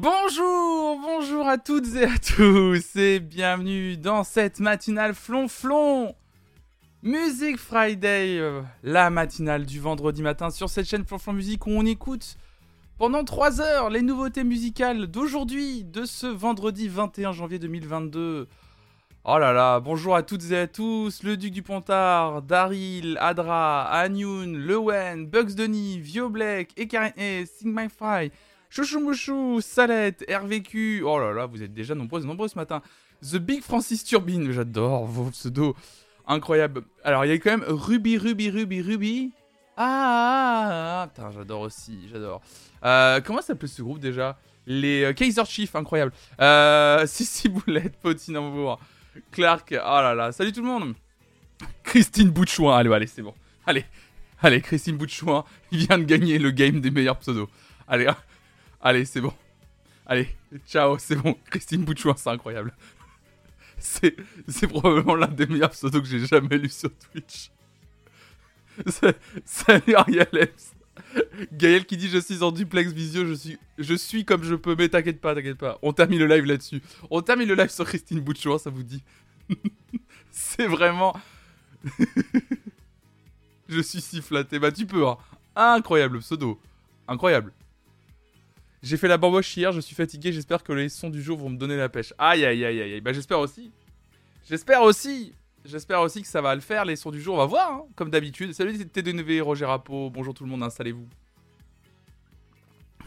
Bonjour, bonjour à toutes et à tous et bienvenue dans cette matinale flonflon Music Friday, euh, la matinale du vendredi matin sur cette chaîne Flonflon Musique où on écoute pendant 3 heures les nouveautés musicales d'aujourd'hui, de ce vendredi 21 janvier 2022. Oh là là, bonjour à toutes et à tous, le Duc du Pontard, Daryl, Adra, Anyun, Lewen, Bugs Denis, Vio Black, Ekaren Sing My Fry, Chouchou Salette, RVQ, oh là là, vous êtes déjà nombreux nombreux ce matin. The Big Francis Turbine, j'adore vos pseudos, incroyable. Alors il y a quand même Ruby, Ruby, Ruby, Ruby. Ah, ah, ah, putain, j'adore aussi, j'adore. Euh, comment s'appelle ce groupe déjà? Les euh, Kaiser Chief, incroyable. Euh, Sissi Boulette, Potinambour, Clark, oh là là, salut tout le monde. Christine Boutchouin, allez, allez, c'est bon. Allez, allez, Christine Boutchouin, il vient de gagner le game des meilleurs pseudos. Allez, allez, c'est bon. Allez, ciao, c'est bon. Christine Boutchouin, c'est incroyable. C'est, c'est probablement l'un des meilleurs pseudos que j'ai jamais lu sur Twitch. Salut Ariel Gaël qui dit je suis en duplex visio, je suis, je suis comme je peux, mais t'inquiète pas, t'inquiète pas. On termine le live là-dessus. On termine le live sur Christine Bouchouin, ça vous dit C'est vraiment... je suis si flatté. Bah tu peux, hein. Incroyable pseudo. Incroyable. J'ai fait la bamboche hier, je suis fatigué, j'espère que les sons du jour vont me donner la pêche. Aïe aïe aïe aïe aïe. Bah j'espère aussi. J'espère aussi. J'espère aussi que ça va le faire, les sons du jour, on va voir, hein, comme d'habitude. Salut T2NV, Roger Rapo, bonjour tout le monde, installez-vous.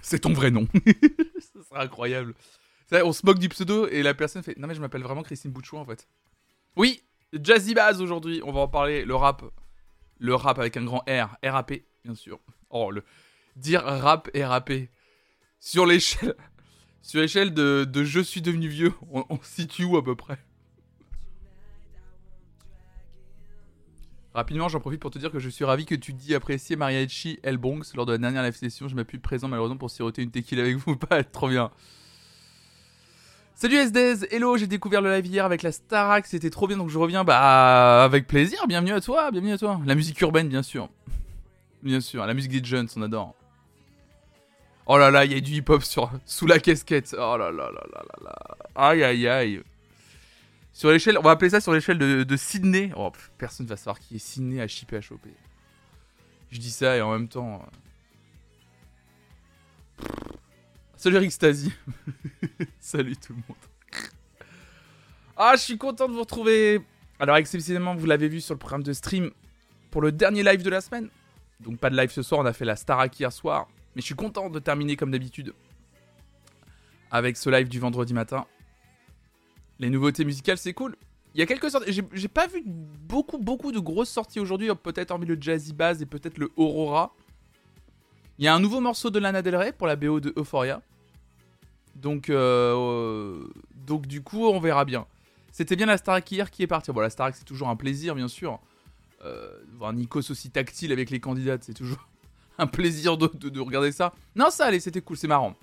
C'est ton vrai nom. ça sera incroyable. On se moque du pseudo et la personne fait Non mais je m'appelle vraiment Christine Bouchou en fait. Oui, Jazzy Baz aujourd'hui, on va en parler, le rap. Le rap avec un grand R, RAP, bien sûr. Oh, le... Dire rap et RAP. Sur l'échelle... Sur l'échelle de, je suis devenu vieux, on, situe où à peu près? Rapidement, j'en profite pour te dire que je suis ravi que tu dis apprécier Mariachi El Bronx lors de la dernière live session. Je m'ai pu présent malheureusement pour siroter une tequila avec vous. Pas trop bien. Salut SDZ, hello, j'ai découvert le live hier avec la Starac, c'était trop bien donc je reviens bah avec plaisir, bienvenue à toi, bienvenue à toi. La musique urbaine bien sûr. Bien sûr, la musique des jeunes, on adore. Oh là là, il y a du hip-hop sur sous la casquette. Oh là là là là là là. Aïe aïe aïe. Sur l'échelle, on va appeler ça sur l'échelle de, Sydney. Oh, personne va savoir qui est Sydney à chipper à choper. Je dis ça et en même temps. Euh, Salut Rick Stasi. Salut tout le monde. Ah, je suis content de vous retrouver. Alors, exceptionnellement, vous l'avez vu sur le programme de stream pour le dernier live de la semaine. Donc, pas de live ce soir, on a fait la Starac hier soir. Mais je suis content de terminer comme d'habitude avec ce live du vendredi matin. Les nouveautés musicales, c'est cool. Il y a quelques sorties. J'ai pas vu beaucoup, beaucoup de grosses sorties aujourd'hui. Peut-être hormis le Jazzy Bass et peut-être le Aurora. Il y a un nouveau morceau de Lana Del Rey pour la BO de Euphoria. Donc, euh, donc du coup, on verra bien. C'était bien la Starac hier qui est partie. Bon, la Starac, c'est toujours un plaisir, bien sûr. Euh, voir Nikos aussi tactile avec les candidates, c'est toujours un plaisir de, regarder ça. Non, ça allait, c'était cool, c'est marrant.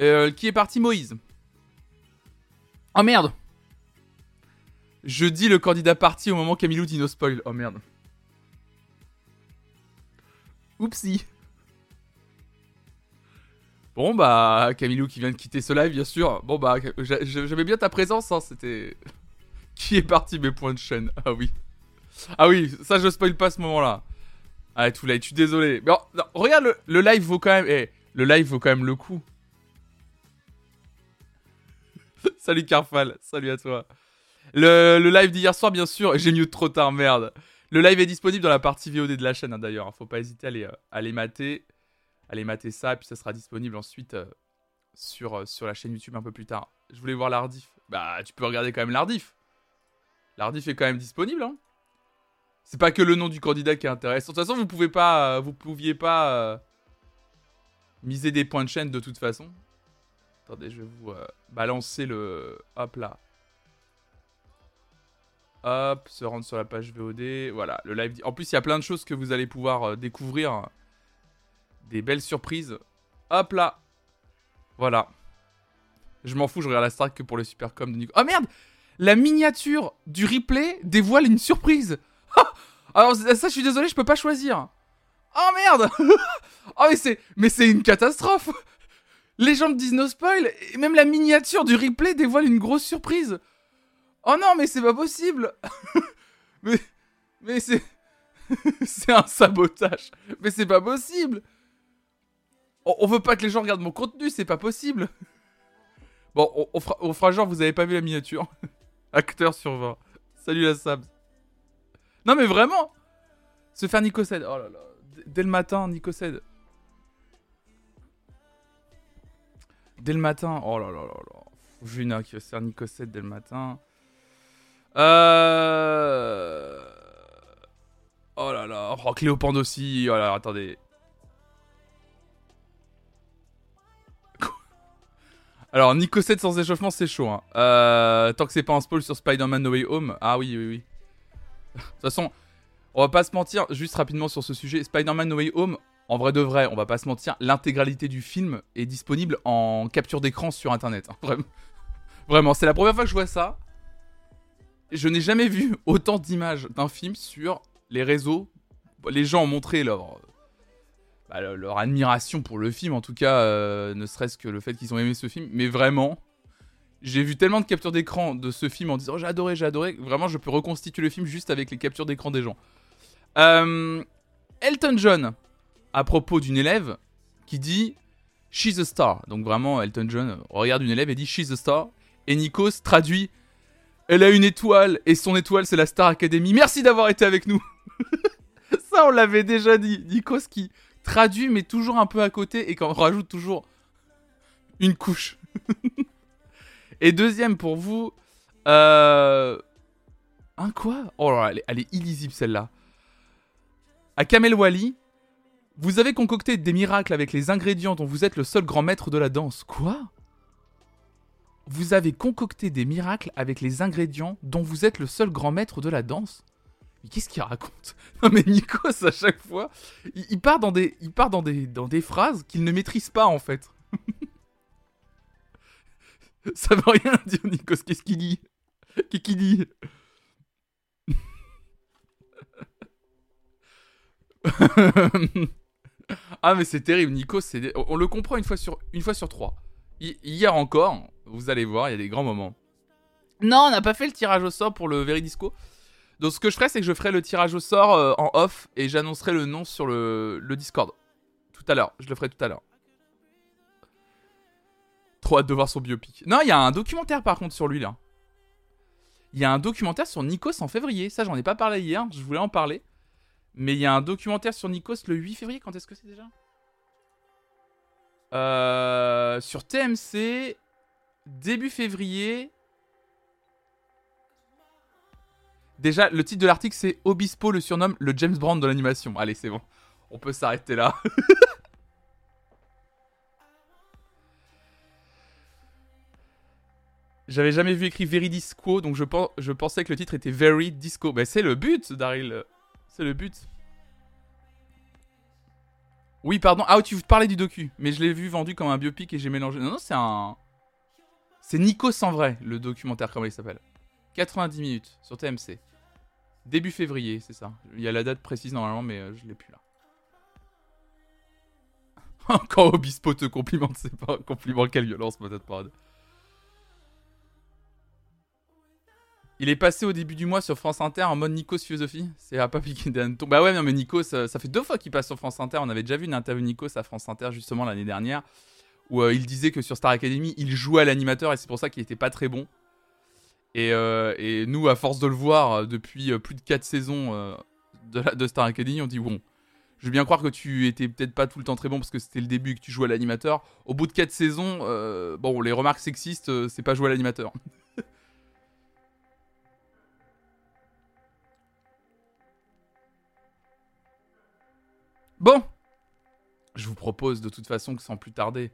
Euh, qui est parti Moïse? Oh merde Je dis le candidat parti au moment Camilou dit no spoil. Oh merde. Oupsie. Bon bah, Camilou qui vient de quitter ce live, bien sûr. Bon bah, j'avais bien ta présence, hein, c'était... Qui est parti mes points de chaîne? Ah oui. Ah oui, ça je spoil pas ce moment-là. Ah, tout live, je suis désolé. Mais regarde, le, live vaut quand même... Eh, le live vaut quand même le coup. salut Carfal, salut à toi. Le, live d'hier soir, bien sûr, j'ai mieux trop tard, merde. Le live est disponible dans la partie VOD de la chaîne, hein, d'ailleurs. Faut pas hésiter à aller, euh, à aller mater. Aller mater ça, et puis ça sera disponible ensuite euh, sur, euh, sur la chaîne YouTube un peu plus tard. Je voulais voir l'Ardif. Bah, tu peux regarder quand même l'Ardif. L'Ardif est quand même disponible, hein. C'est pas que le nom du candidat qui est intéressant. De toute façon, vous pouvez pas, vous pouviez pas miser des points de chaîne de toute façon. Attendez, je vais vous euh, balancer le... Hop là. Hop, se rendre sur la page VOD. Voilà, le live... En plus, il y a plein de choses que vous allez pouvoir euh, découvrir. Des belles surprises. Hop là. Voilà. Je m'en fous, je regarde la strat que pour le Supercom de Nico. Oh merde La miniature du replay dévoile une surprise. Alors ça, je suis désolé, je peux pas choisir. Oh merde Oh mais c'est mais c'est une catastrophe Les gens me disent no spoil, et même la miniature du replay dévoile une grosse surprise. Oh non, mais c'est pas possible Mais, mais c'est... c'est un sabotage. Mais c'est pas possible on, veut pas que les gens regardent mon contenu, c'est pas possible Bon, on, fera, genre, vous avez pas vu la miniature. Acteur sur 20. Salut la Sab. Non mais vraiment Se faire Nicocède. Oh là là. Dès le matin, Nicocède. Dès le matin. Oh là là là là. Juna qui va se faire Nicocède dès le matin. Euh... Oh là là. Oh, Cléopande aussi. Oh là, attendez. Alors, Nico 7 sans échauffement, c'est chaud. Hein. Euh, tant que c'est pas un spoil sur Spider-Man No Way Home. Ah oui, oui, oui. De toute façon, on va pas se mentir, juste rapidement sur ce sujet. Spider-Man No Way Home, en vrai de vrai, on va pas se mentir, l'intégralité du film est disponible en capture d'écran sur internet. Hein. Vraiment, c'est la première fois que je vois ça. Je n'ai jamais vu autant d'images d'un film sur les réseaux. Les gens ont montré leur, bah, admiration pour le film, en tout cas, euh, ne serait-ce que le fait qu'ils ont aimé ce film. Mais vraiment, j'ai vu tellement de captures d'écran de ce film en disant oh, j'ai adoré, j'ai adoré. Vraiment, je peux reconstituer le film juste avec les captures d'écran des gens. Euh, Elton John, à propos d'une élève qui dit She's a star. Donc vraiment, Elton John regarde une élève et dit She's a star. Et Nikos traduit Elle a une étoile et son étoile c'est la Star Academy. Merci d'avoir été avec nous. Ça, on l'avait déjà dit. Nikos qui traduit, mais toujours un peu à côté, et qu'on rajoute toujours une couche. et deuxième pour vous, euh... un quoi? Oh là, elle est, elle est illisible celle-là. À Kamel Wally, vous avez concocté des miracles avec les ingrédients dont vous êtes le seul grand maître de la danse. Quoi? Vous avez concocté des miracles avec les ingrédients dont vous êtes le seul grand maître de la danse? Mais qu'est-ce qu'il raconte? Non mais Nikos à chaque fois, il, part dans des, il part dans des, dans des phrases qu'il ne maîtrise pas en fait. Ça veut rien dire Nikos. Qu'est-ce qu'il dit? Qu'est-ce qu'il dit? Ah mais c'est terrible. Nikos, c'est, on le comprend une fois sur, trois. hier encore, vous allez voir, il y a des grands moments. Non, on n'a pas fait le tirage au sort pour le Veridisco. Donc ce que je ferai, c'est que je ferai le tirage au sort euh, en off et j'annoncerai le nom sur le, Discord. Tout à l'heure, je le ferai tout à l'heure. Trop hâte de voir son biopic. Non, il y a un documentaire par contre sur lui là. Il y a un documentaire sur Nikos en février. Ça, j'en ai pas parlé hier, je voulais en parler. Mais il y a un documentaire sur Nikos le 8 février. Quand est-ce que c'est déjà? Euh, Sur TMC, début février. Déjà, le titre de l'article, c'est Obispo le surnomme le James Brown de l'animation. Allez, c'est bon. On peut s'arrêter là. J'avais jamais vu écrit Veridisco, donc je, je, pensais que le titre était Very Disco. Mais c'est le but, Daryl. C'est le but. Oui, pardon. Ah, tu parlais du docu. Mais je l'ai vu vendu comme un biopic et j'ai mélangé. Non, non, c'est un. C'est Nico sans vrai, le documentaire, comment il s'appelle. 90 minutes sur TMC. Début février, c'est ça. Il y a la date précise normalement, mais euh, je l'ai plus là. Quand Obispo te complimente, c'est pas un compliment, quelle violence, peut-être parade. Il est passé au début du mois sur France Inter en mode Nikos philosophie. C'est à pas piquer des Bah ouais, mais Nikos, ça, ça fait deux fois qu'il passe sur France Inter. On avait déjà vu une interview Nikos à France Inter justement l'année dernière où euh, il disait que sur Star Academy, il jouait à l'animateur et c'est pour ça qu'il était pas très bon. Euh, et, nous, à force de le voir euh, depuis euh, plus de 4 saisons de, Star Academy, on dit bon, je veux bien croire que tu étais peut-être pas tout le temps très bon parce que c'était le début que tu jouais à l'animateur. Au bout de 4 saisons, bon, les remarques sexistes, c'est pas jouer à l'animateur. Bon, je vous propose de toute façon que sans plus tarder,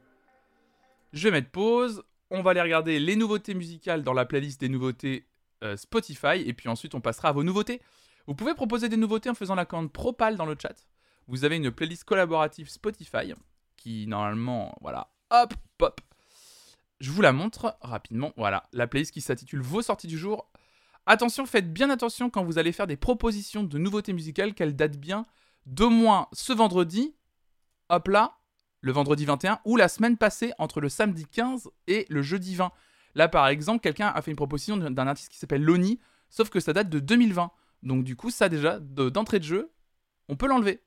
je vais mettre pause on va aller regarder les nouveautés musicales dans la playlist des nouveautés euh, Spotify, et puis ensuite on passera à vos nouveautés. Vous pouvez proposer des nouveautés en faisant la commande Propal dans le chat. Vous avez une playlist collaborative Spotify, qui normalement, voilà, hop, pop. Je vous la montre rapidement. Voilà, la playlist qui s'intitule Vos sorties du jour. Attention, faites bien attention quand vous allez faire des propositions de nouveautés musicales qu'elles datent bien d'au moins ce vendredi, hop là, le vendredi 21, ou la semaine passée entre le samedi 15 et le jeudi 20. Là, par exemple, quelqu'un a fait une proposition d'un artiste qui s'appelle Loni, sauf que ça date de 2020. Donc, du coup, ça déjà, d'entrée de, jeu, on peut l'enlever.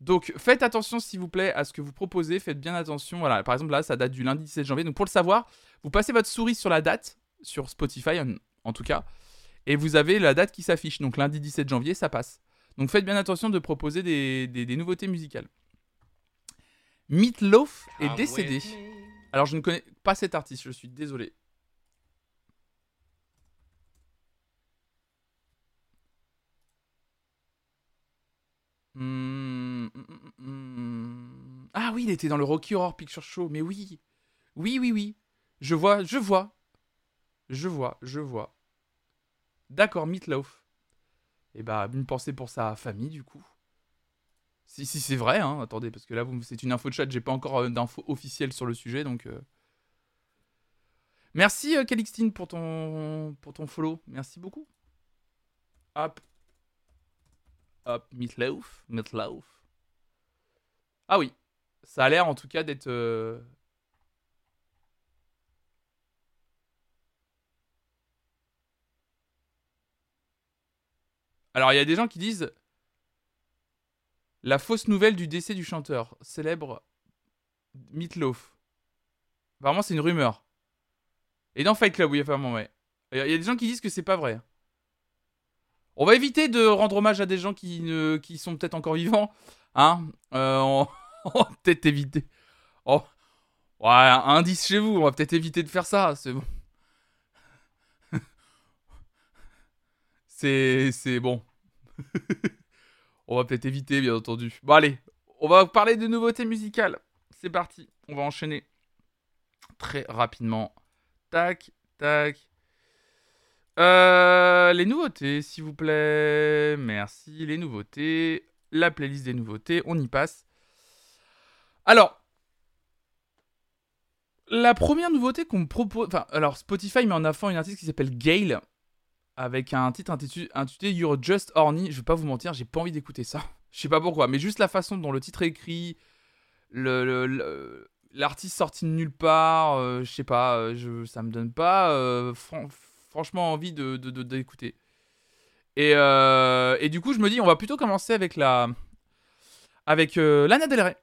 Donc, faites attention, s'il vous plaît, à ce que vous proposez. Faites bien attention. Voilà, par exemple, là, ça date du lundi 17 janvier. Donc, pour le savoir, vous passez votre souris sur la date, sur Spotify en, tout cas, et vous avez la date qui s'affiche. Donc, lundi 17 janvier, ça passe. Donc, faites bien attention de proposer des, nouveautés musicales. Meatloaf est décédé. Alors, je ne connais pas cet artiste, je suis désolé. Hmm, hmm, hmm, ah oui, il était dans le Rocky Horror Picture Show, mais oui. Oui, oui, oui. Je vois, je vois. Je vois, je vois. D'accord, Meatloaf. Et bah, une pensée pour sa famille, du coup. Si, si c'est vrai, hein, attendez, parce que là, c'est une info de chat, j'ai pas encore euh, d'infos officielles sur le sujet, donc... Euh. Merci, euh, Calixtine, pour ton, pour ton follow. Merci beaucoup. Hop. Hop, Meatloaf. Meatloaf. Ah oui. Ça a l'air, en tout cas, d'être... Alors, il y a des gens qui disent la fausse nouvelle du décès du chanteur célèbre Meatloaf. Apparemment, c'est une rumeur. Et dans Fight Club, oui, apparemment, ouais. Il y a des gens qui disent que c'est pas vrai. On va éviter de rendre hommage à des gens qui, ne, qui sont peut-être encore vivants. Hein euh, on, va peut-être éviter. Oh. Ouais, indice chez vous, on va peut-être éviter de faire ça. C'est bon. c'est bon. on va peut-être éviter, bien entendu. Bon, allez, on va parler de nouveautés musicales. C'est parti, on va enchaîner très rapidement. Tac, tac. Euh, les nouveautés, s'il vous plaît. Merci, les nouveautés. La playlist des nouveautés, on y passe. Alors, la première nouveauté qu'on me propose. Enfin, alors Spotify met en avant une artiste qui s'appelle Gail avec un titre intitulé, You're Just Horny. Je vais pas vous mentir, j'ai pas envie d'écouter ça. Je sais pas pourquoi, mais juste la façon dont le titre est écrit, l'artiste sorti de nulle part, euh, je sais pas, euh, je, ça me donne pas euh, franchement envie de d'écouter. et, et, du coup, je me dis, on va plutôt commencer avec la avec Lana Del Rey.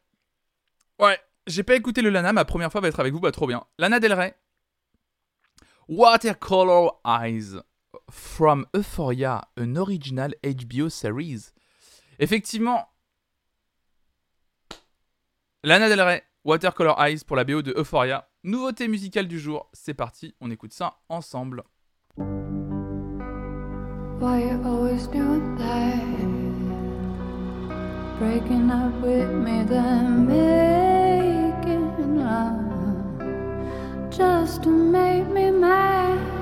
Ouais, j'ai pas écouté le Lana, ma première fois va être avec vous, bah trop bien. Lana Del Rey. Watercolor Eyes from Euphoria, an original HBO series. Effectivement, Lana Del Rey, Watercolor Eyes pour la BO de Euphoria. Nouveauté musicale du jour, c'est parti, on écoute ça ensemble. Why you always doing that? Breaking up with me, then making love just to make me mad.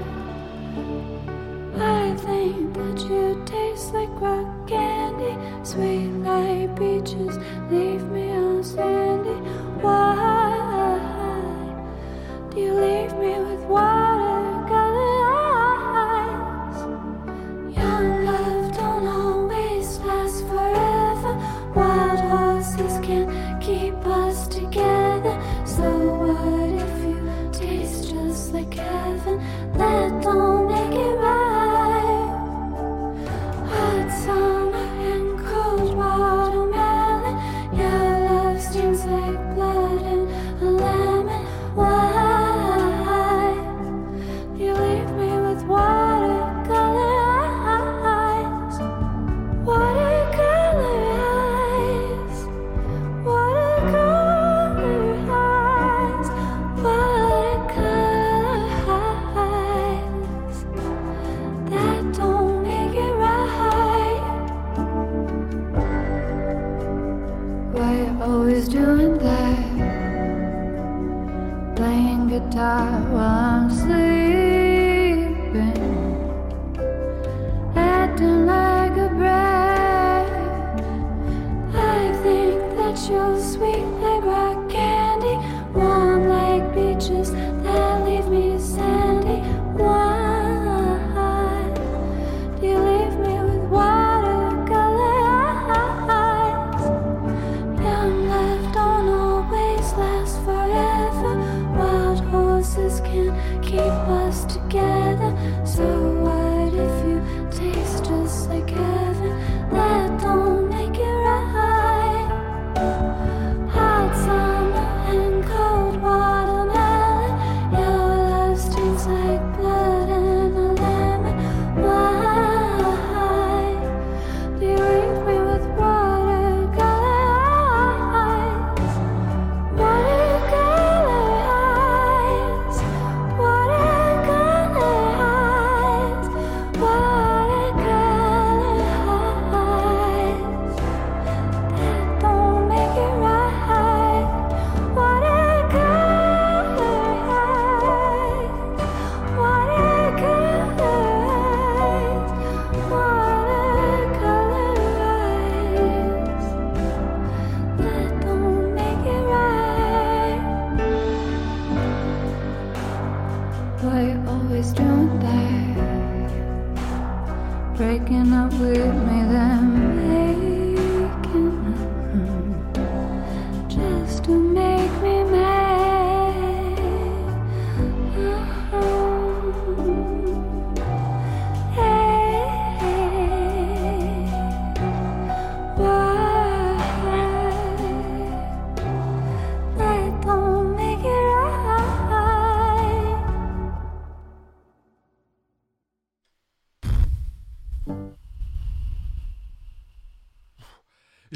I think that you taste like rock candy, sweet like peaches, leave me on sandy. Why do you leave me with watercolor time.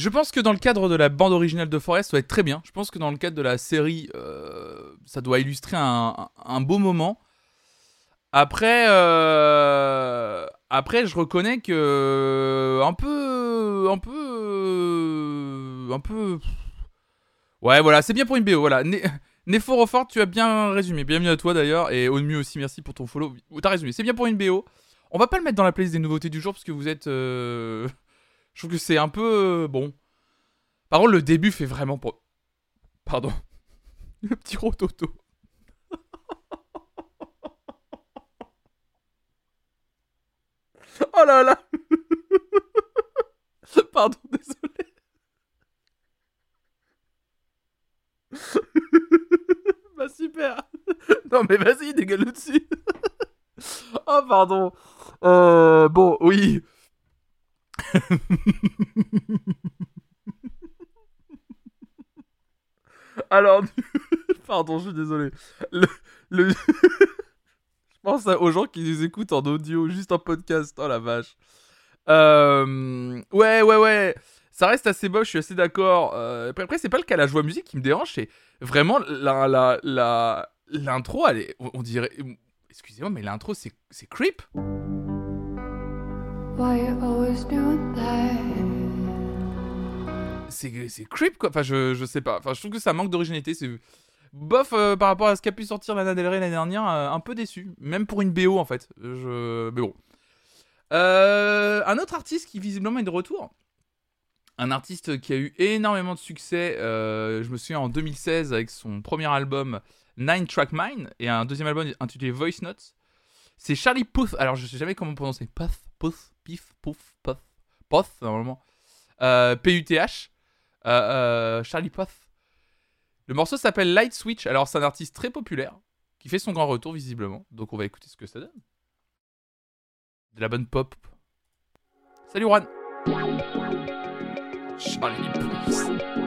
Je pense que dans le cadre de la bande originale de Forest, ça va être très bien. Je pense que dans le cadre de la série, euh, ça doit illustrer un, beau moment. Après, euh, après, je reconnais que un peu, un peu, un peu. Ouais, voilà, c'est bien pour une BO. Voilà, Nephorofort, tu as bien résumé. Bienvenue à toi d'ailleurs, et mieux aussi, merci pour ton follow. T'as résumé. C'est bien pour une BO. On va pas le mettre dans la playlist des nouveautés du jour parce que vous êtes. Euh, je trouve que c'est un peu. Euh, bon. Par contre, le début fait vraiment. Pour... Pardon. Le petit rototo. oh là là Pardon, désolé. bah super. Non mais vas-y, dégueule dessus. oh pardon. Euh, bon, oui. Alors, pardon, je suis désolé. Je pense aux gens qui nous écoutent en audio, juste en podcast. Oh la vache. Euh, ouais, ouais, ouais. Ça reste assez beau, je suis assez d'accord. Euh, après, c'est pas le cas la joie musique qui me dérange, c'est vraiment l'intro, on dirait, excusez-moi, mais l'intro, c'est, c'est creep. C'est, creep quoi. Enfin, je, je sais pas. Enfin, je trouve que ça manque d'originalité. Bof euh, par rapport à ce qu'a pu sortir Lana Del Rey l'année dernière. Euh, un peu déçu. Même pour une BO en fait. Je... Mais. Euh, un autre artiste qui visiblement est de retour. Un artiste qui a eu énormément de succès. je me souviens en 2016 avec son premier album Nine Track Mind et un deuxième album intitulé Voice Notes. C'est Charlie Puth. Alors je sais jamais comment prononcer. Puth, Puth, Pif, Pouf, Puth, Puth normalement. P-U-T-H. Euh, euh, Charlie Puth. Le morceau s'appelle Light Switch. Alors, c'est un artiste très populaire qui fait son grand retour visiblement. Donc, on va écouter ce que ça donne. De la bonne pop. Salut, Juan. Charlie Puth.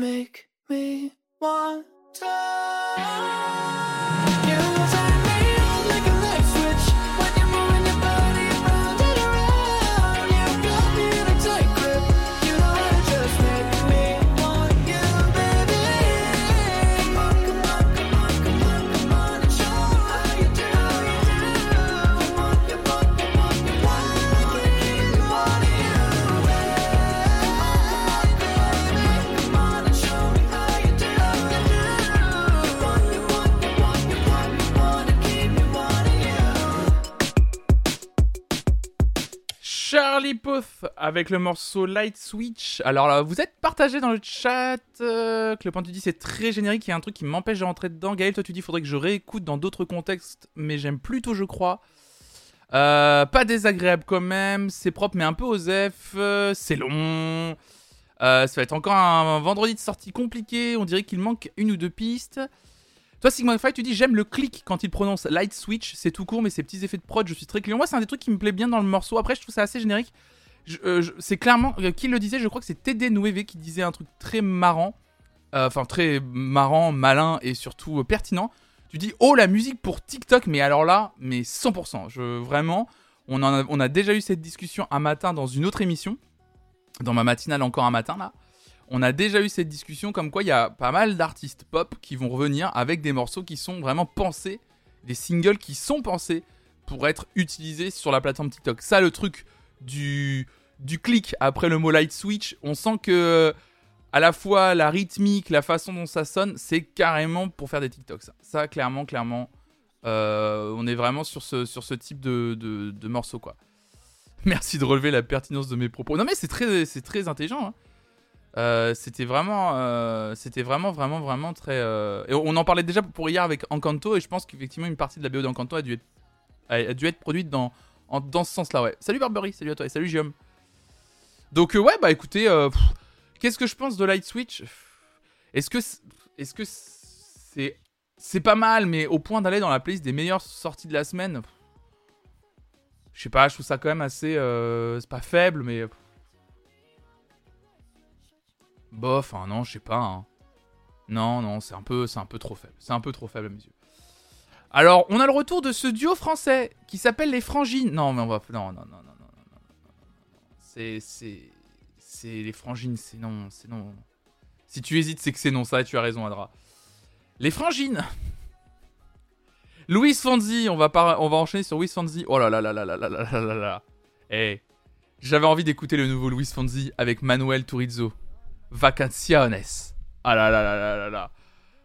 Make avec le morceau Light Switch. Alors là, vous êtes partagé dans le chat. Euh, point tu dis c'est très générique, il y a un truc qui m'empêche de rentrer dedans. Gaël, toi tu dis faudrait que je réécoute dans d'autres contextes, mais j'aime plutôt je crois. Euh, pas désagréable quand même, c'est propre mais un peu osef, euh, c'est long. ça va être encore un vendredi de sortie compliqué, on dirait qu'il manque une ou deux pistes. Toi, Fight, tu dis j'aime le clic quand il prononce Light Switch. C'est tout court, mais ces petits effets de prod, je suis très client. Moi, c'est un des trucs qui me plaît bien dans le morceau. Après, je trouve ça assez générique. Euh, c'est clairement. Euh, qui le disait Je crois que c'est TD Nueve qui disait un truc très marrant. Euh, enfin, très marrant, malin et surtout pertinent. Tu dis oh, la musique pour TikTok, mais alors là, mais 100%. Je, vraiment, on, a, on a déjà eu cette discussion un matin dans une autre émission. Dans ma matinale, encore un matin là on a déjà eu cette discussion comme quoi il y a pas mal d'artistes pop qui vont revenir avec des morceaux qui sont vraiment pensés, des singles qui sont pensés pour être utilisés sur la plateforme TikTok. Ça, le truc du, clic après le mot light switch, on sent que à la fois la rythmique, la façon dont ça sonne, c'est carrément pour faire des TikToks. Ça, clairement, clairement, euh, on est vraiment sur ce, sur ce type de, de, morceau, quoi. Merci de relever la pertinence de mes propos. Non mais c'est très, très intelligent. Hein. Euh, c'était vraiment, euh, c'était vraiment, vraiment, vraiment très. Euh, et on en parlait déjà pour hier avec Encanto, et je pense qu'effectivement une partie de la BO d'Encanto a a, dû être produite dans, dans ce sens-là, ouais. Salut Barbery, salut à toi, et salut Guillaume. Donc ouais, bah écoutez, qu'est-ce que je pense de Light Switch? Est-ce que, est-ce que c'est, c'est pas mal, mais au point d'aller dans la playlist des meilleures sorties de la semaine Je sais pas, je trouve ça quand même assez, c'est pas faible, mais Bof, hein, non, je sais pas. Hein. Non, non, c'est un peu, c'est un peu trop faible. C'est un peu trop faible à mes yeux. Alors, on a le retour de ce duo français qui s'appelle les Frangines. Non, mais on va, non, non, non, non, non, non. C'est, c'est, c'est les Frangines. C'est non, c'est non. Si tu hésites, c'est que c'est non. Ça, tu as raison, Adra. Les Frangines. Louis Fonzi, on va, on va enchaîner sur Louis Fonzi. Oh là là là là là là là là là. Eh, j'avais envie d'écouter le nouveau Louis Fonzi avec Manuel Turizo. Vacaciones. Ah là là là là là là.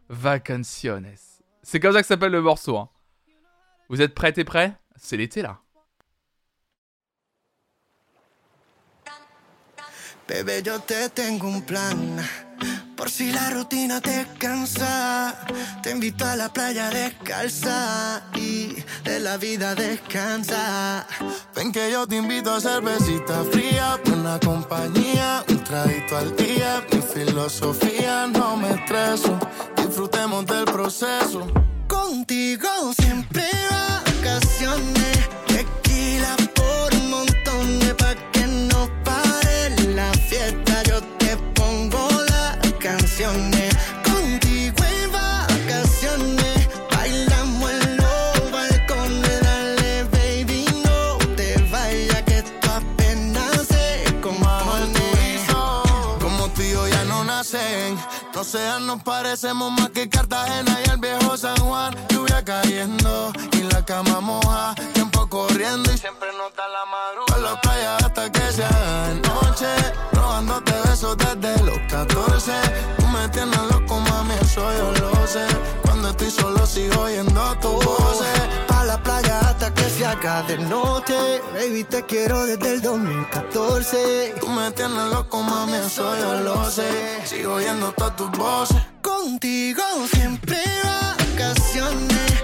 Vacaciones. C'est comme ça que s'appelle le morceau. Hein. Vous êtes prêts et prêts? C'est l'été là. Bébé, yo te tengo un plan. Por si la rutina te cansa, te invito a la playa descalza y de la vida descansa. Ven que yo te invito a cervecita fría, una compañía, un traguito al día. Mi filosofía no me estreso, disfrutemos del proceso. Contigo siempre vacaciones, sean, nos parecemos más que Cartagena y el viejo San Juan. Lluvia cayendo y la cama moja. Corriendo y siempre nos la madrugada. la playa hasta que se haga noche. Robándote besos desde los 14 me tienes loco, mami, eso yo lo sé. Cuando estoy solo sigo oyendo tu voz. Pa' la playa hasta que se haga de noche. Baby, te quiero desde el 2014. Tú me tienes loco, mami, eso yo lo sé. Sigo oyendo todas tus voces. Contigo siempre vacaciones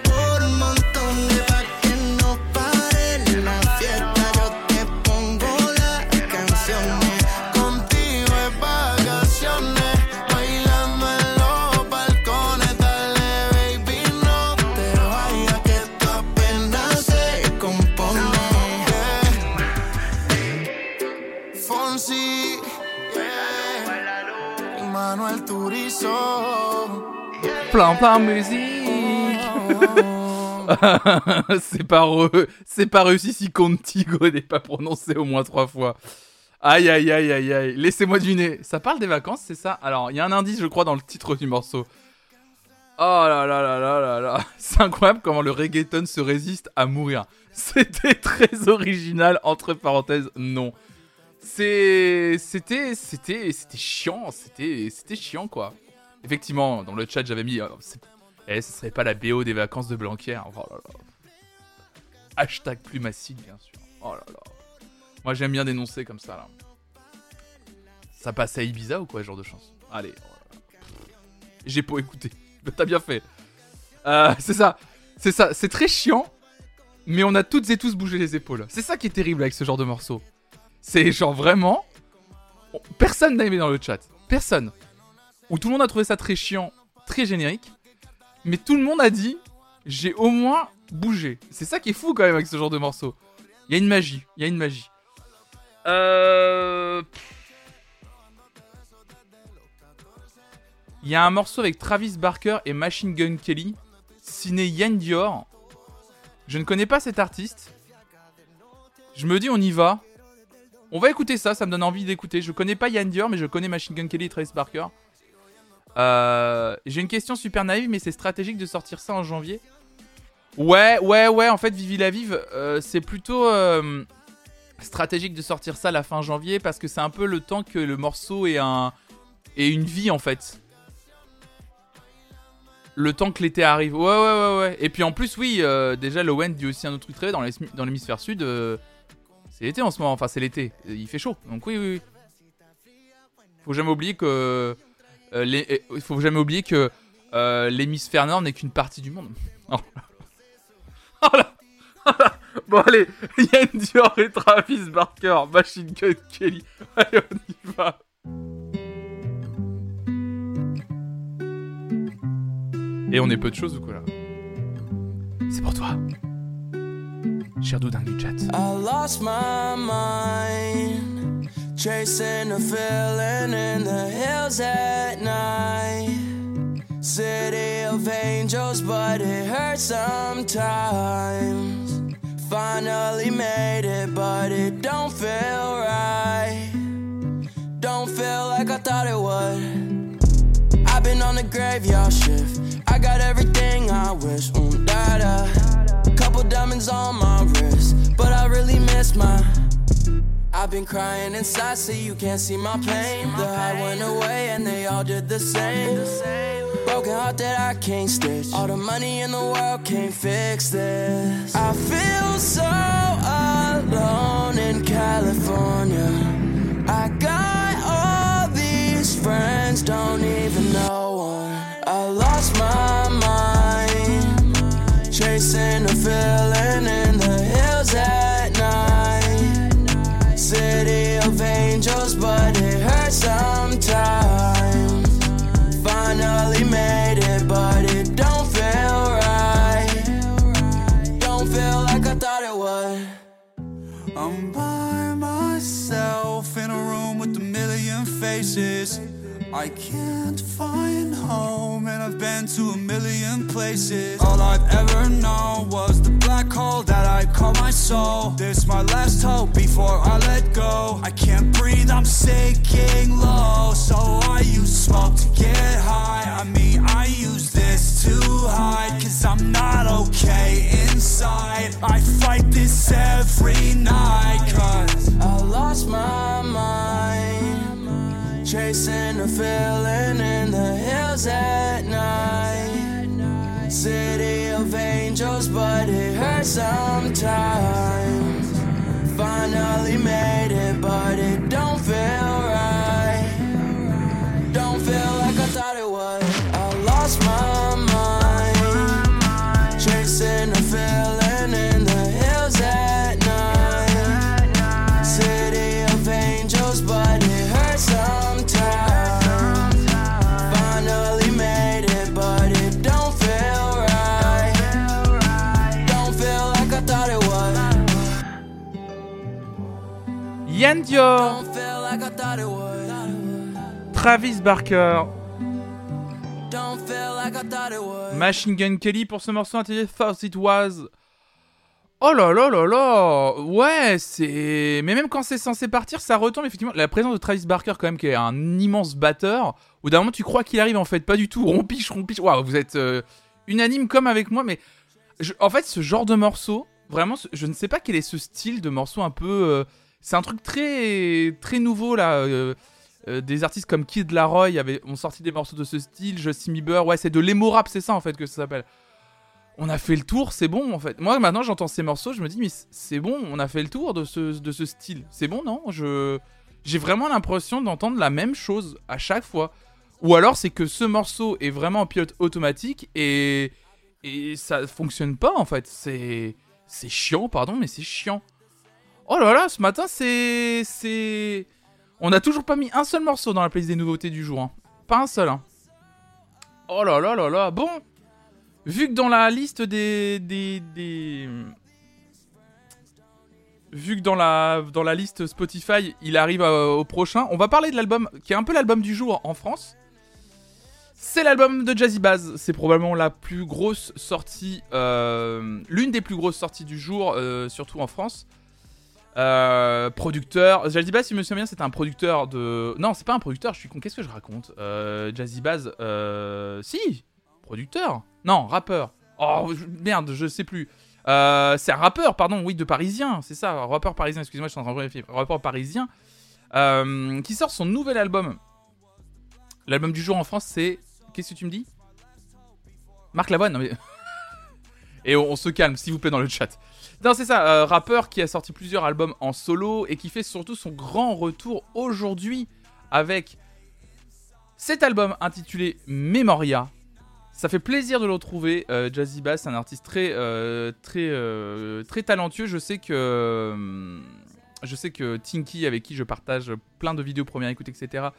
Plan plan musique. c'est pas, re- c'est pas réussi si Contigo n'est pas prononcé au moins trois fois. Aïe aïe aïe aïe aïe. Laissez-moi deviner. Ça parle des vacances, c'est ça? Alors, il y a un indice, je crois, dans le titre du morceau. Oh là là là là là là. C'est incroyable comment le reggaeton se résiste à mourir. C'était très original, entre parenthèses, non. C'est. C'était. C'était. C'était chiant. C'était. C'était chiant, quoi. Effectivement, dans le chat, j'avais mis. euh, eh, ce serait pas la BO des vacances de Blanquer. Oh. Hashtag plumacique, bien sûr. Oh. Moi, j'aime bien dénoncer comme ça, là. Ça passe à Ibiza ou quoi, ce genre de chance? Allez. oh. J'ai pas écouté. T'as bien fait. Euh, c'est ça. C'est ça. C'est très chiant. Mais on a toutes et tous bougé les épaules. C'est ça qui est terrible avec ce genre de morceau. C'est genre vraiment. on- Personne n'a aimé dans le chat. Personne. Où tout le monde a trouvé ça très chiant, très générique. Mais tout le monde a dit j'ai au moins bougé. C'est ça qui est fou quand même avec ce genre de morceau. Il y a une magie. Il y a une magie. Euh. Il y a un morceau avec Travis Barker et Machine Gun Kelly, signé Yann Dior. Je ne connais pas cet artiste. Je me dis, on y va. On va écouter ça, ça me donne envie d'écouter. Je connais pas Yann Dior, mais je connais Machine Gun Kelly et Travis Barker. Euh, J'ai une question super naïve, mais c'est stratégique de sortir ça en janvier. Ouais, ouais, ouais, en fait, Vivi la Vive, euh, c'est plutôt euh, stratégique de sortir ça la fin janvier parce que c'est un peu le temps que le morceau ait, un, ait une vie en fait. Le temps que l'été arrive. Ouais, ouais, ouais, ouais. Et puis en plus, oui, déjà, Lowen dit aussi un autre truc très dans l'hémisphère sud. c'est l'été en ce moment, enfin, c'est l'été. Il fait chaud. Donc, oui, oui, oui. Faut jamais oublier que. Euh, euh, faut jamais oublier que euh, l'hémisphère nord n'est qu'une partie du monde. Oh. Oh. Oh. Bon, allez, Yann Dior et Travis Barker, Machine Gun Kelly. Allez, on y va. Et on est peu de choses ou quoi là C'est pour toi. Cher doudin du chat. I lost my mind, chasing a feeling in the hills at night. City of angels, but it hurts sometimes. Finally made it, but it don't feel right. Don't feel like I thought it would. I've been on the graveyard shift. I got everything I wish. Mm, da da. Couple diamonds on my wrist, but I really miss my. I've been crying inside, so you can't see my pain. The high went away, and they all did the same. Broken heart that I can't stitch. All the money in the world can't fix this. I feel so alone in California. I got all these friends, don't even know one. I lost my mind, chasing a feeling angels, but it hurts sometimes. Finally made it, but it don't feel right. Don't feel like I thought it would. I'm by myself in a room with a million faces. I can't find home, and I've been to a million places. All I've ever known was the black hole that I call my soul. This my last hope before I let go. I can't breathe, I'm sinking low. So I use smoke to get high. I mean, I use this to hide, cause I'm not okay inside. I fight this every night, cause. I lost my mind, chasing a feeling in the hills at night. City of angels, but it hurts sometimes. Finally made it, but it don't feel right. Would. Travis Barker, Machine Gun Kelly pour ce morceau intitulé It Was. Oh là là là là Ouais, c'est... Mais même quand c'est censé partir, ça retombe effectivement. La présence de Travis Barker quand même, qui est un immense batteur, où d'un moment tu crois qu'il arrive en fait, pas du tout. Rompiche, rompiche. Waouh, vous êtes euh, unanime comme avec moi, mais... en fait, ce genre de morceau, vraiment, je ne sais pas quel est ce style de morceau un peu... Euh, c'est un truc très très nouveau là. Euh, des artistes comme Kid Laroi avaient, ont sorti des morceaux de ce style, Justin Bieber, ouais, c'est de l'emo rap, c'est ça en fait que ça s'appelle on a fait le tour, c'est bon en fait. Moi maintenant j'entends ces morceaux, je me dis mais c'est bon, on a fait le tour de ce, de ce style. C'est bon non? Je j'ai vraiment l'impression d'entendre la même chose à chaque fois. Ou alors c'est que ce morceau est vraiment en pilote automatique et et ça fonctionne pas en fait. C'est c'est chiant, pardon, mais c'est chiant. Oh là là, ce matin c'est c'est on a toujours pas mis un seul morceau dans la playlist des nouveautés du jour. Hein. Pas un seul. Hein. Oh là là là là. Bon, Vu que dans la liste des, des, Vu que dans la, dans la liste Spotify, il arrive euh, au prochain, on va parler de l'album qui est un peu l'album du jour en France. C'est l'album de Jazzy Baz. C'est probablement la plus grosse sortie, euh, l'une des plus grosses sorties du jour, euh, surtout en France. Producteur, Jazzy Baz, si je me souviens bien, c'est un producteur de. Non, c'est pas un producteur. Je suis con. Qu'est-ce que je raconte? Jazzy Baz, si, producteur. Non, rappeur. Oh, merde, je sais plus. Euh, c'est un rappeur, pardon, oui, de parisien, c'est ça, rappeur parisien, excusez-moi, je suis en train de vérifier. Rappeur parisien, euh, qui sort son nouvel album. L'album du jour en France, c'est. Qu'est-ce que tu me dis? Marc Lavoine, non mais. et on, se calme, s'il vous plaît, dans le chat. Non, c'est ça, euh, rappeur qui a sorti plusieurs albums en solo et qui fait surtout son grand retour aujourd'hui avec cet album intitulé Memoria, ça fait plaisir de le retrouver. Euh, Jazzy Bass, un artiste très, euh, très, talentueux. Je sais que, je sais que Tinky, avec qui je partage plein de vidéos première écoute, etc.,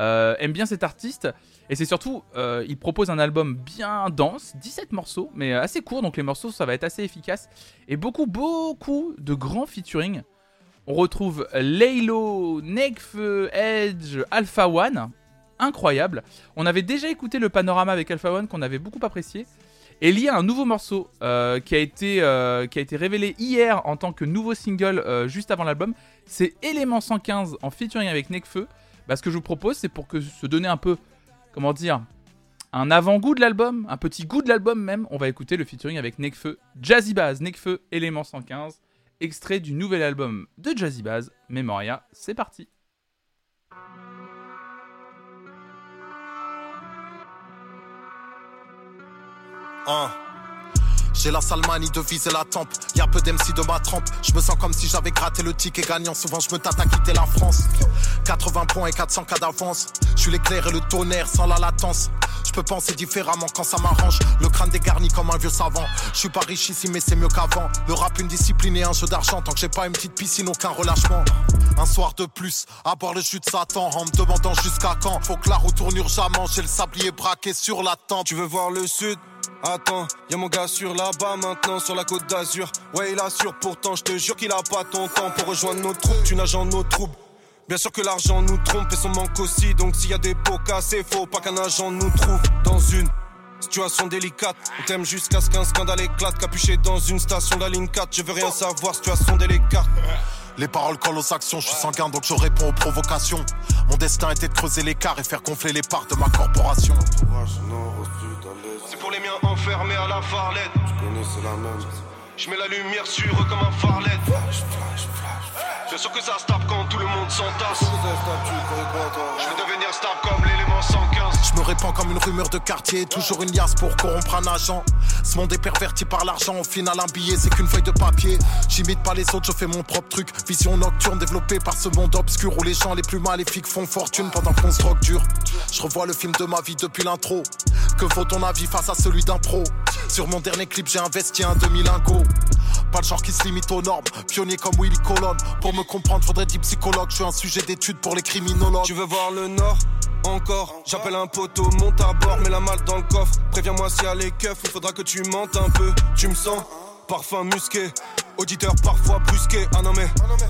aime bien cet artiste. Et c'est surtout, il propose un album bien dense, 17 morceaux, mais assez court, donc les morceaux, ça va être assez efficace. Et beaucoup, beaucoup de grands featuring. On retrouve Laylo, Nekfeu, Edge, Alpha One incroyable. On avait déjà écouté le panorama avec Alpha One qu'on avait beaucoup apprécié. Et il y a un nouveau morceau euh, qui, a été, euh, qui a été révélé hier en tant que nouveau single euh, juste avant l'album. C'est Element 115 en featuring avec Nekfeu. Bah, ce que je vous propose, c'est pour que se donner un peu, comment dire, un avant-goût de l'album, un petit goût de l'album même, on va écouter le featuring avec Nekfeu, Jazzy Baz, Nekfeu, Element 115, extrait du nouvel album de Jazzy Baz, Memoria. C'est parti. J'ai la sale manie de viser la tempe. Y'a peu d'MC de ma trempe. Je me sens comme si j'avais gratté le ticket gagnant. Souvent, je me tâte à quitter la France. 80 points et 400 cas d'avance. Je suis l'éclair et le tonnerre sans la latence. Je peux penser différemment quand ça m'arrange. Le crâne dégarni comme un vieux savant. Je suis pas riche ici, mais c'est mieux qu'avant. Le rap, une discipline et un jeu d'argent. Tant que j'ai pas une petite piscine, aucun relâchement. Un soir de plus, à boire le jus de Satan. En me demandant jusqu'à quand. Faut que la roue tourne urgemment. J'ai le sablier braqué sur la tente. Tu veux voir le sud? Attends, y'a mon gars sur là-bas maintenant, sur la côte d'Azur. Ouais, il assure, pourtant, je te jure qu'il a pas ton temps pour rejoindre nos troupes. Tu nages en nos troubles. Bien sûr que l'argent nous trompe et son manque aussi. Donc s'il y a des pots cassés, faut pas qu'un agent nous trouve dans une situation délicate. On t'aime jusqu'à ce qu'un scandale éclate. Capuché dans une station de la ligne 4. Je veux rien savoir, situation délicate. Les paroles collent aux actions, je suis sanguin donc je réponds aux provocations. Mon destin était de creuser l'écart et faire gonfler les parts de ma corporation pour les miens enfermés à la farlette. Je connais, c'est la même. Je mets la lumière sur eux comme un farlette. Flash, flash, flash. Bien sûr que ça se tape quand tout le monde s'entasse. Je vais devenir star comme l'élément 115. Je me répands comme une rumeur de quartier, toujours une liasse pour corrompre un agent. Ce monde est perverti par l'argent, au final un billet c'est qu'une feuille de papier. J'imite pas les autres, je fais mon propre truc. Vision nocturne développée par ce monde obscur où les gens les plus maléfiques font fortune pendant qu'on se drogue dur. Je revois le film de ma vie depuis l'intro. Que vaut ton avis face à celui d'un pro? Sur mon dernier clip, j'ai investi un demi-lingot. Pas le genre qui se limite aux normes, pionnier comme Willy Colon. Pour me comprendre, faudrait dire psychologue. Je suis un sujet d'étude pour les criminologues. Tu veux voir le Nord encore, j'appelle un poteau, monte à bord, mets la malle dans le coffre. Préviens-moi s'il y a les keufs, il faudra que tu mentes un peu. Tu me sens parfum musqué, auditeur parfois brusqué. Ah non mais,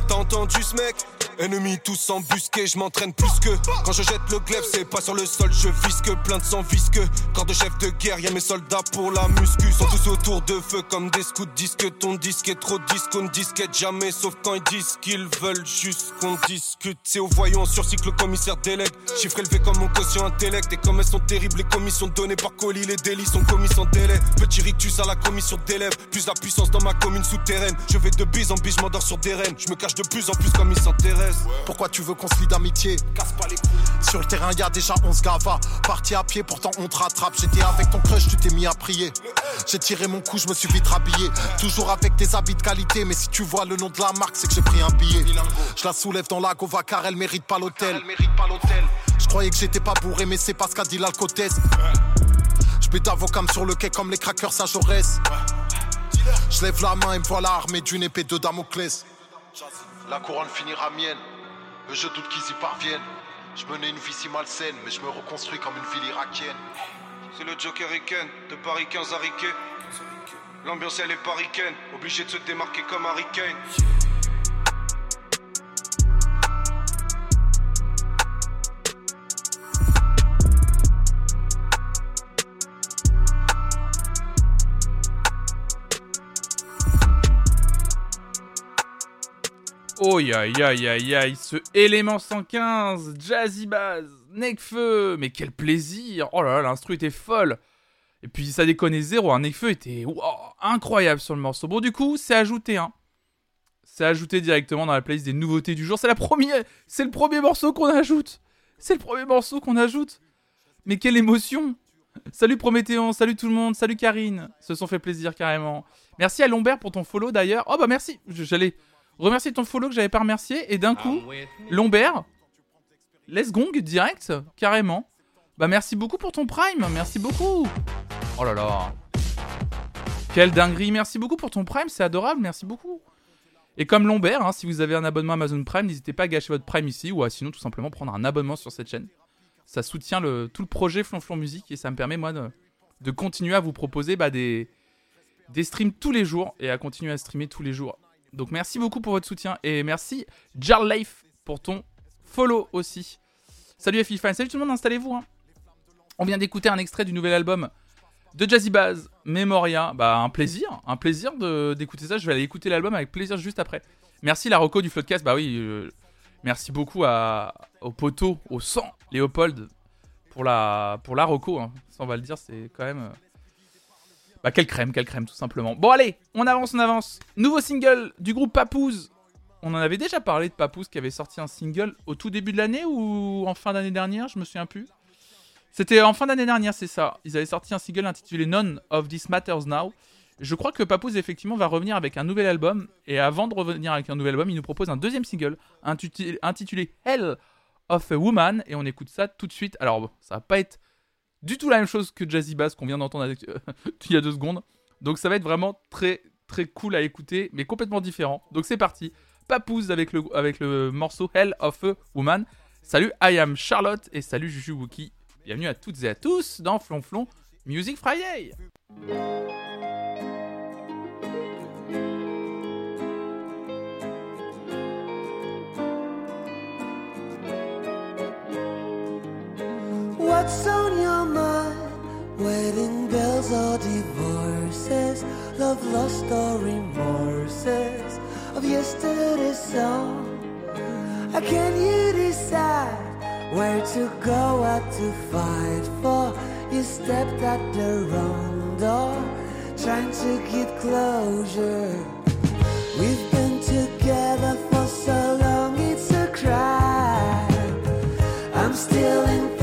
t'as entendu ce mec? Ennemis tous embusqués, je m'entraîne plus que. Quand je jette le glaive, c'est pas sur le sol, je visque. Plein de sang visque. Corps de chef de guerre, y'a mes soldats pour la muscu. Sont tous autour de feu comme des scouts. Disque ton disque est trop disque, on disquette jamais. Sauf quand ils disent qu'ils veulent juste qu'on discute. C'est au voyant sur cycle le commissaire délègue. Chiffre élevé comme mon quotient intellect. Et comme elles sont terribles, les commissions données par colis, les délits sont commis sans délai. Petit rictus à la commission d'élèves. Plus la puissance dans ma commune souterraine. Je vais de bise en bise, je m'endors sur des rênes. Je me cache de plus en plus comme ils s'intéressent. Pourquoi tu veux qu'on se lie d'amitié? Casse pas les couilles. Sur le terrain, y a déjà 11 gava. Parti à pied, pourtant on te rattrape. J'étais avec ton crush, tu t'es mis à prier. J'ai tiré mon coup, je me suis vite rhabillé. Toujours avec des habits de qualité, mais si tu vois le nom de la marque, c'est que j'ai pris un billet. Je la soulève dans la gova car elle mérite pas l'hôtel. Elle mérite pas l'hôtel. Je croyais que j'étais pas bourré, mais c'est pas ce qu'a dit l'alcotesse. Je pète avocam sur le quai comme les crackers à Jaurès. Je lève la main et me voilà armé d'une épée de Damoclès. La couronne finira mienne, mais je doute qu'ils y parviennent. Je menais une vie si malsaine, mais je me reconstruis comme une ville irakienne. C'est le Joker Riken, de Paris 15 à. L'ambiance elle est paricaine, obligé de se démarquer comme Harry Kane. Oh aïe aïe aïe aïe, ce élément 115, Jazzy Bass, Necfeu, mais quel plaisir Oh là là, l'instru était folle Et puis ça déconnait zéro, un Necfeu était incroyable sur le morceau. Bon du coup, c'est ajouté, hein. C'est ajouté directement dans la playlist des nouveautés du jour. C'est la première, c'est le premier morceau qu'on ajoute. C'est le premier morceau qu'on ajoute. Mais quelle émotion Salut Prométhéon, salut tout le monde, salut Karine. Se sont fait plaisir carrément. Merci à Lombert pour ton follow d'ailleurs. Oh bah merci, j'allais remercier ton follow que j'avais pas remercié et d'un coup, Lombert, laisse gong direct, carrément. Bah merci beaucoup pour ton prime, merci beaucoup. Oh là là. Quelle dinguerie, merci beaucoup pour ton prime, c'est adorable, merci beaucoup. Et comme Lombert, hein, si vous avez un abonnement Amazon Prime, n'hésitez pas à gâcher votre prime ici ou à sinon tout simplement prendre un abonnement sur cette chaîne. Ça soutient le, tout le projet Flonflon Musique et ça me permet moi de, de continuer à vous proposer bah, des, des streams tous les jours et à continuer à streamer tous les jours. Donc merci beaucoup pour votre soutien et merci Jarl Life pour ton follow aussi. Salut FIFAN, salut tout le monde, installez-vous. hein. On vient d'écouter un extrait du nouvel album de Jazzy Baz, Memoria. Bah un plaisir, un plaisir d'écouter ça. Je vais aller écouter l'album avec plaisir juste après. Merci la Rocco du Floodcast. Bah oui, euh, merci beaucoup à, au poteau, au sang, Léopold, pour la, pour la Rocco. hein. Ça on va le dire, c'est quand même... euh, bah quelle crème, quelle crème tout simplement. Bon allez, on avance, on avance. Nouveau single du groupe Papouze. On en avait déjà parlé de Papouze qui avait sorti un single au tout début de l'année ou en fin d'année dernière, je me souviens plus. C'était en fin d'année dernière, c'est ça. Ils avaient sorti un single intitulé None of This Matters Now. Je crois que Papouze effectivement va revenir avec un nouvel album et avant de revenir avec un nouvel album, il nous propose un deuxième single intitulé, Hell of a Woman et on écoute ça tout de suite. Alors bon, ça va pas être du tout la même chose que Jazzy Bass qu'on vient d'entendre avec- il y a deux secondes. Donc ça va être vraiment très très cool à écouter, mais complètement différent. Donc c'est parti. Papouze avec le, avec le morceau Hell of a Woman. Salut, I am Charlotte et salut Juju Wookie. Bienvenue à toutes et à tous dans Flonflon Music Friday. What's Love lost or remorses of yesterday's song? How can you decide where to go, what to fight for? You stepped at the wrong door, trying to get closure. We've been together for so long, it's a crime. I'm still in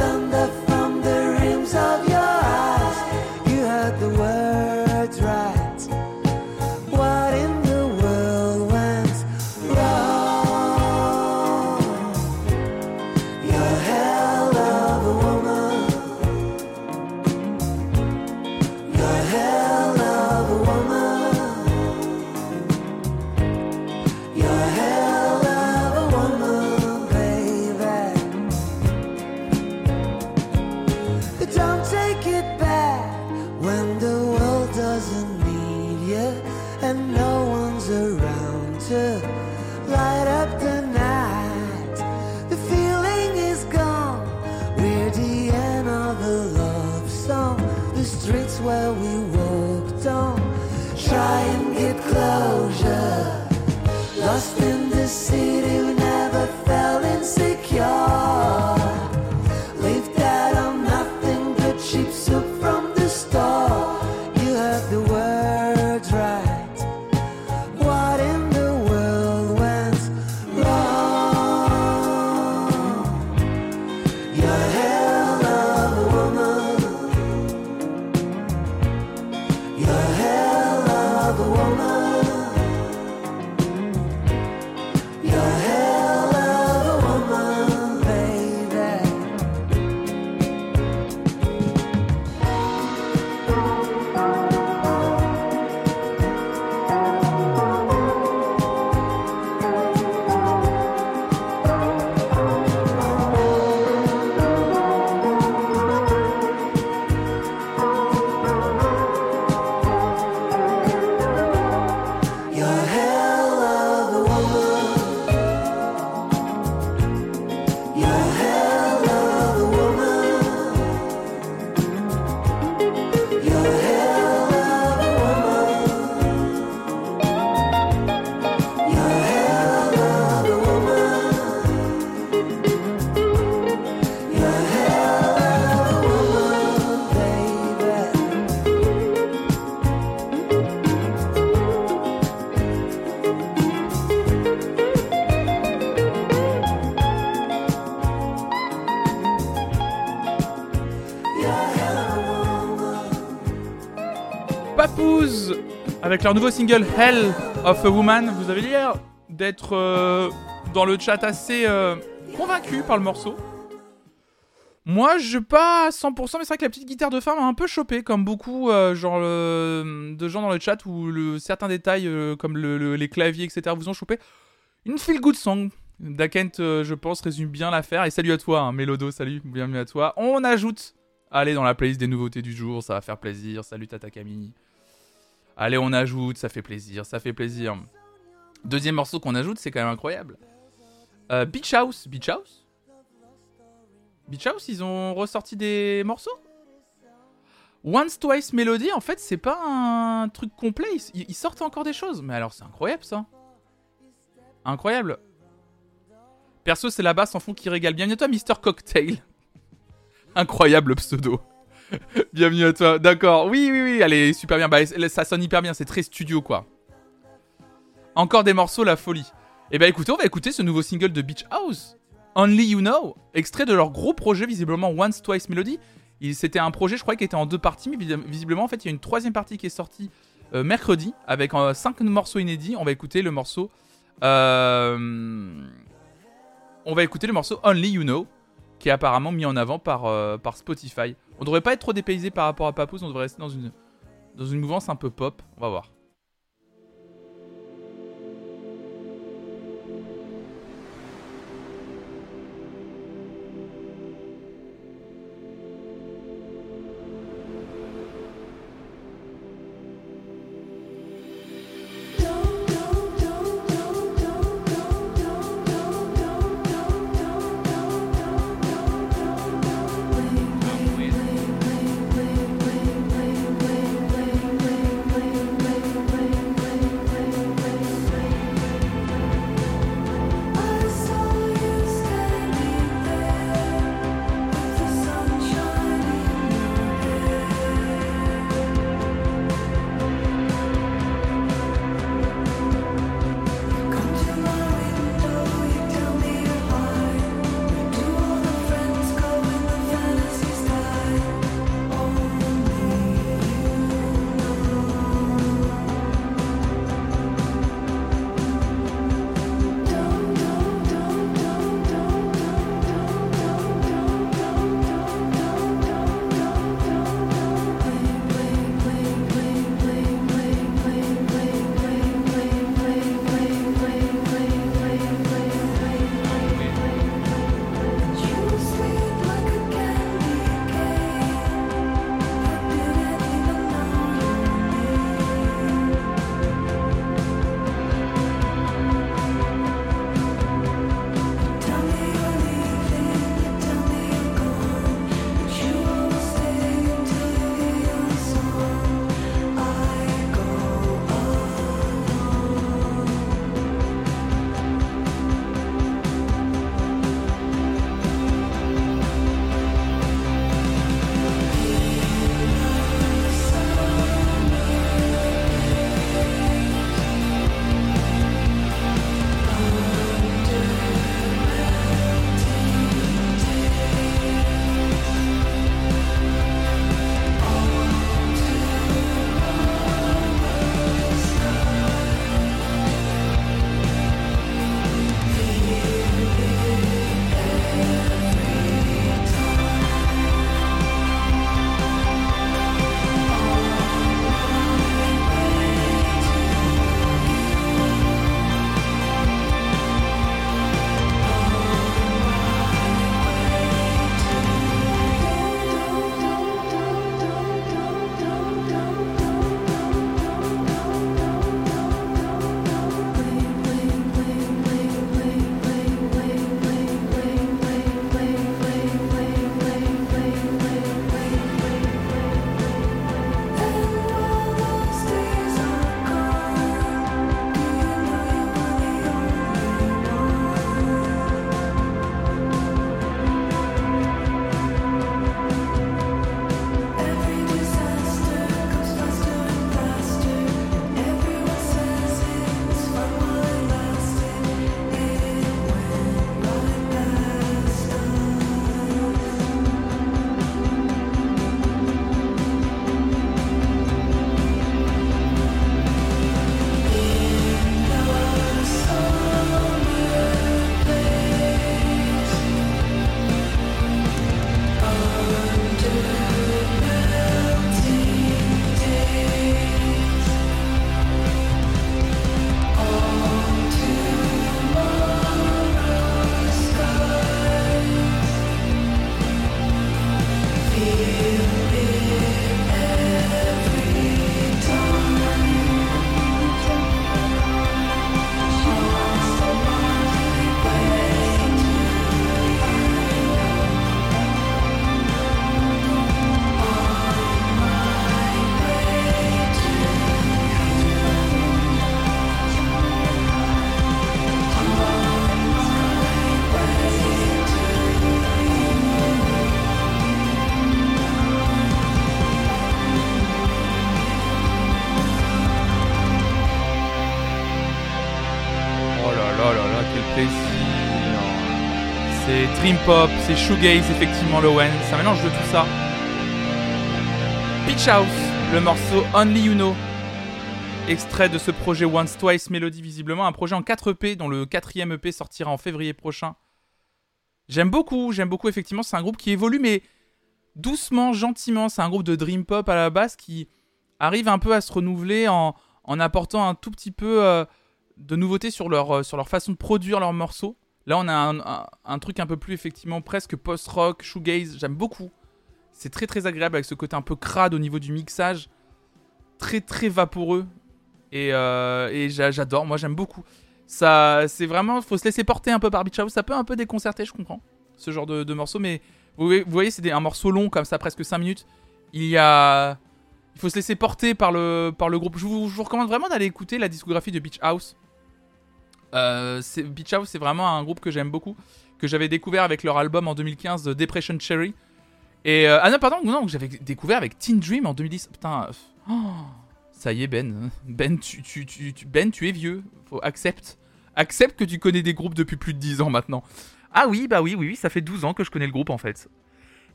avec leur nouveau single Hell of a Woman. Vous avez l'air d'être euh, dans le chat assez euh, convaincu par le morceau. Moi, je pas à 100%, mais c'est vrai que la petite guitare de femme m'a un peu chopé, comme beaucoup euh, genre, de gens dans le chat où certains détails, comme le- le- les claviers, etc., vous ont chopé. Une feel good song. Dakent, je pense, résume bien l'affaire. Et salut à toi, hein, Mélodo, salut, bienvenue à toi. On ajoute, allez, dans la playlist des nouveautés du jour, ça va faire plaisir. Salut Tata Camille. Allez, on ajoute, ça fait plaisir, ça fait plaisir. Deuxième morceau qu'on ajoute, c'est quand même incroyable. Euh, Beach House. Beach House? Beach House, ils ont ressorti des morceaux? Once Twice Melody, en fait, c'est pas un truc complet. Ils, sortent encore des choses. Mais alors, c'est incroyable ça. Incroyable. Perso, c'est la basse en fond qui régale. Bienvenue à toi, Mister Cocktail. Incroyable pseudo. Bienvenue à toi. D'accord. Oui, oui, oui. Allez, super bien. Bah, ça sonne hyper bien. C'est très studio, quoi. Encore des morceaux, la folie. Eh ben, écoutez, on va écouter ce nouveau single de Beach House. Only You Know, extrait de leur gros projet, visiblement Once Twice Melody. C'était un projet, je crois, qui était en deux parties, mais visi- visiblement, en fait, il y a une troisième partie qui est sortie euh, mercredi avec euh, cinq morceaux inédits. On va écouter le morceau. euh, on va écouter le morceau Only You Know, qui est apparemment mis en avant par Spotify. On devrait pas être trop dépaysé par rapport à Papoose, on devrait rester dans une, dans une mouvance un peu pop. On va voir. Dream pop, c'est shoegaze effectivement Lowen, un mélange de tout ça. Beach House, le morceau Only You Know, extrait de ce projet Once Twice Melody visiblement, un projet en 4 EP dont le quatrième EP sortira en février prochain. J'aime beaucoup, j'aime beaucoup effectivement, c'est un groupe qui évolue mais doucement, gentiment, c'est un groupe de dream pop à la base qui arrive un peu à se renouveler en, apportant un tout petit peu euh, de nouveautés sur leur, euh, sur leur façon de produire leurs morceaux. Là, on a un, truc un peu plus, effectivement, presque post-rock, shoegaze. J'aime beaucoup. C'est très très agréable avec ce côté un peu crade au niveau du mixage. Très très vaporeux. Et, euh, j'adore, moi j'aime beaucoup. Ça, c'est vraiment, faut se laisser porter un peu par Beach House. Ça peut un peu déconcerter, je comprends, ce genre de, morceau. Mais vous, voyez- c'est un morceau long comme ça, presque 5 minutes. Il y a, il faut se laisser porter par le, groupe. Je vous recommande vraiment d'aller écouter la discographie de Beach House. Euh, Beach House, c'est vraiment un groupe que j'aime beaucoup, que j'avais découvert avec leur album en 2015, euh, Depression Cherry. Et euh, ah non, pardon, non, que j'avais découvert avec Teen Dream en 2010. Putain, euh, oh, ça y est Ben, Ben, tu, tu, tu, Ben, tu es vieux. Faut accepte, accepte que tu connais des groupes depuis plus de 10 ans maintenant. Ah oui, bah oui, oui, oui, ça fait 12 ans que je connais le groupe en fait.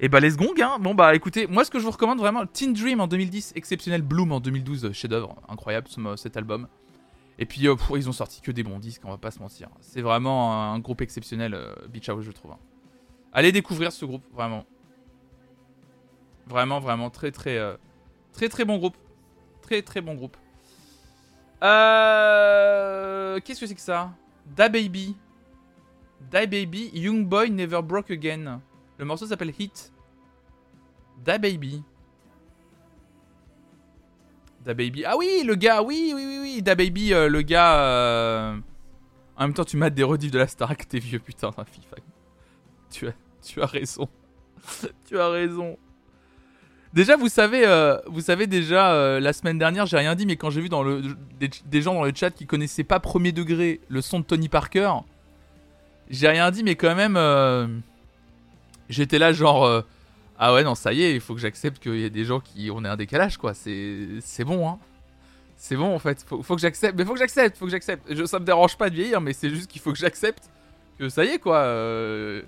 Et bah les gongs, hein. Bon bah écoutez, moi ce que je vous recommande vraiment, Teen Dream en 2010, exceptionnel, Bloom en 2012, euh, chef-d'œuvre, incroyable ce- cet album. Et puis euh, ils ont sorti que des bons disques, on va pas se mentir. C'est vraiment un groupe exceptionnel, euh, Beach House, je trouve. hein. Allez découvrir ce groupe, vraiment. Vraiment, vraiment, très très euh, très très bon groupe. Très très bon groupe. Qu'est-ce que c'est que ça? Da Baby. Da Baby, Young Boy Never Broke Again. Le morceau s'appelle Hit. Da Baby. Da Baby. Ah oui, le gars, oui, oui, oui, oui. Da Baby, euh, le gars. euh, En même temps, tu mates des rediffs de la Starac, t'es vieux, putain, FIFA. Tu as, tu as raison. tu as raison. Déjà, vous savez, euh, vous savez déjà, euh, la semaine dernière, j'ai rien dit, mais quand j'ai vu dans le, des, gens dans le chat qui connaissaient pas premier degré le son de Tony Parker, j'ai rien dit, mais quand même, j'étais là genre, ah ouais, non, ça y est, il faut que j'accepte qu'il y ait des gens qui, on ait un décalage, quoi. C'est, bon, hein. C'est bon, en fait. Faut, faut que j'accepte, mais faut que j'accepte, faut que j'accepte. Je, ça me dérange pas de vieillir, mais c'est juste qu'il faut que j'accepte que ça y est, quoi. euh,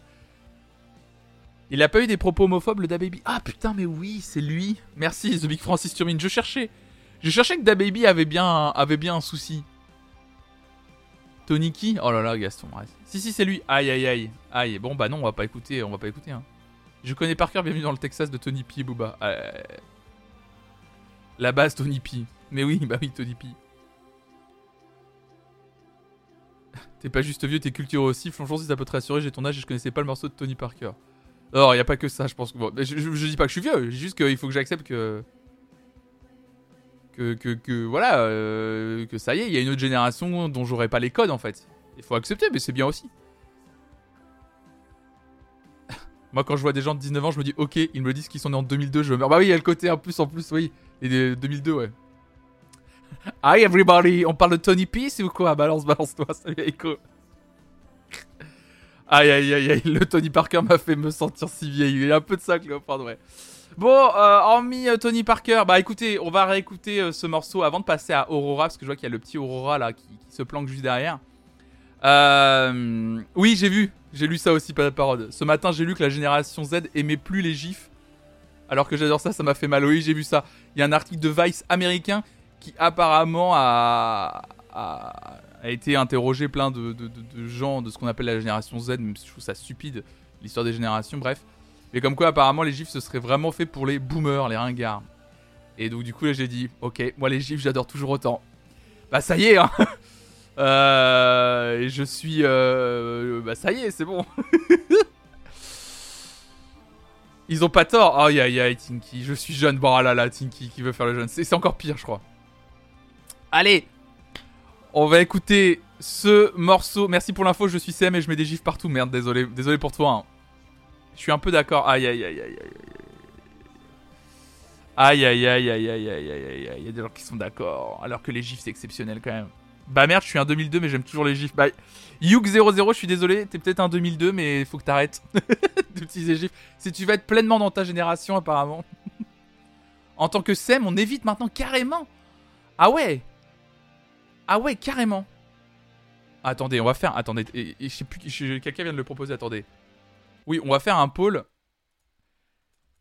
il a pas eu des propos homophobes, le DaBaby? Ah putain, mais oui, c'est lui. Merci, The Big Francis Turmine. Je cherchais. Je cherchais que DaBaby avait bien, avait bien un souci. Toniki Oh là là, Gaston. Si, si, c'est lui. Aïe, aïe, aïe. Aïe, bon, bah non, on va pas écouter, on va pas écouter. Hein. Je connais par cœur Bienvenue dans le Texas de Tony P et Booba. Euh, La base Tony P. Mais oui, bah oui, Tony P. T'es pas juste vieux, t'es cultureux aussi. Franchement, si ça peut te rassurer, j'ai ton âge et je connaissais pas le morceau de Tony Parker. Alors, il a pas que ça, je pense que. Je, dis pas que je suis vieux, juste qu'il faut que j'accepte que. Que, que, que voilà, euh, que ça y est, il y a une autre génération dont j'aurais pas les codes en fait. Il faut accepter, mais c'est bien aussi. Moi, quand je vois des gens de 19 ans, je me dis, ok, ils me disent qu'ils sont nés en 2002, je meurs. Bah oui, il y a le côté en plus, en plus, oui. Et de 2002, ouais. Hi everybody, on parle de Tony Peace ou quoi? Balance, balance-toi, salut Echo. Aïe aïe aïe aïe, le Tony Parker m'a fait me sentir si vieille. Il y a un peu de ça, Cléopâtre, ouais. Bon, euh, hormis euh, Tony Parker, bah écoutez, on va réécouter euh, ce morceau avant de passer à Aurora, parce que je vois qu'il y a le petit Aurora là qui se planque juste derrière. Euh, oui, j'ai vu, j'ai lu ça aussi, pas de parole. Ce matin, j'ai lu que la génération Z aimait plus les gifs. Alors que j'adore ça, ça m'a fait mal. Oui, j'ai vu ça. Il y a un article de Vice américain qui apparemment a, a, été interrogé plein de gens de ce qu'on appelle la génération Z, même si je trouve ça stupide, l'histoire des générations, bref. Mais comme quoi, apparemment, les gifs, ce serait vraiment fait pour les boomers, les ringards. Et donc, du coup, là, j'ai dit, ok, moi, les gifs, j'adore toujours autant. Bah, ça y est, hein Euh, je suis... euh, bah, ça y est, c'est bon Ils ont pas tort. Aïe aïe aïe, Tinky. Je suis jeune. Bon, ah là là, Tinky qui veut faire le jeune. C'est encore pire, je crois. Allez On va écouter ce morceau. Merci pour l'info, je suis CM et je mets des gifs partout. Merde, désolé, désolé pour toi. hein. Je suis un peu d'accord. Aïe aïe aïe aïe aïe. Aïe aïe aïe aïe aïe aïe aïe aïe aïe. Il y a des gens qui sont d'accord. Alors que les gifs, c'est exceptionnel quand même. Bah merde, je suis un 2002, mais j'aime toujours les gifs. Bah, Youk00, je suis désolé, t'es peut-être un 2002, mais faut que t'arrêtes d'utiliser gifs. Si tu veux être pleinement dans ta génération, apparemment. en tant que SEM, on évite maintenant carrément. Ah ouais Ah ouais, carrément. Attendez, on va faire. Attendez, Quelqu'un vient de le proposer, attendez. Oui, on va faire un pôle.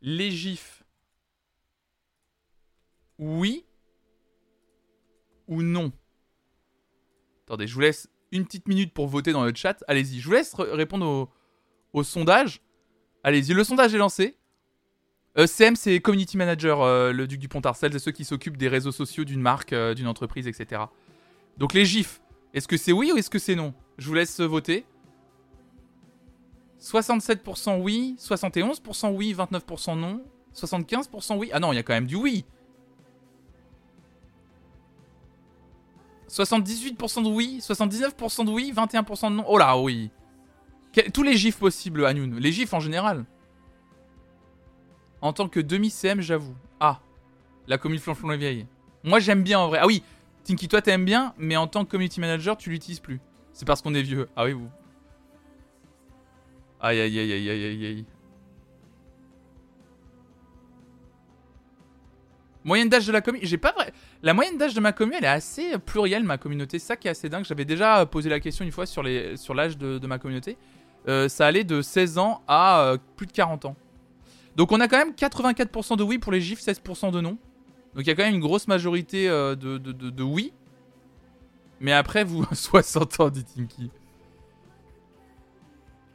Les gifs. Oui ou non? Attendez, je vous laisse une petite minute pour voter dans le chat. Allez-y, je vous laisse répondre au, sondage. Allez-y, le sondage est lancé. Euh, CM, c'est Community Manager, euh, le duc du Pont-Arcel, c'est ceux qui s'occupent des réseaux sociaux d'une marque, euh, d'une entreprise, etc. Donc les gifs, est-ce que c'est oui ou est-ce que c'est non? Je vous laisse voter. 67% oui, 71% oui, 29% non, 75% oui. Ah non, il y a quand même du oui. 78% de oui, 79% de oui, 21% de non. Oh là, oui. Que- tous les gifs possibles, Hanoun. Les gifs en général. En tant que demi-CM, j'avoue. Ah, la commune Flonflon est vieille. Moi, j'aime bien en vrai. Ah oui, Tinky, toi, t'aimes bien, mais en tant que community manager, tu l'utilises plus. C'est parce qu'on est vieux. Ah oui, vous. Aïe, aïe, aïe, aïe, aïe, aïe, Moyenne d'âge de la communauté. J'ai pas vrai. La moyenne d'âge de ma commune, elle est assez plurielle, ma communauté. C'est ça qui est assez dingue. J'avais déjà posé la question une fois sur les sur l'âge de, de ma communauté. Euh, ça allait de 16 ans à euh, plus de 40 ans. Donc on a quand même 84% de oui pour les gifs, 16% de non. Donc il y a quand même une grosse majorité euh, de, de, de- de oui. Mais après, vous, 60 ans, dit Tinky.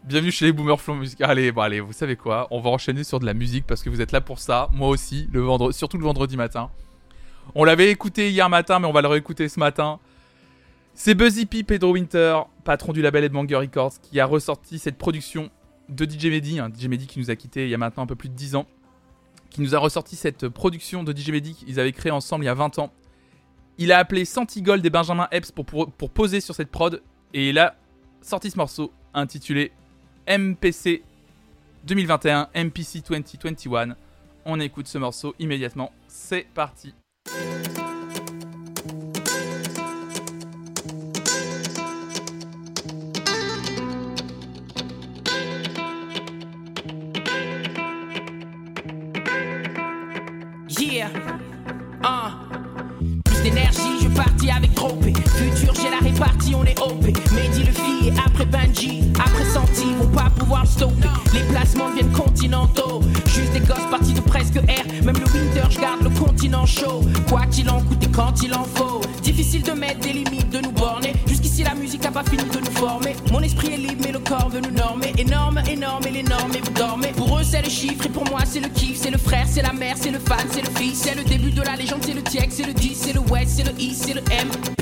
Bienvenue chez les Boomers Flow Music. Allez, bon, allez, vous savez quoi? On va enchaîner sur de la musique parce que vous êtes là pour ça. Moi aussi, le vendredi, surtout le vendredi matin. On l'avait écouté hier matin, mais on va le réécouter ce matin. C'est Buzzy P, Pedro Winter, patron du label Headbanger Records, qui a ressorti cette production de DJ Mehdi, hein, DJ Mehdi qui nous a quitté il y a maintenant un peu plus de 10 ans, qui nous a ressorti cette production de DJ Mehdi qu'ils avaient créée ensemble il y a 20 ans. Il a appelé Santigold et Benjamin Epps pour poser sur cette prod, et il a sorti ce morceau intitulé MPC 2021, MPC 2021. On écoute ce morceau immédiatement, c'est parti. Yeah, ah. Plus d'énergie, je partis avec trop P. Futur, j'ai la répartie, on est OP. Mehdi le fille, après Benji, Les continentaux. Juste des gosses partis de presque R. Même le winter, je garde le continent chaud. Quoi qu'il en coûte et quand il en faut. Difficile de mettre des limites, de nous borner. Jusqu'ici, la musique a pas fini de nous former. Mon esprit est libre, mais le corps veut nous normer. Énorme, énorme, et les normes, et vous dormez. Pour eux, c'est le chiffre, et pour moi, c'est le kiff. C'est le frère, c'est la mère, c'est le fan, c'est le fils. C'est le début de la légende, c'est le TX, c'est le 10, c'est le West, c'est le I, c'est le M.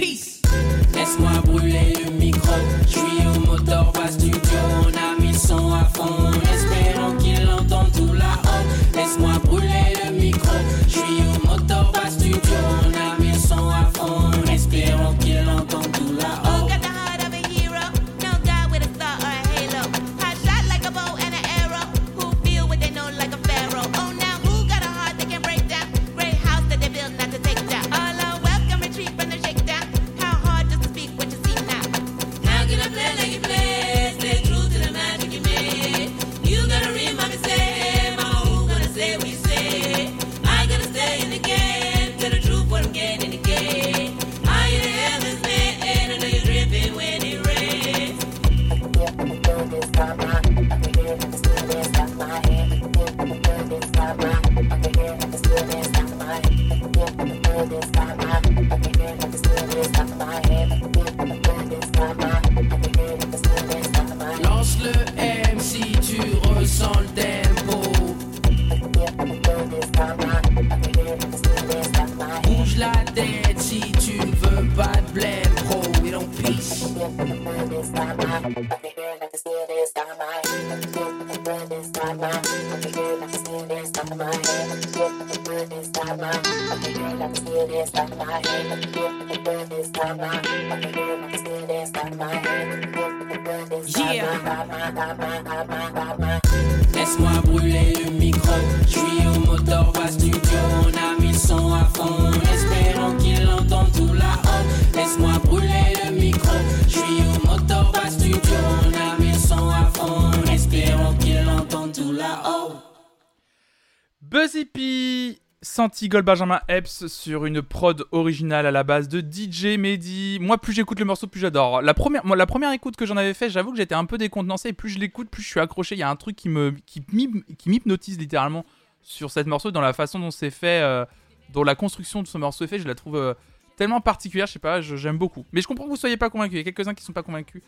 Gold Benjamin Epps sur une prod originale à la base de DJ Mehdi. Moi, plus j'écoute le morceau, plus j'adore. La première, moi, la première écoute que j'en avais fait, j'avoue que j'étais un peu décontenancé. Et plus je l'écoute, plus je suis accroché. Il y a un truc qui qui m'hyp- qui m'hypnotise littéralement sur cette morceau, dans la façon dont c'est fait, euh, dont la construction de ce morceau est fait. Je la trouve euh, tellement particulière. Je sais pas, j'aime beaucoup. Mais je comprends que vous soyez pas convaincus. Il y a quelques-uns qui sont pas convaincus.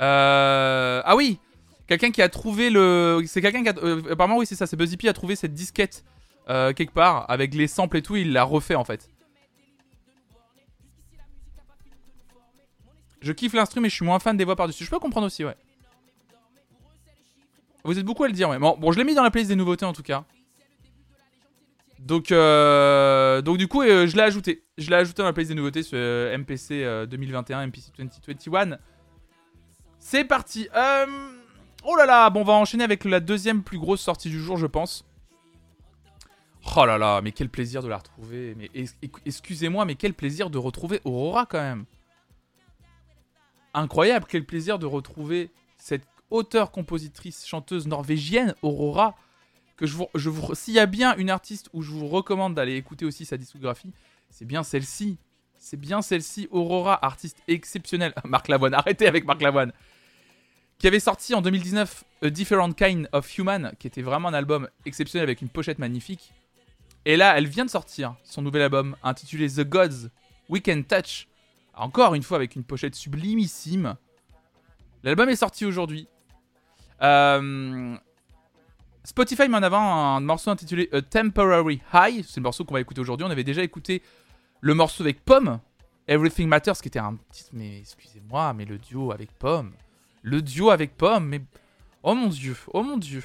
Euh, Ah oui, quelqu'un qui a trouvé le. C'est quelqu'un qui a. euh, apparemment, oui, c'est ça. C'est Buzzy P a trouvé cette disquette euh, quelque part avec les samples et tout. Il l'a refait en fait. Je kiffe l'instru, mais je suis moins fan des voix par-dessus. Je peux comprendre aussi, ouais. Vous êtes beaucoup à le dire, ouais. Bon, je l'ai mis dans la playlist des nouveautés en tout cas. Donc, euh, donc du coup, euh, je l'ai ajouté. Je l'ai ajouté dans la playlist des nouveautés euh, MPC euh, 2021, MPC 2021. C'est parti. Oh là là, bon, on va enchaîner avec la deuxième plus grosse sortie du jour, je pense. Oh là là, mais quel plaisir de la retrouver. Mais excusez-moi, mais quel plaisir de retrouver Aurora quand même. Incroyable, quel plaisir de retrouver cette auteure, compositrice, chanteuse norvégienne, Aurora. Que je vous, je vous, s'il y a bien une artiste où je vous recommande d'aller écouter aussi sa discographie, c'est bien celle-ci. C'est bien celle-ci, Aurora, artiste exceptionnelle. Marc Lavoine, arrêtez avec Marc Lavoine. Qui avait sorti en 2019 A Different Kind of Human, qui était vraiment un album exceptionnel avec une pochette magnifique. Et là, elle vient de sortir son nouvel album intitulé The Gods We Can Touch. Encore une fois avec une pochette sublimissime. L'album est sorti aujourd'hui. Euh, Spotify met en avant un morceau intitulé A Temporary High. C'est le morceau qu'on va écouter aujourd'hui. On avait déjà écouté le morceau avec Pomme, Everything Matters, qui était un petit. Mais excusez-moi, mais le duo avec Pomme. Le duo avec Pomme, mais. Oh mon dieu, oh mon dieu.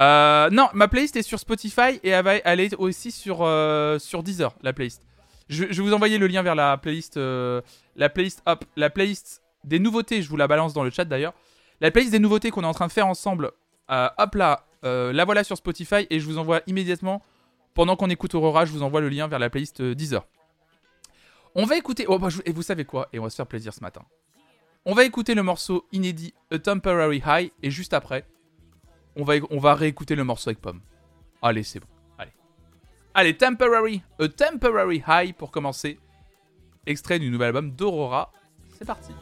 Euh, non, ma playlist est sur Spotify et elle, est aussi sur, euh, sur Deezer, la playlist. Je, vais vous envoyer le lien vers la playlist. euh, la playlist, hop, la playlist des nouveautés, je vous la balance dans le chat d'ailleurs. La playlist des nouveautés qu'on est en train de faire ensemble, hop là, la voilà sur Spotify et je vous envoie immédiatement, pendant qu'on écoute Aurora, je vous envoie le lien vers la playlist Deezer. On va écouter, oh, bah, je- et vous savez quoi, et on va se faire plaisir ce matin. On va écouter le morceau inédit A Temporary High et juste après, on va, réécouter le morceau avec Pomme. Allez, c'est bon. Allez. Allez, Temporary, A Temporary High pour commencer. Extrait du nouvel album d'Aurora. C'est parti.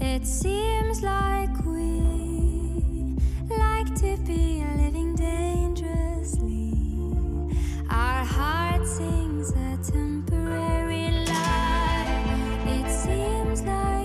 It seems like we like to be living temporary lie. It seems like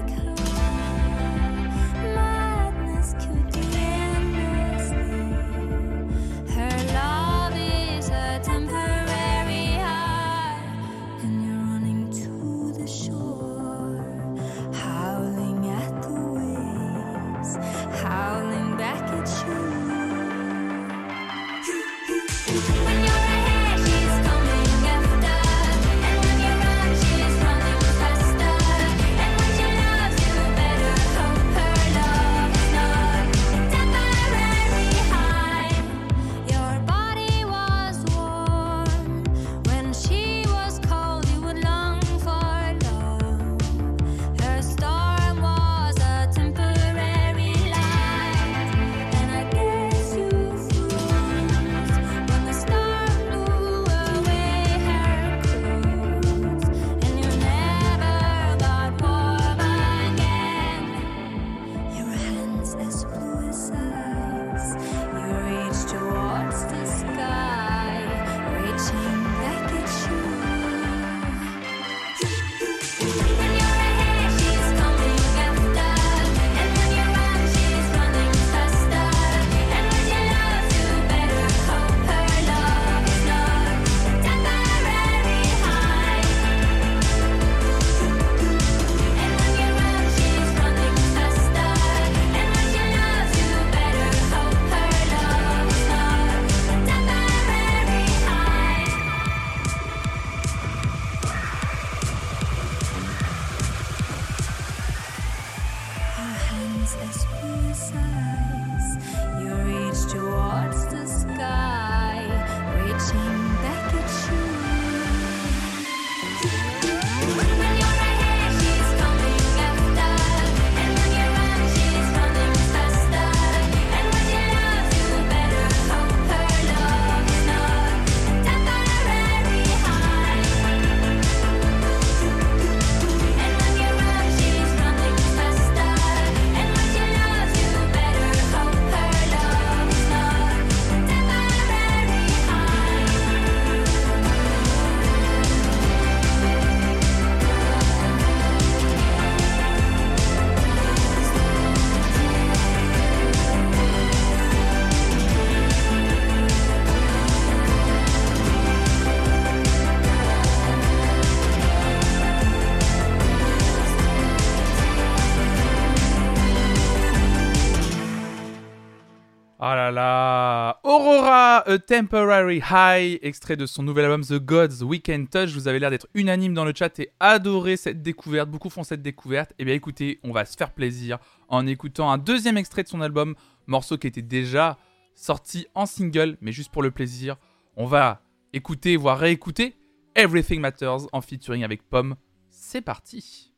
A Temporary High, extrait de son nouvel album The Gods Weekend Touch. Vous avez l'air d'être unanime dans le chat et adorer cette découverte. Beaucoup font cette découverte. Eh bien écoutez, on va se faire plaisir en écoutant un deuxième extrait de son album, morceau qui était déjà sorti en single, mais juste pour le plaisir. On va écouter, voire réécouter Everything Matters en featuring avec Pomme. C'est parti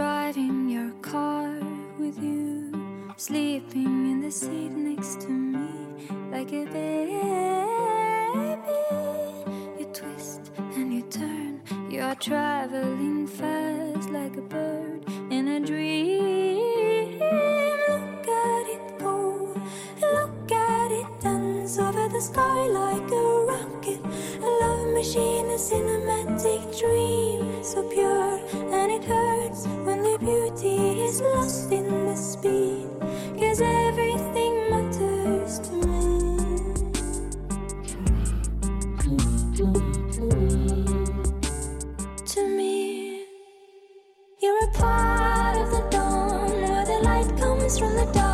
driving your car with you, sleeping in the seat next to me like a baby. You twist and you turn, you are traveling fast like a bird in a dream. Over the sky like a rocket. A love machine, a cinematic dream, so pure and it hurts when the beauty is lost in the speed. Cause everything matters to me. To me, you're a part of the dawn where the light comes from the dark.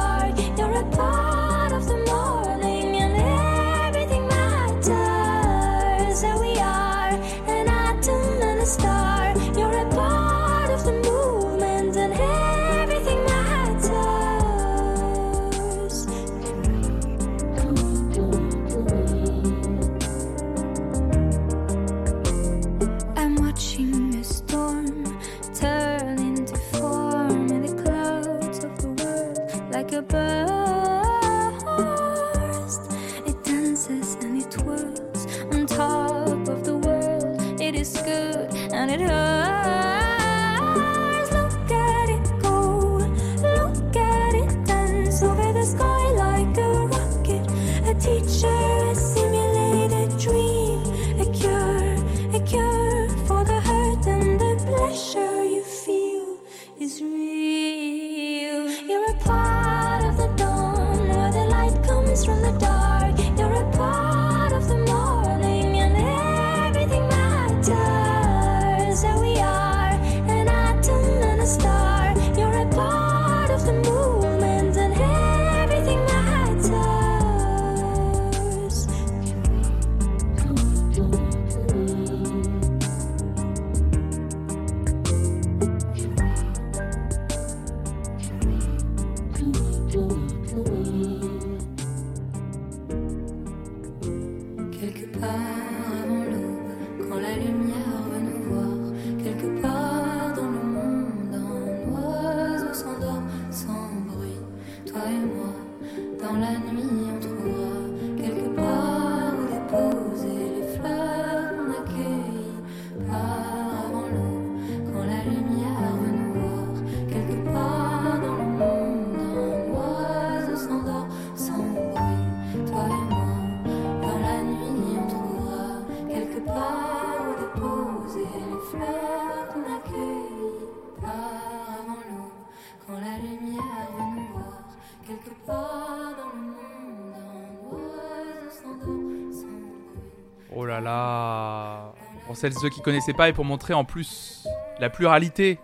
Celles et ceux qui connaissaient pas et pour montrer en plus la pluralité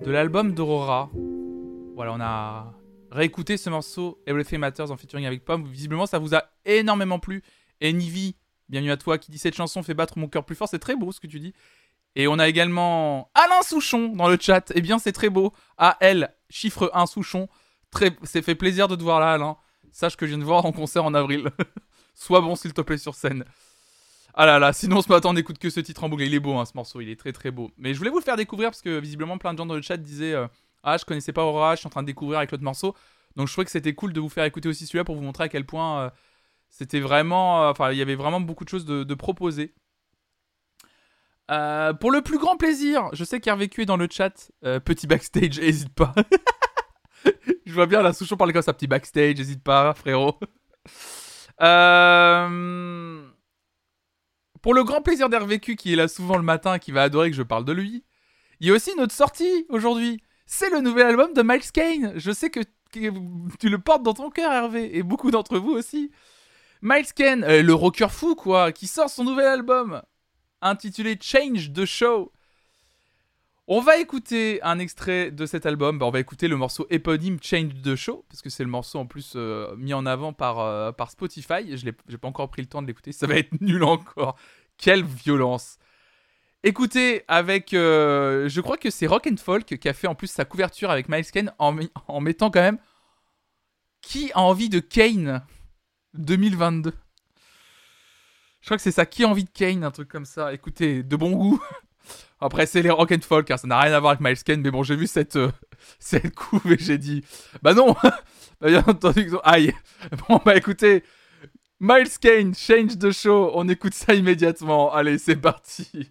de l'album d'Aurora. Voilà, on a réécouté ce morceau Everything Matters en featuring avec Pomme. Visiblement, ça vous a énormément plu. Et Nivi, bienvenue à toi, qui dit cette chanson fait battre mon cœur plus fort. C'est très beau ce que tu dis. Et on a également Alain Souchon dans le chat. Eh bien, c'est très beau. A-L, chiffre 1 Souchon. C'est fait plaisir de te voir là, Alain. Sache que je viens de voir en concert en avril. Sois bon, s'il te plaît, sur scène. Ah là là, sinon ce matin on n'écoute que ce titre en boucle. Il est beau hein, ce morceau, il est très très beau. Mais je voulais vous le faire découvrir parce que visiblement plein de gens dans le chat disaient euh, Ah, je connaissais pas Aurora, je suis en train de découvrir avec l'autre morceau. Donc je trouvais que c'était cool de vous faire écouter aussi celui-là pour vous montrer à quel point euh, c'était vraiment. euh, Enfin, il y avait vraiment beaucoup de choses de, proposer. Pour le plus grand plaisir, je sais qu'Hervé Q est dans le chat. Petit backstage, hésite pas. je vois bien la Souchon parler comme ça. Petit backstage, hésite pas, frérot. Pour le grand plaisir d'Hervé Q qui est là souvent le matin et qui va adorer que je parle de lui, il y a aussi une autre sortie aujourd'hui. C'est le nouvel album de Miles Kane. Je sais que, que tu le portes dans ton cœur, Hervé, et beaucoup d'entre vous aussi. Miles Kane, euh, le rocker fou, quoi, qui sort son nouvel album. intitulé Change the Show. On va écouter un extrait de cet album. Bah, on va écouter le morceau éponyme Change the Show, parce que c'est le morceau en plus euh, mis en avant par, euh, par Spotify. Je n'ai pas encore pris le temps de l'écouter. Ça va être nul encore. Quelle violence. Écoutez, avec. euh, je crois que c'est Rock and Folk qui a fait en plus sa couverture avec Miles Kane en, mettant quand même. Qui a envie de Kane 2022 Je crois que c'est ça. Qui a envie de Kane Un truc comme ça. Écoutez, de bon goût. Après, c'est les rock and folk, hein, ça n'a rien à voir avec Miles Kane, mais bon, j'ai vu cette, euh, cette couve et j'ai dit, bah non, bah bien entendu, aïe. Bon, bah écoutez, Miles Kane, Change the Show, on écoute ça immédiatement. Allez, c'est parti.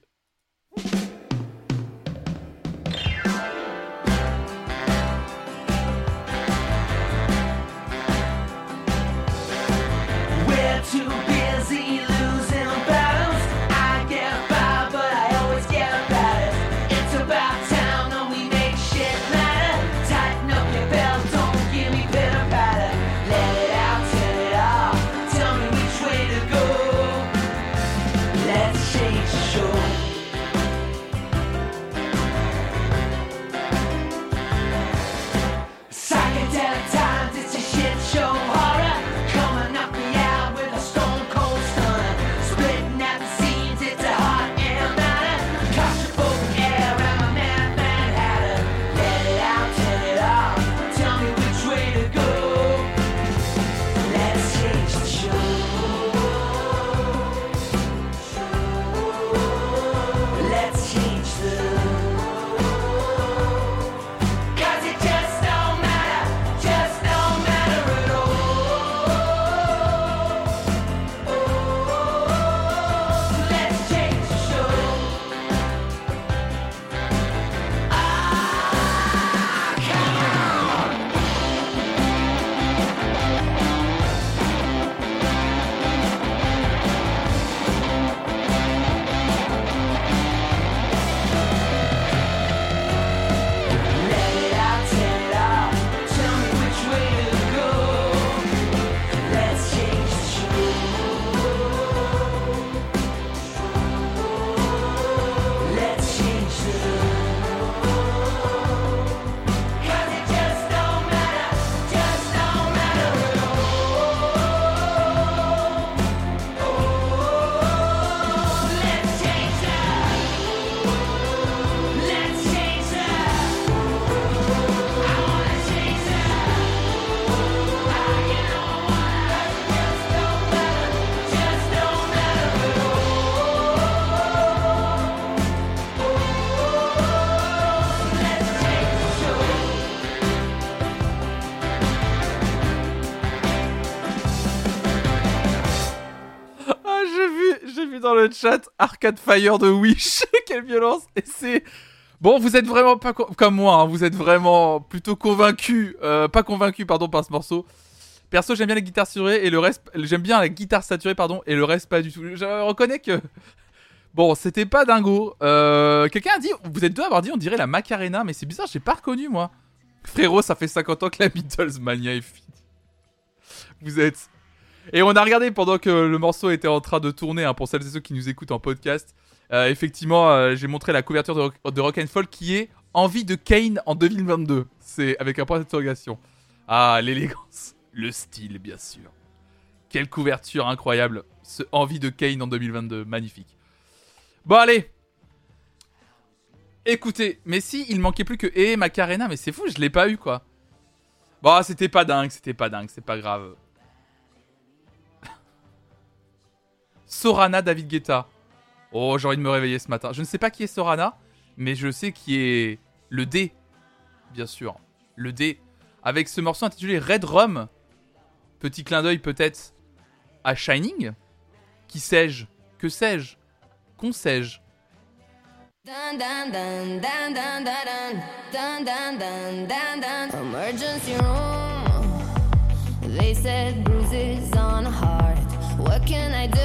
Le chat Arcade Fire de Wish. Quelle violence. Et c'est. Bon, vous êtes vraiment pas co- comme moi, hein, vous êtes vraiment plutôt convaincu, euh, pas convaincu, pardon, par ce morceau. Perso, j'aime bien les guitares saturées et le reste, j'aime bien la guitare saturée, pardon, et le reste pas du tout. Je reconnais que, bon, c'était pas dingo. Euh, Quelqu'un a dit, vous êtes deux à avoir dit, on dirait la Macarena, mais c'est bizarre, j'ai pas reconnu moi. Frérot, ça fait 50 ans que la Beatles Mania est finie. Vous êtes. Et on a regardé pendant que le morceau était en train de tourner, hein, pour celles et ceux qui nous écoutent en podcast. Euh, effectivement, euh, j'ai montré la couverture de, Rock- qui est Envie de Kane en 2022. C'est avec un point d'interrogation. Ah, l'élégance. Le style, bien sûr. Quelle couverture incroyable. Ce Envie de Kane en 2022. Magnifique. Bon, allez. Écoutez, mais si, il manquait plus que Eh Macarena, mais c'est fou, je l'ai pas eu, quoi. Bon, c'était pas dingue, c'était pas dingue, c'est pas grave. Sorana David Guetta. Oh, j'ai envie de me réveiller ce matin. Je ne sais pas qui est Sorana, mais je sais qui est le D. Bien sûr. Le D. Avec ce morceau intitulé Red Rum. Petit clin d'œil peut-être à Shining. Qui sais-je? Que sais-je? Qu'on sais-je? Emergency room. Can I do?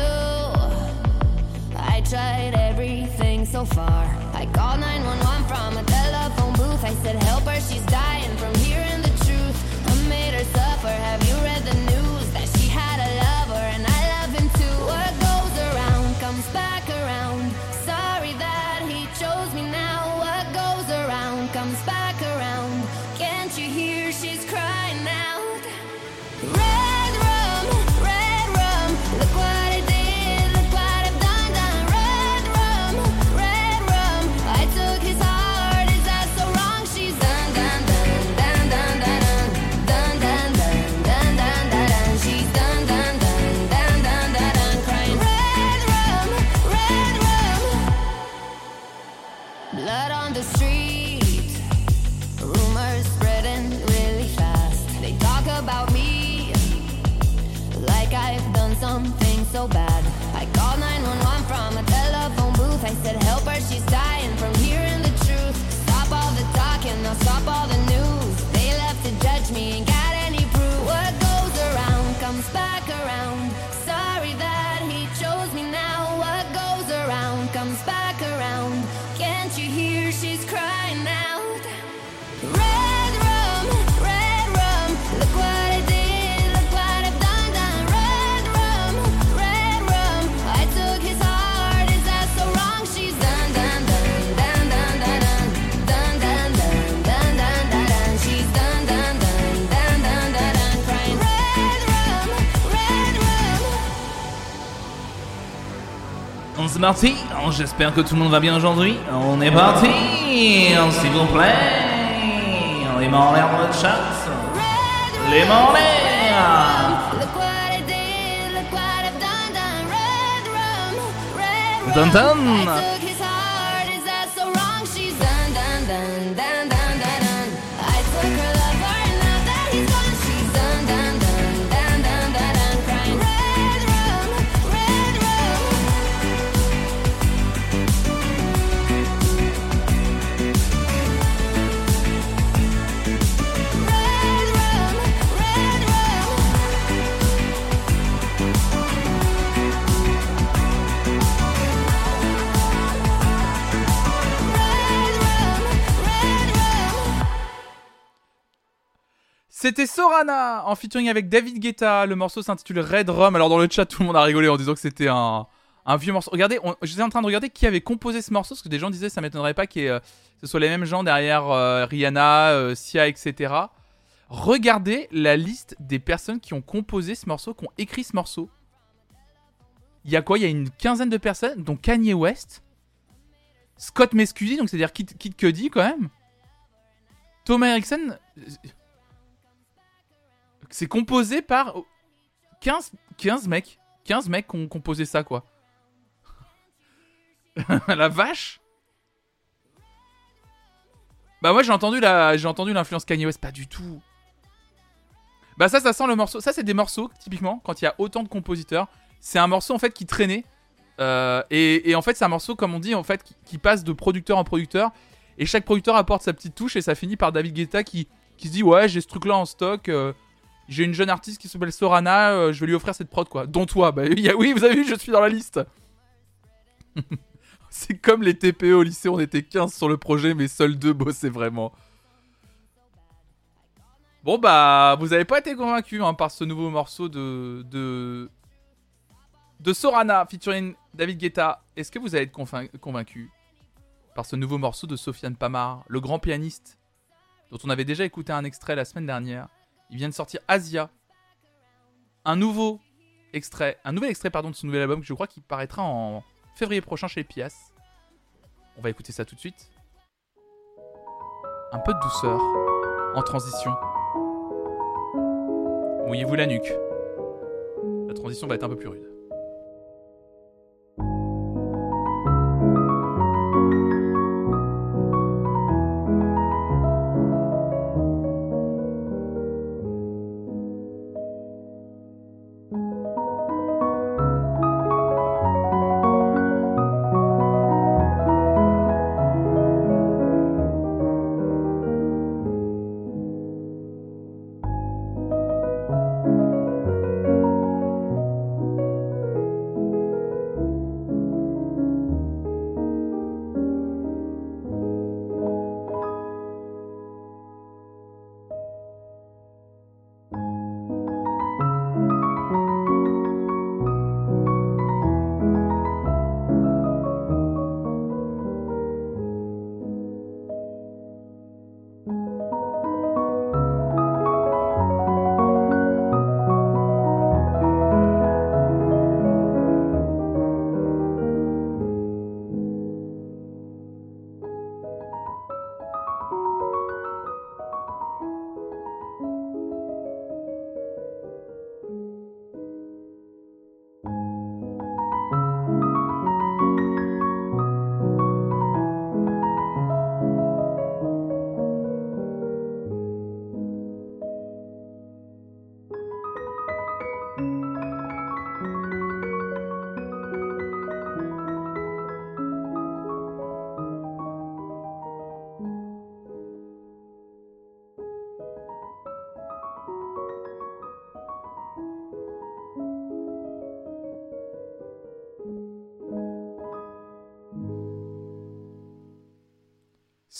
I tried everything so far. I called 911 from a telephone booth. I said, Help her, she's dying from hearing the truth. I made her suffer. Have you read the news about me. Like I've done something so bad. I called 911 from a telephone booth. I said, Help her, she's dying from hearing the truth. Stop all the talking, now stop all the news. They left to judge me, ain't got any proof. What goes around comes back around. Parti, j'espère que tout le monde va bien aujourd'hui. On est parti, s'il vous plaît. Les mains en l'air dans le chat. Les mains en l'air. C'était Sorana en featuring avec David Guetta. Le morceau s'intitule Red Rum. Alors dans le chat, tout le monde a rigolé en disant que c'était un, vieux morceau. Regardez, j'étais en train de regarder qui avait composé ce morceau parce que des gens disaient ça m'étonnerait pas ait, euh, ce soit les mêmes gens derrière euh, Rihanna, euh, Sia, etc. Regardez la liste des personnes qui ont composé ce morceau, qui ont écrit ce morceau. Il y a quoi? Il y a une quinzaine de personnes, dont Kanye West, Scott Mescudi, donc c'est-à-dire Kid, Kid Cudi quand même, Thomas Erickson. C'est composé par 15, 15 mecs. 15 mecs qui ont composé ça, quoi. la vache Bah moi j'ai entendu la j'ai entendu l'influence Kanye West pas du tout. Bah ça ça sent le morceau, ça c'est des morceaux typiquement quand il y a autant de compositeurs, c'est un morceau en fait qui traînait Euh, et, et en fait c'est un morceau comme on dit en fait qui, passe de producteur en producteur et chaque producteur apporte sa petite touche et ça finit par David Guetta qui qui se dit ouais j'ai ce truc là en stock euh, j'ai une jeune artiste qui s'appelle Sorana, euh, je vais lui offrir cette prod quoi. Dont toi, bah oui, vous avez vu, je suis dans la liste. C'est comme les TPE au lycée, on était 15 sur le projet, mais seuls deux bossaient vraiment. Bon bah, vous avez pas été convaincu hein, par ce nouveau morceau de de de Sorana featuring David Guetta. Est-ce que vous allez être convain- convaincu par ce nouveau morceau de Sofiane Pamar, le grand pianiste, dont on avait déjà écouté un extrait la semaine dernière? Il vient de sortir Asia, un nouveau extrait, un nouvel extrait pardon de son nouvel album que je crois qu'il paraîtra en février prochain chez Pias. On va écouter ça tout de suite. Un peu de douceur en transition. Mouillez-vous la nuque. La transition va être un peu plus rude.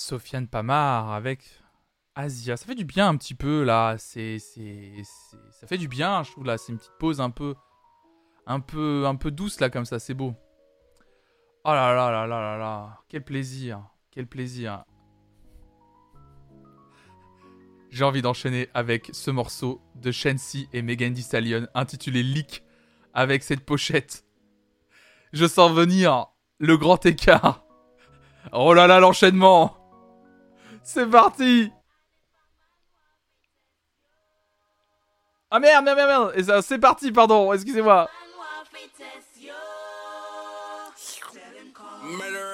Sofiane Pamar avec Asia. Ça fait du bien un petit peu là. C'est, c'est, ça fait du bien, je trouve là. C'est une petite pause un peu, un peu, un peu douce là comme ça. C'est beau. Oh là là là là là là. Quel plaisir. Quel plaisir. J'ai envie d'enchaîner avec ce morceau de Shensi et Megan Thee Stallion intitulé Leak avec cette pochette. Je sens venir le grand écart. Oh là là, l'enchaînement. C'est parti. Ah merde, merde, merde, merde. Et ça, C'est parti, pardon, excusez-moi. Murder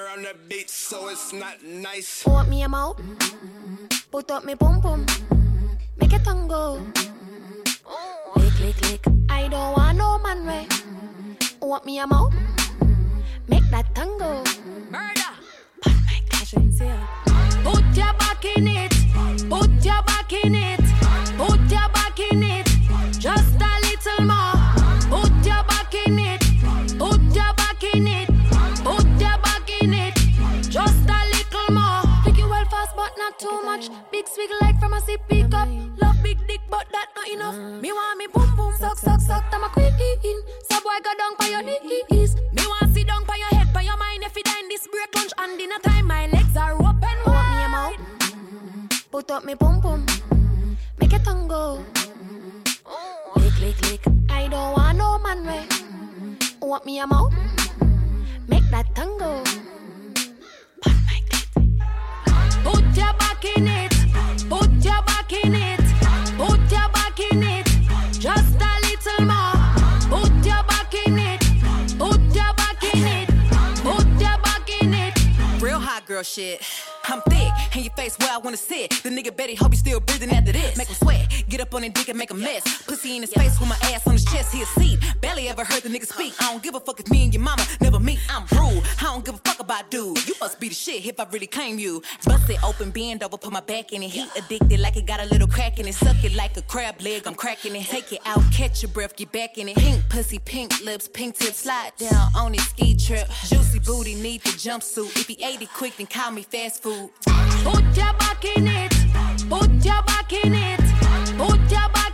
back in it. Put your back in it. Put your back in it. Just a little more. Put your back in it. Put your back in it. Put your back in it. Just a little more. Take you well fast, but not too much. Big swig like from a sippy cup. Love big dick, but that not enough. Me want me boom boom suck suck suck. I'm a queen. So boy go down by your knees. Mouth? Put up me boom boom. Make a tango. Lick lick lick. I don't want no man way. Want me a mouth? Make that tango. Put your back in it. Put your back in it. Put your back in it. Just a little more. Put your back in it. Put your back in it. Put your back in it. Real hot girl shit. I'm thick, in your face where I wanna sit. The nigga Betty hope you still breathing after this. Make him sweat, get up on his dick and make a mess. Pussy in his face with my ass on his chest, he a seat. Barely ever heard the nigga speak. I don't give a fuck if me and your mama never meet. I'm rude, I don't give a fuck about dude. You must be the shit if I really claim you. Bust it open, bend over, put my back in it. Heat addicted like it got a little crack in it. Suck it like a crab leg, I'm cracking it. Take it out, catch your breath, get back in it. Pink pussy, pink lips, pink tip, slide down on his ski trip. Juicy booty, need the jumpsuit. If he ate it quick, then call me fast food. Put your back in it. Put your back in it. Put your back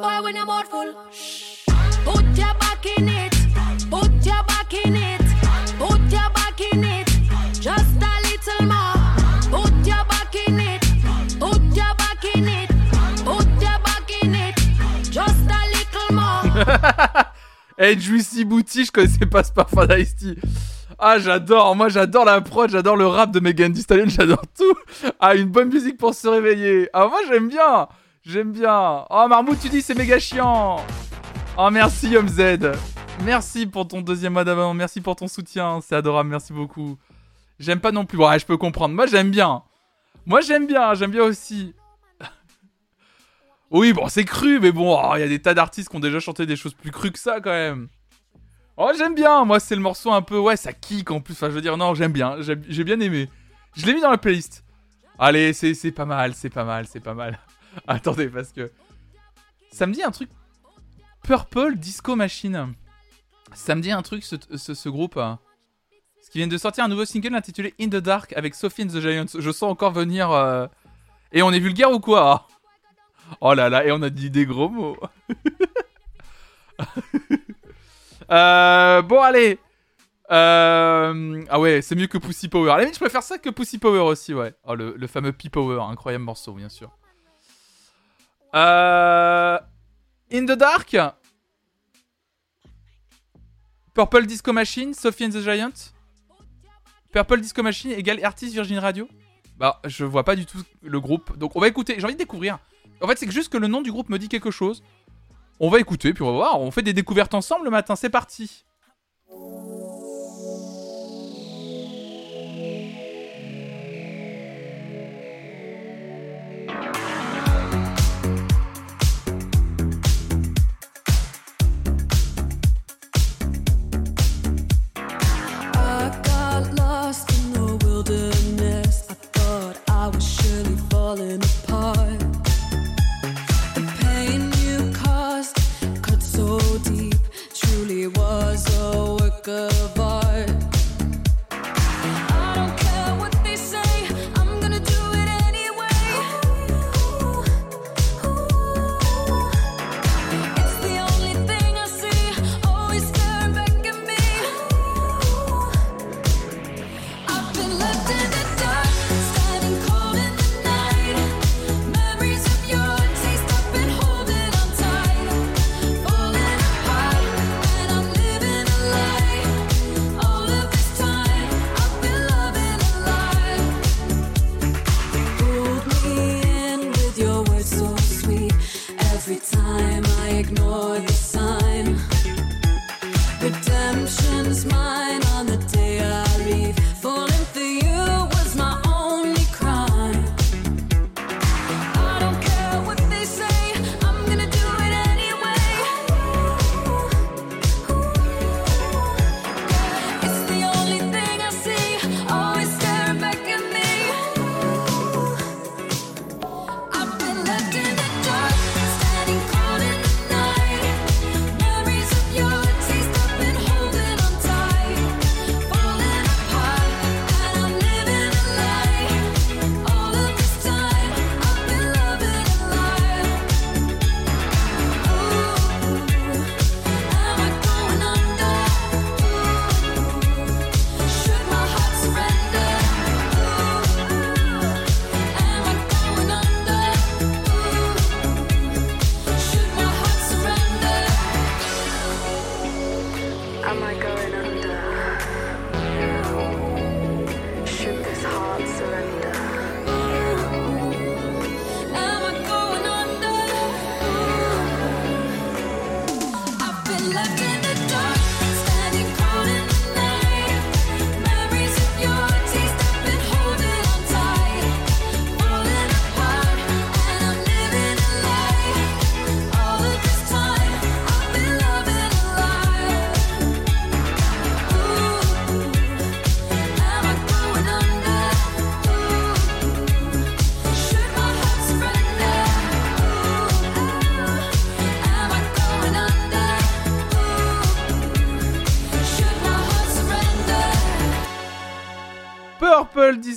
Boy, when your mouth full. Eh, Juicy Booty, je connaissais pas ce parfum d'Ice-T. Ah, j'adore, moi j'adore la prod, j'adore le rap de Megan Thee j'adore tout. Ah, une bonne musique pour se réveiller. Ah, moi j'aime bien, j'aime bien. Oh, Marmout, tu dis c'est méga chiant. Oh, merci Yom Z. Merci pour ton deuxième mois d'avant, merci pour ton soutien, c'est adorable, merci beaucoup. J'aime pas non plus, ouais, je peux comprendre. Moi j'aime bien. Moi j'aime bien, j'aime bien aussi. Oui, bon, c'est cru, mais bon, oh, il y a des tas d'artistes qui ont déjà chanté des choses plus crues que ça quand même. Oh, j'aime bien, moi c'est le morceau un peu, ouais, ça kick en plus, enfin je veux dire, non, j'aime bien, j'ai bien aimé. Je l'ai mis dans la playlist. Allez, c'est pas mal, c'est pas mal, c'est pas mal. Attendez, parce que ça me dit un truc. Purple Disco Machine. Ça me dit un truc, ce, ce, ce groupe. hein. Parce qu'ils viennent de sortir un nouveau single intitulé In the Dark avec Sophie and the Giants. Je sens encore venir. euh, Et on est vulgaire ou quoi Oh là là, et on a dit des gros mots. Euh, bon, allez. Euh, Ah ouais, c'est mieux que Pussy Power. À la limite, je préfère ça que Pussy Power aussi, ouais. Oh, le, le fameux P-Power, incroyable morceau, bien sûr. Euh... In the Dark. Purple Disco Machine, Sophie and the Giant. Purple Disco Machine égale Artist Virgin Radio. Bah, je vois pas du tout le groupe. Donc, on va écouter. J'ai envie de découvrir. En fait, c'est juste que le nom du groupe me dit quelque chose. On va écouter, puis on va voir. On fait des découvertes ensemble le matin. C'est parti. falling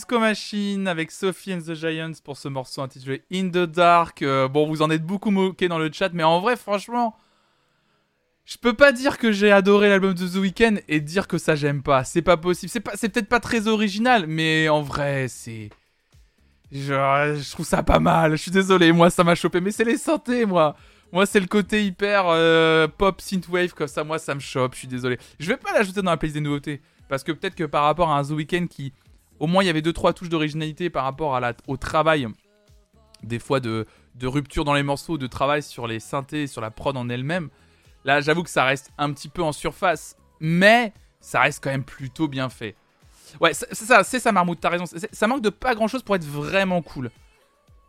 Disco Machine avec Sophie and the Giants pour ce morceau intitulé In the Dark. Euh, bon, vous en êtes beaucoup moqué dans le chat, mais en vrai, franchement, je peux pas dire que j'ai adoré l'album de The Weeknd et dire que ça j'aime pas. C'est pas possible. C'est peut-être pas très original, mais en vrai, c'est. Je trouve ça pas mal. Je suis désolé, moi ça m'a chopé, mais c'est les santé, moi. Moi, c'est le côté hyper euh, pop synthwave comme ça. Moi, ça me chope. Je suis désolé. Je vais pas l'ajouter dans la playlist des nouveautés parce que peut-être que par rapport à un The Weeknd qui, au moins, il y avait deux trois touches d'originalité par rapport à au travail, des fois de, de rupture dans les morceaux, de travail sur les synthés, sur la prod en elle-même. Là, j'avoue que ça reste un petit peu en surface, mais ça reste quand même plutôt bien fait. Ouais, c'est ça, c'est ça, t'as raison. Ça manque de pas grand chose pour être vraiment cool.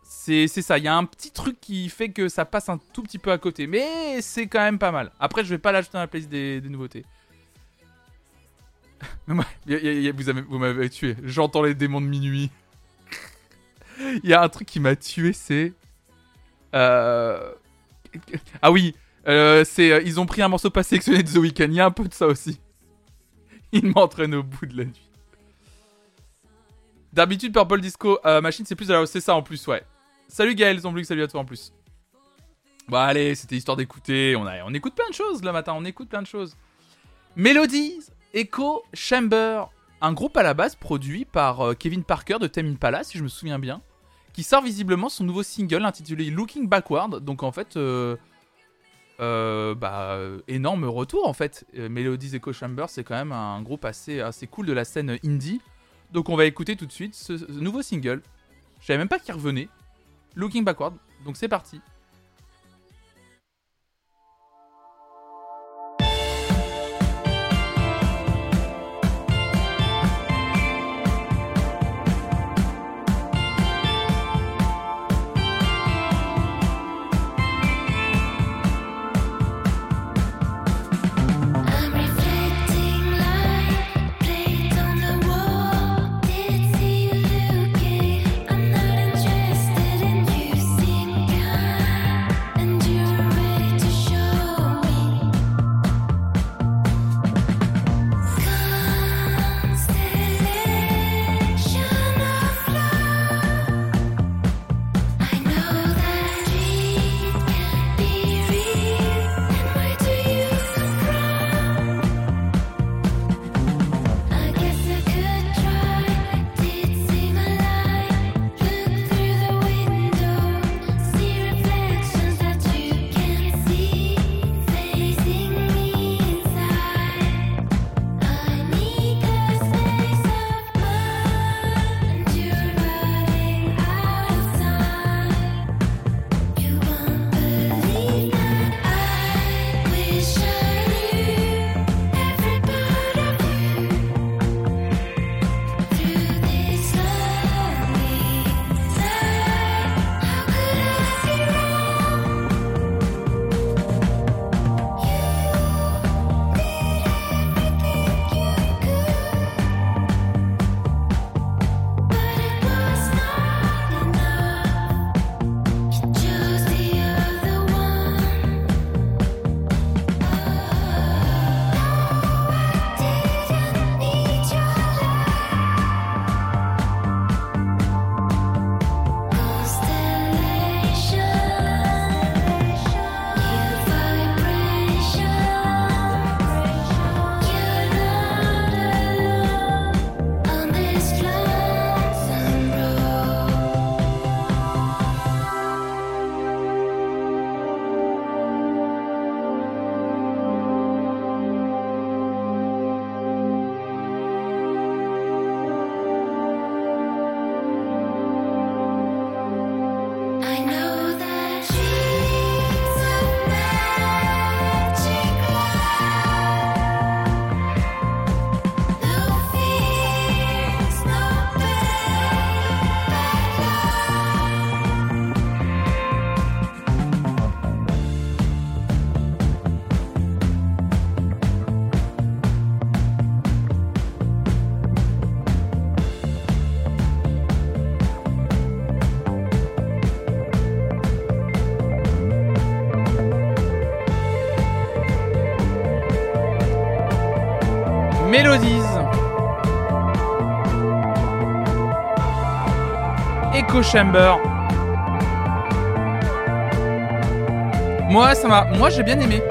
C'est c'est ça, il y a un petit truc qui fait que ça passe un tout petit peu à côté, mais c'est quand même pas mal. Après, je vais pas l'ajouter dans la playlist des nouveautés. vous avez- vous m'avez tué. J'entends les démons de minuit. Il y a un truc qui m'a tué, c'est. Euh... Ah oui, euh, euh, ils ont pris un morceau pas sélectionné de The Weeknd. Il y a un peu de ça aussi. Il m'entraîne au bout de la nuit. D'habitude, Purple Disco Machine, c'est plus de la c'est ça en plus, ouais. Salut Gaël Zombluk, salut à toi en plus. Bon, allez, c'était histoire d'écouter. On, écoute plein de choses le matin, on écoute plein de choses. Melodies, Echo Chamber, un groupe à la base produit par euh, Kevin Parker de Tame Impala, si je me souviens bien, qui sort visiblement son nouveau single intitulé Looking Backward. Donc en fait, euh, euh, bah, énorme retour en fait. Euh, Melodies Echo Chamber, c'est quand même un groupe assez, assez cool de la scène indie. Donc on va écouter tout de suite ce, ce nouveau single. Je savais même pas qu'il revenait. Looking Backward. Donc c'est parti. Moi, ça m'a. Moi, j'ai bien aimé.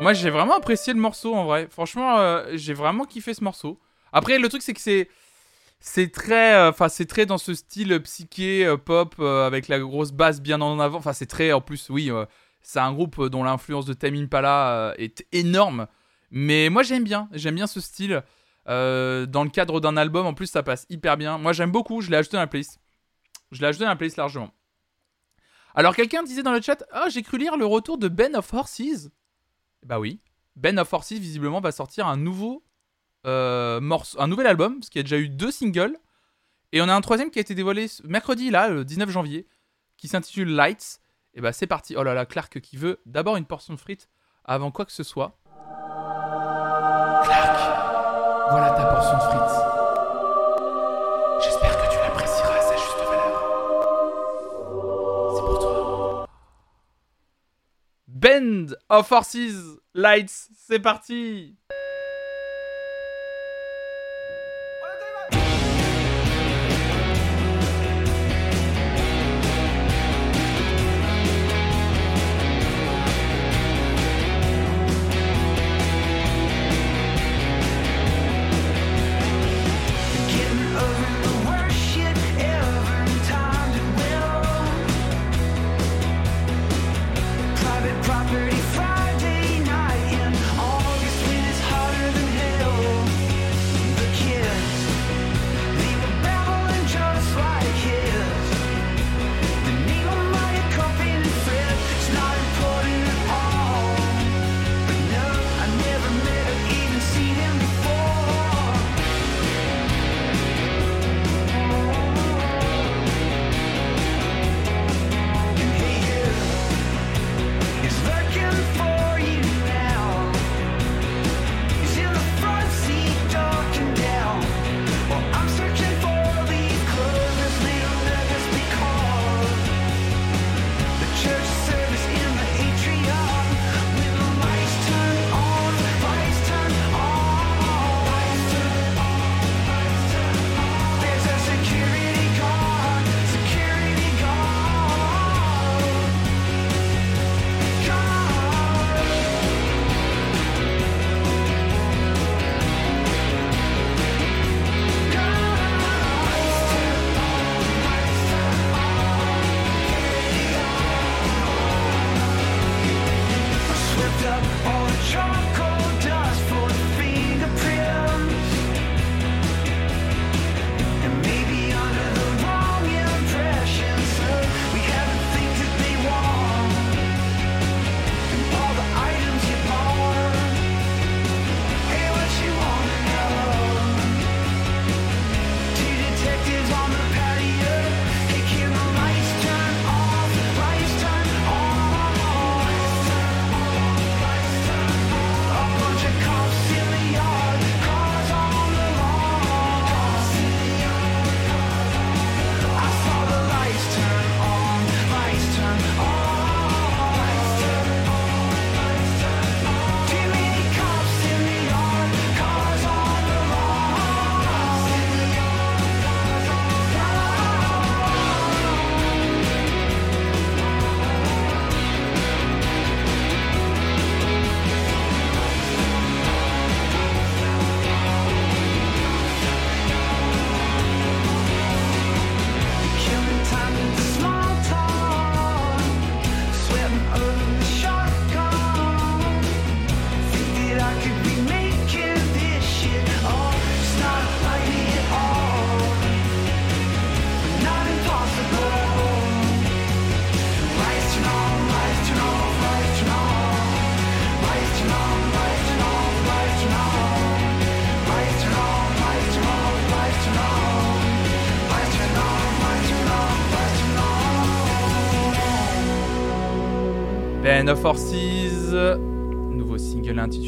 Moi, j'ai vraiment apprécié le morceau en vrai. Franchement, euh, j'ai vraiment kiffé ce morceau. Après, le truc, c'est que c'est. C'est très. euh, Enfin, c'est très dans ce style psyché, euh, pop, avec la grosse basse bien en avant. Enfin, c'est très. En plus, oui, c'est un groupe dont l'influence de Tame Impala est énorme. Mais moi, j'aime bien. J'aime bien ce style. Dans le cadre d'un album, en plus, ça passe hyper bien. Moi, j'aime beaucoup. Je l'ai ajouté dans la playlist. Je l'ai ajouté dans la playlist largement. Alors, quelqu'un disait dans le chat Ah, j'ai cru lire le retour de Ben of Horses. Bah oui. Ben of Horses, visiblement, va sortir un nouveau euh, morceau, un nouvel album, parce qu'il y a déjà eu deux singles. Et on a un troisième qui a été dévoilé mercredi, là, le 19 janvier, qui s'intitule Lights. Et bah, c'est parti. Oh là là, Clark qui veut d'abord une portion de frites avant quoi que ce soit. Clark, voilà ta portion de frites. Of Horses Lights, c'est parti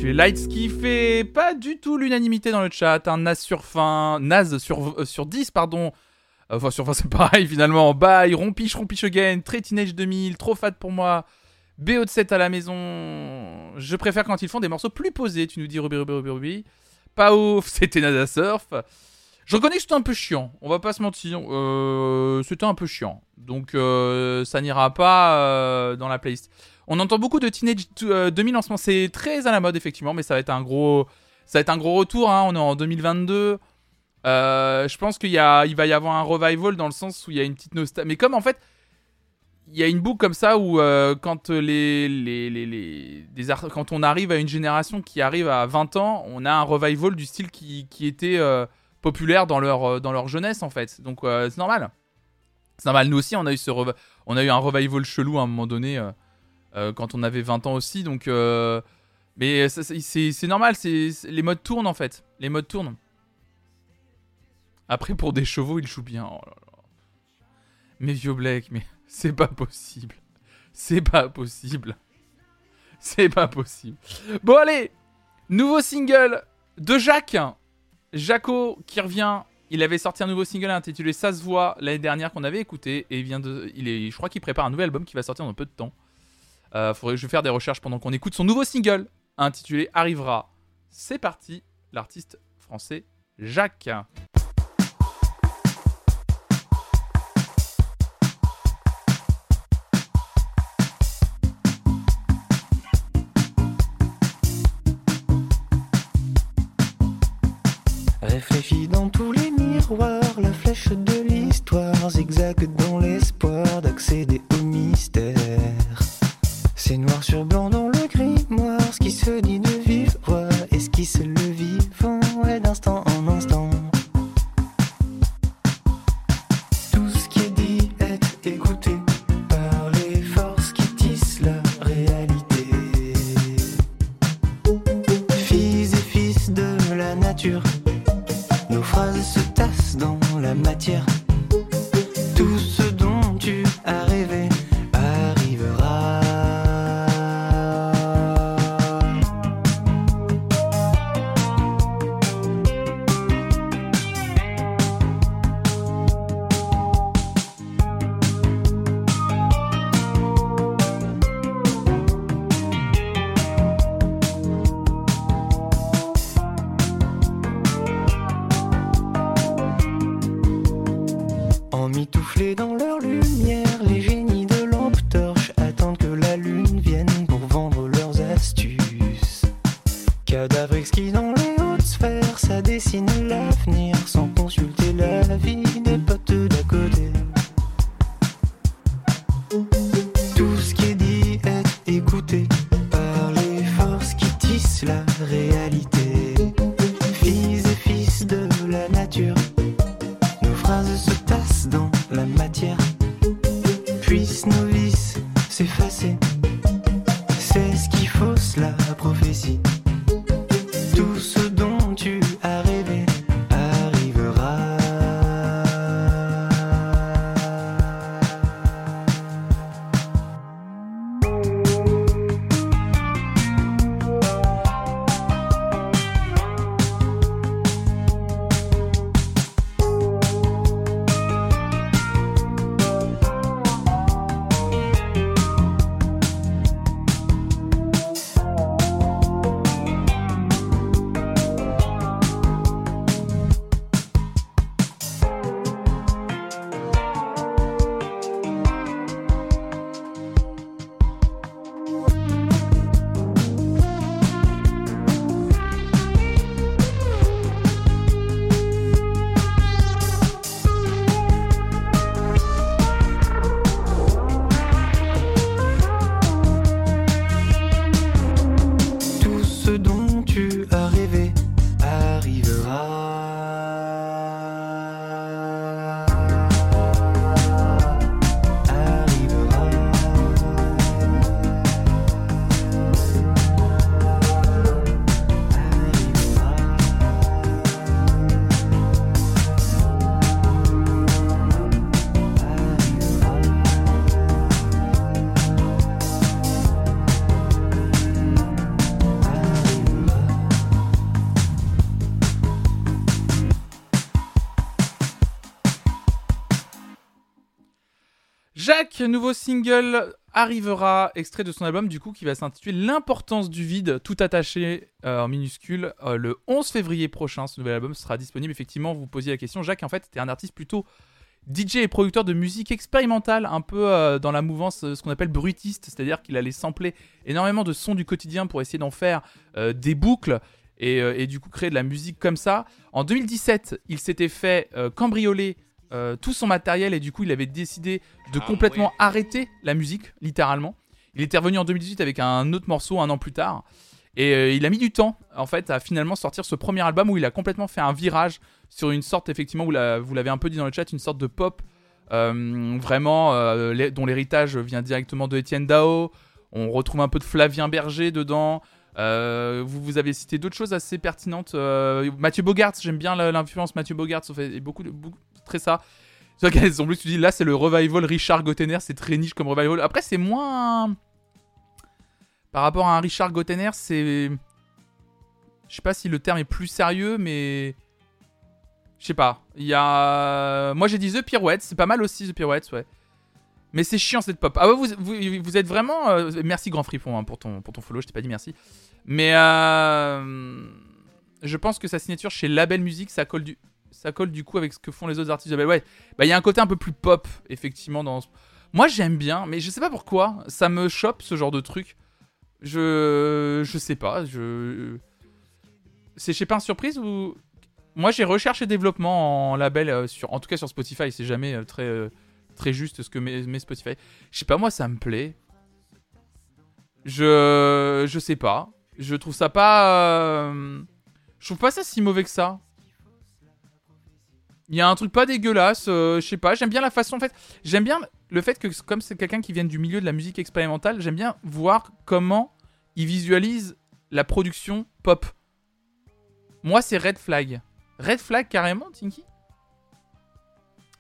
single intitulé Lights qui fait pas du tout l'unanimité dans le chat. Un Naz sur fin, Naz sur, euh, sur 10, pardon. Euh, Enfin, sur 20, c'est pareil finalement. Bye, rompiche, rompiche again, très teenage 2000, trop fat pour moi. BO de 7 à la maison. Je préfère quand ils font des morceaux plus posés, tu nous dis Ruby, Ruby, Ruby, Ruby. Pas ouf, c'était Nada Surf. Je reconnais que c'était un peu chiant, on va pas se mentir. Euh, c'était un peu chiant. Donc euh, ça n'ira pas euh, dans la playlist. On entend beaucoup de Teenage euh, 2000 en ce moment. C'est très à la mode, effectivement, mais ça va être un gros, ça va être un gros retour. hein. On est en 2022. Euh, je pense qu'il a, il va y avoir un revival dans le sens où il y a une petite nostalgie. Mais comme en fait, il y a une boucle comme ça où euh, quand les, les, les, quand on arrive à une génération qui arrive à 20 ans, on a un revival du style qui, qui était euh, populaire dans leur, dans leur jeunesse en fait. Donc c'est normal. C'est normal. Nous aussi, on a eu ce on a eu un revival chelou à un moment donné quand on avait 20 ans aussi. Donc, euh, mais c'est- normal. C'est les modes tournent en fait. Les modes tournent. Après, pour des chevaux, ils jouent bien. Oh. Mais vieux Blake, mais c'est pas possible. C'est pas possible. C'est pas possible. Bon, allez Nouveau single de Jacques. Jaco qui revient. Il avait sorti un nouveau single intitulé Ça se voit l'année dernière qu'on avait écouté. Et il vient de. Il est, je crois qu'il prépare un nouvel album qui va sortir dans peu de temps. Euh, faudrait que je vais faire des recherches pendant qu'on écoute son nouveau single intitulé Arrivera. C'est parti, l'artiste français Jacques. Réfléchis dans tous les miroirs, la flèche de l'histoire zigzague dans nouveau single arrivera, extrait de son album du coup qui va s'intituler L'importance du vide, tout attaché euh, en minuscule, euh, le 11 février prochain. Ce nouvel album sera disponible. Effectivement, vous posiez la question, Jacques, en fait, était un artiste plutôt DJ et producteur de musique expérimentale, un peu euh, dans la mouvance, ce qu'on appelle brutiste, c'est-à-dire qu'il allait sampler énormément de sons du quotidien pour essayer d'en faire des boucles et, du coup créer de la musique comme ça. En 2017, il s'était fait cambrioler euh, tout son matériel et du coup il avait décidé de complètement arrêter la musique, littéralement. Il était revenu en 2018 avec un autre morceau un an plus tard. Et euh, il a mis du temps, en fait, à finalement sortir ce premier album où il a complètement fait un virage sur une sorte, effectivement, vous la- vous l'avez un peu dit dans le chat, une sorte de pop euh, vraiment euh, les- dont l'héritage vient directement de Étienne Dao. On retrouve un peu de Flavien Berger dedans. Vous, vous avez cité d'autres choses assez pertinentes. Mathieu Bogart, j'aime bien l'influence Mathieu Bogart, fait beaucoup, de- beaucoup très ça. C'est qu'en plus, tu dis là, c'est le revival Richard Gottener, c'est très niche comme revival. Après, c'est moins. Par rapport à un Richard Gottener, c'est. Je sais pas si le terme est plus sérieux, mais. Je sais pas. Il y a. Moi, j'ai dit The Pirouettes, c'est pas mal aussi The Pirouettes, ouais. Mais c'est chiant cette pop. Ah ouais, vous, vous, êtes vraiment. euh, Merci Grand Fripon hein, pour, ton, pour ton follow, je t'ai pas dit merci. Mais euh, je pense que sa signature chez Label Music, ça colle du, ça colle du coup avec ce que font les autres artistes de Label. Ouais, bah il y a un côté un peu plus pop, effectivement. Dans... Moi j'aime bien, mais je sais pas pourquoi, ça me chope ce genre de truc. Je. Je sais pas, je. C'est chez Pain Surprise ou. Moi j'ai recherche et développement en label, euh, sur... en tout cas sur Spotify, c'est jamais euh, très. euh, très juste ce que met, met Spotify. Je sais pas, moi ça me plaît. Je. Je sais pas. Je trouve ça pas. Je trouve pas ça si mauvais que ça. Il y a un truc pas dégueulasse, euh, je sais pas, j'aime bien la façon en fait, j'aime bien le fait que comme c'est quelqu'un qui vient du milieu de la musique expérimentale, j'aime bien voir comment il visualise la production pop. Moi, c'est Red Flag. Red Flag carrément, Tinky?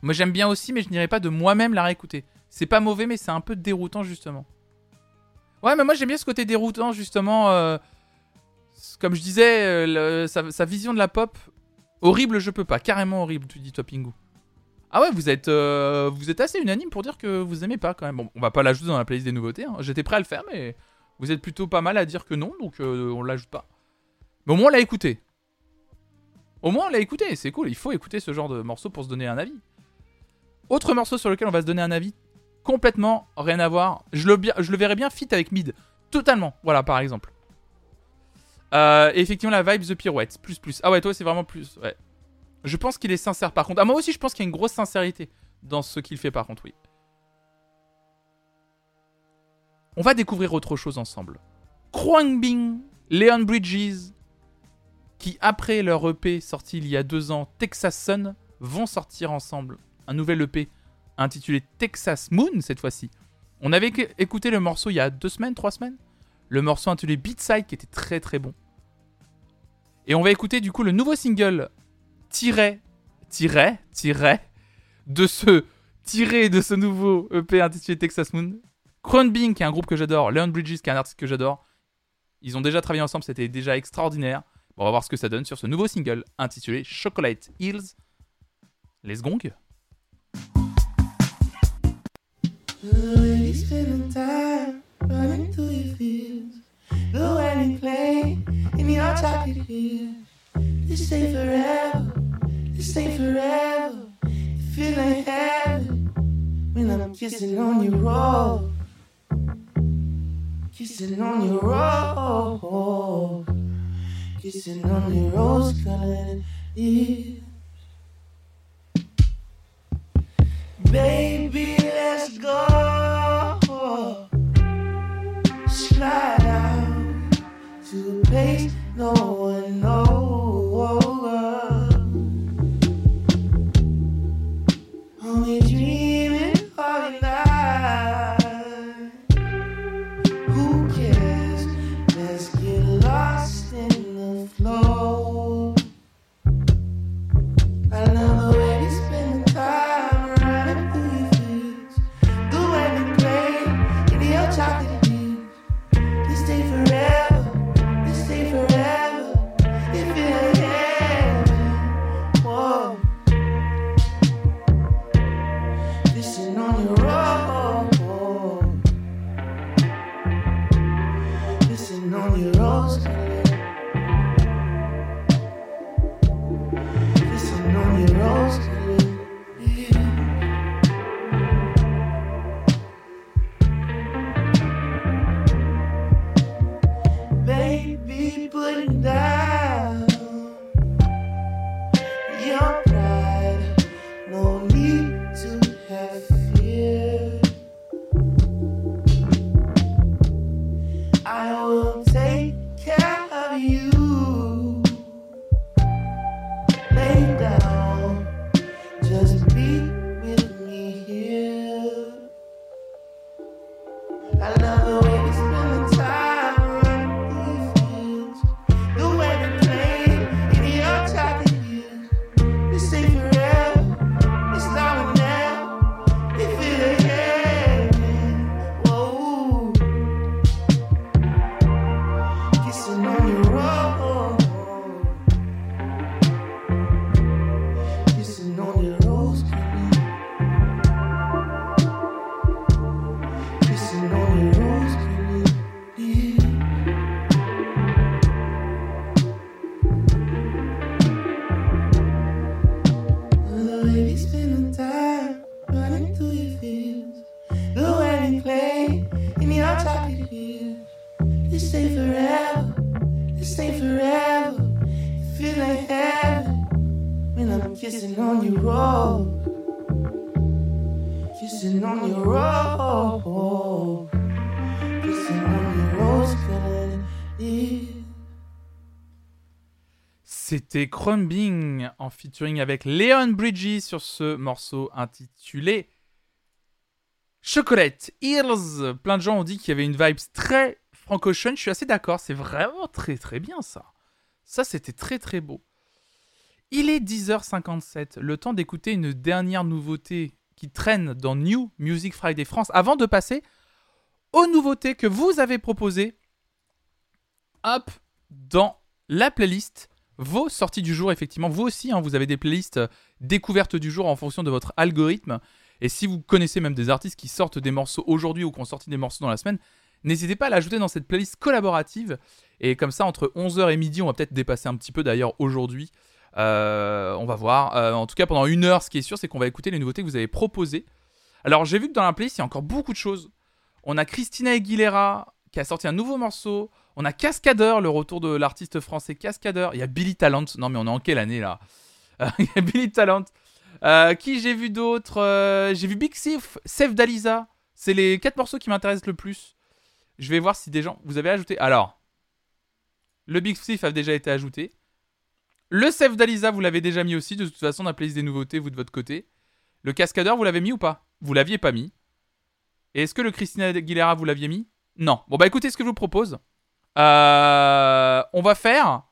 Moi, j'aime bien aussi, mais je n'irai pas de moi-même la réécouter. C'est pas mauvais, mais c'est un peu déroutant, justement. Ouais, mais moi, j'aime bien ce côté déroutant, justement. euh, Comme je disais, euh, sa vision de la pop. Horrible, je peux pas. Carrément horrible, tu dis, toi, Pingu. Ah ouais, vous êtes, euh, vous êtes assez unanime pour dire que vous aimez pas, quand même. Bon, on va pas l'ajouter dans la playlist des nouveautés. hein. J'étais prêt à le faire, mais vous êtes plutôt pas mal à dire que non, donc euh, on l'ajoute pas. Mais au moins, on l'a écouté. Au moins, on l'a écouté, c'est cool. Il faut écouter ce genre de morceau pour se donner un avis. Autre morceau sur lequel on va se donner un avis, complètement rien à voir. Je le, je le verrais bien fit avec Mid. Totalement. Voilà, par exemple. Euh, effectivement, la vibe The Pirouette. Plus, plus. Ah ouais, toi, c'est vraiment plus. Ouais. Je pense qu'il est sincère, par contre. Ah, moi aussi, je pense qu'il y a une grosse sincérité dans ce qu'il fait, par contre, oui. On va découvrir autre chose ensemble. Bing, Leon Bridges, qui après leur EP sorti il y a deux ans, Texas Sun, vont sortir ensemble un nouvel EP intitulé Texas Moon cette fois-ci. On avait éc- écouté le morceau il y a deux semaines, trois semaines? Le morceau intitulé Beatside qui était très très bon. Et on va écouter du coup le nouveau single tiré, tiré, tiré de ce tiré de ce nouveau EP intitulé Texas Moon. Crownbing qui est un groupe que j'adore, Leon Bridges qui est un artiste que j'adore. Ils ont déjà travaillé ensemble, c'était déjà extraordinaire. Bon, on va voir ce que ça donne sur ce nouveau single intitulé Chocolate Hills. Les gongs. Chocolate field. This ain't forever. This ain't forever. It feel like heaven when I'm kissing on your roll. Kissing on your roll. Kissing on your rose colored lips. Baby, let's go. Slide out to a place no C'était Crumbing en featuring avec Leon Bridges sur ce morceau intitulé Chocolate Hills. Plein de gens ont dit qu'il y avait une vibe très francochone. Je suis assez d'accord. C'est vraiment très très bien ça. Ça, c'était très très beau. Il est 10h57. Le temps d'écouter une dernière nouveauté qui traîne dans New Music Friday France avant de passer aux nouveautés que vous avez proposées. Hop, dans la playlist vos sorties du jour, effectivement. Vous aussi, hein, vous avez des playlists euh, découvertes du jour en fonction de votre algorithme. Et si vous connaissez même des artistes qui sortent des morceaux aujourd'hui ou qui ont sorti des morceaux dans la semaine, n'hésitez pas à l'ajouter dans cette playlist collaborative. Et comme ça, entre 11h et midi, on va peut-être dépasser un petit peu d'ailleurs aujourd'hui. Euh, on va voir. Euh, en tout cas, pendant une heure, ce qui est sûr, c'est qu'on va écouter les nouveautés que vous avez proposées. Alors, j'ai vu que dans la playlist, il y a encore beaucoup de choses. On a Christina Aguilera qui a sorti un nouveau morceau. On a Cascadeur, le retour de l'artiste français Cascadeur. Il y a Billy Talent. Non, mais on est en quelle année là Il y a Billy Talent. Euh, qui j'ai vu d'autres Euh, J'ai vu Big Sif, Sef Dalisa. C'est les quatre morceaux qui m'intéressent le plus. Je vais voir si des gens. Vous avez ajouté. Alors, le Big Sif a déjà été ajouté. Le Sef Dalisa, vous l'avez déjà mis aussi. De toute façon, on a playlist des nouveautés, vous de votre côté. Le Cascadeur, vous l'avez mis ou pas? Vous l'aviez pas mis. Et est-ce que le Christina Aguilera, vous l'aviez mis? Non. Bon, bah écoutez ce que je vous propose. Euh, on va faire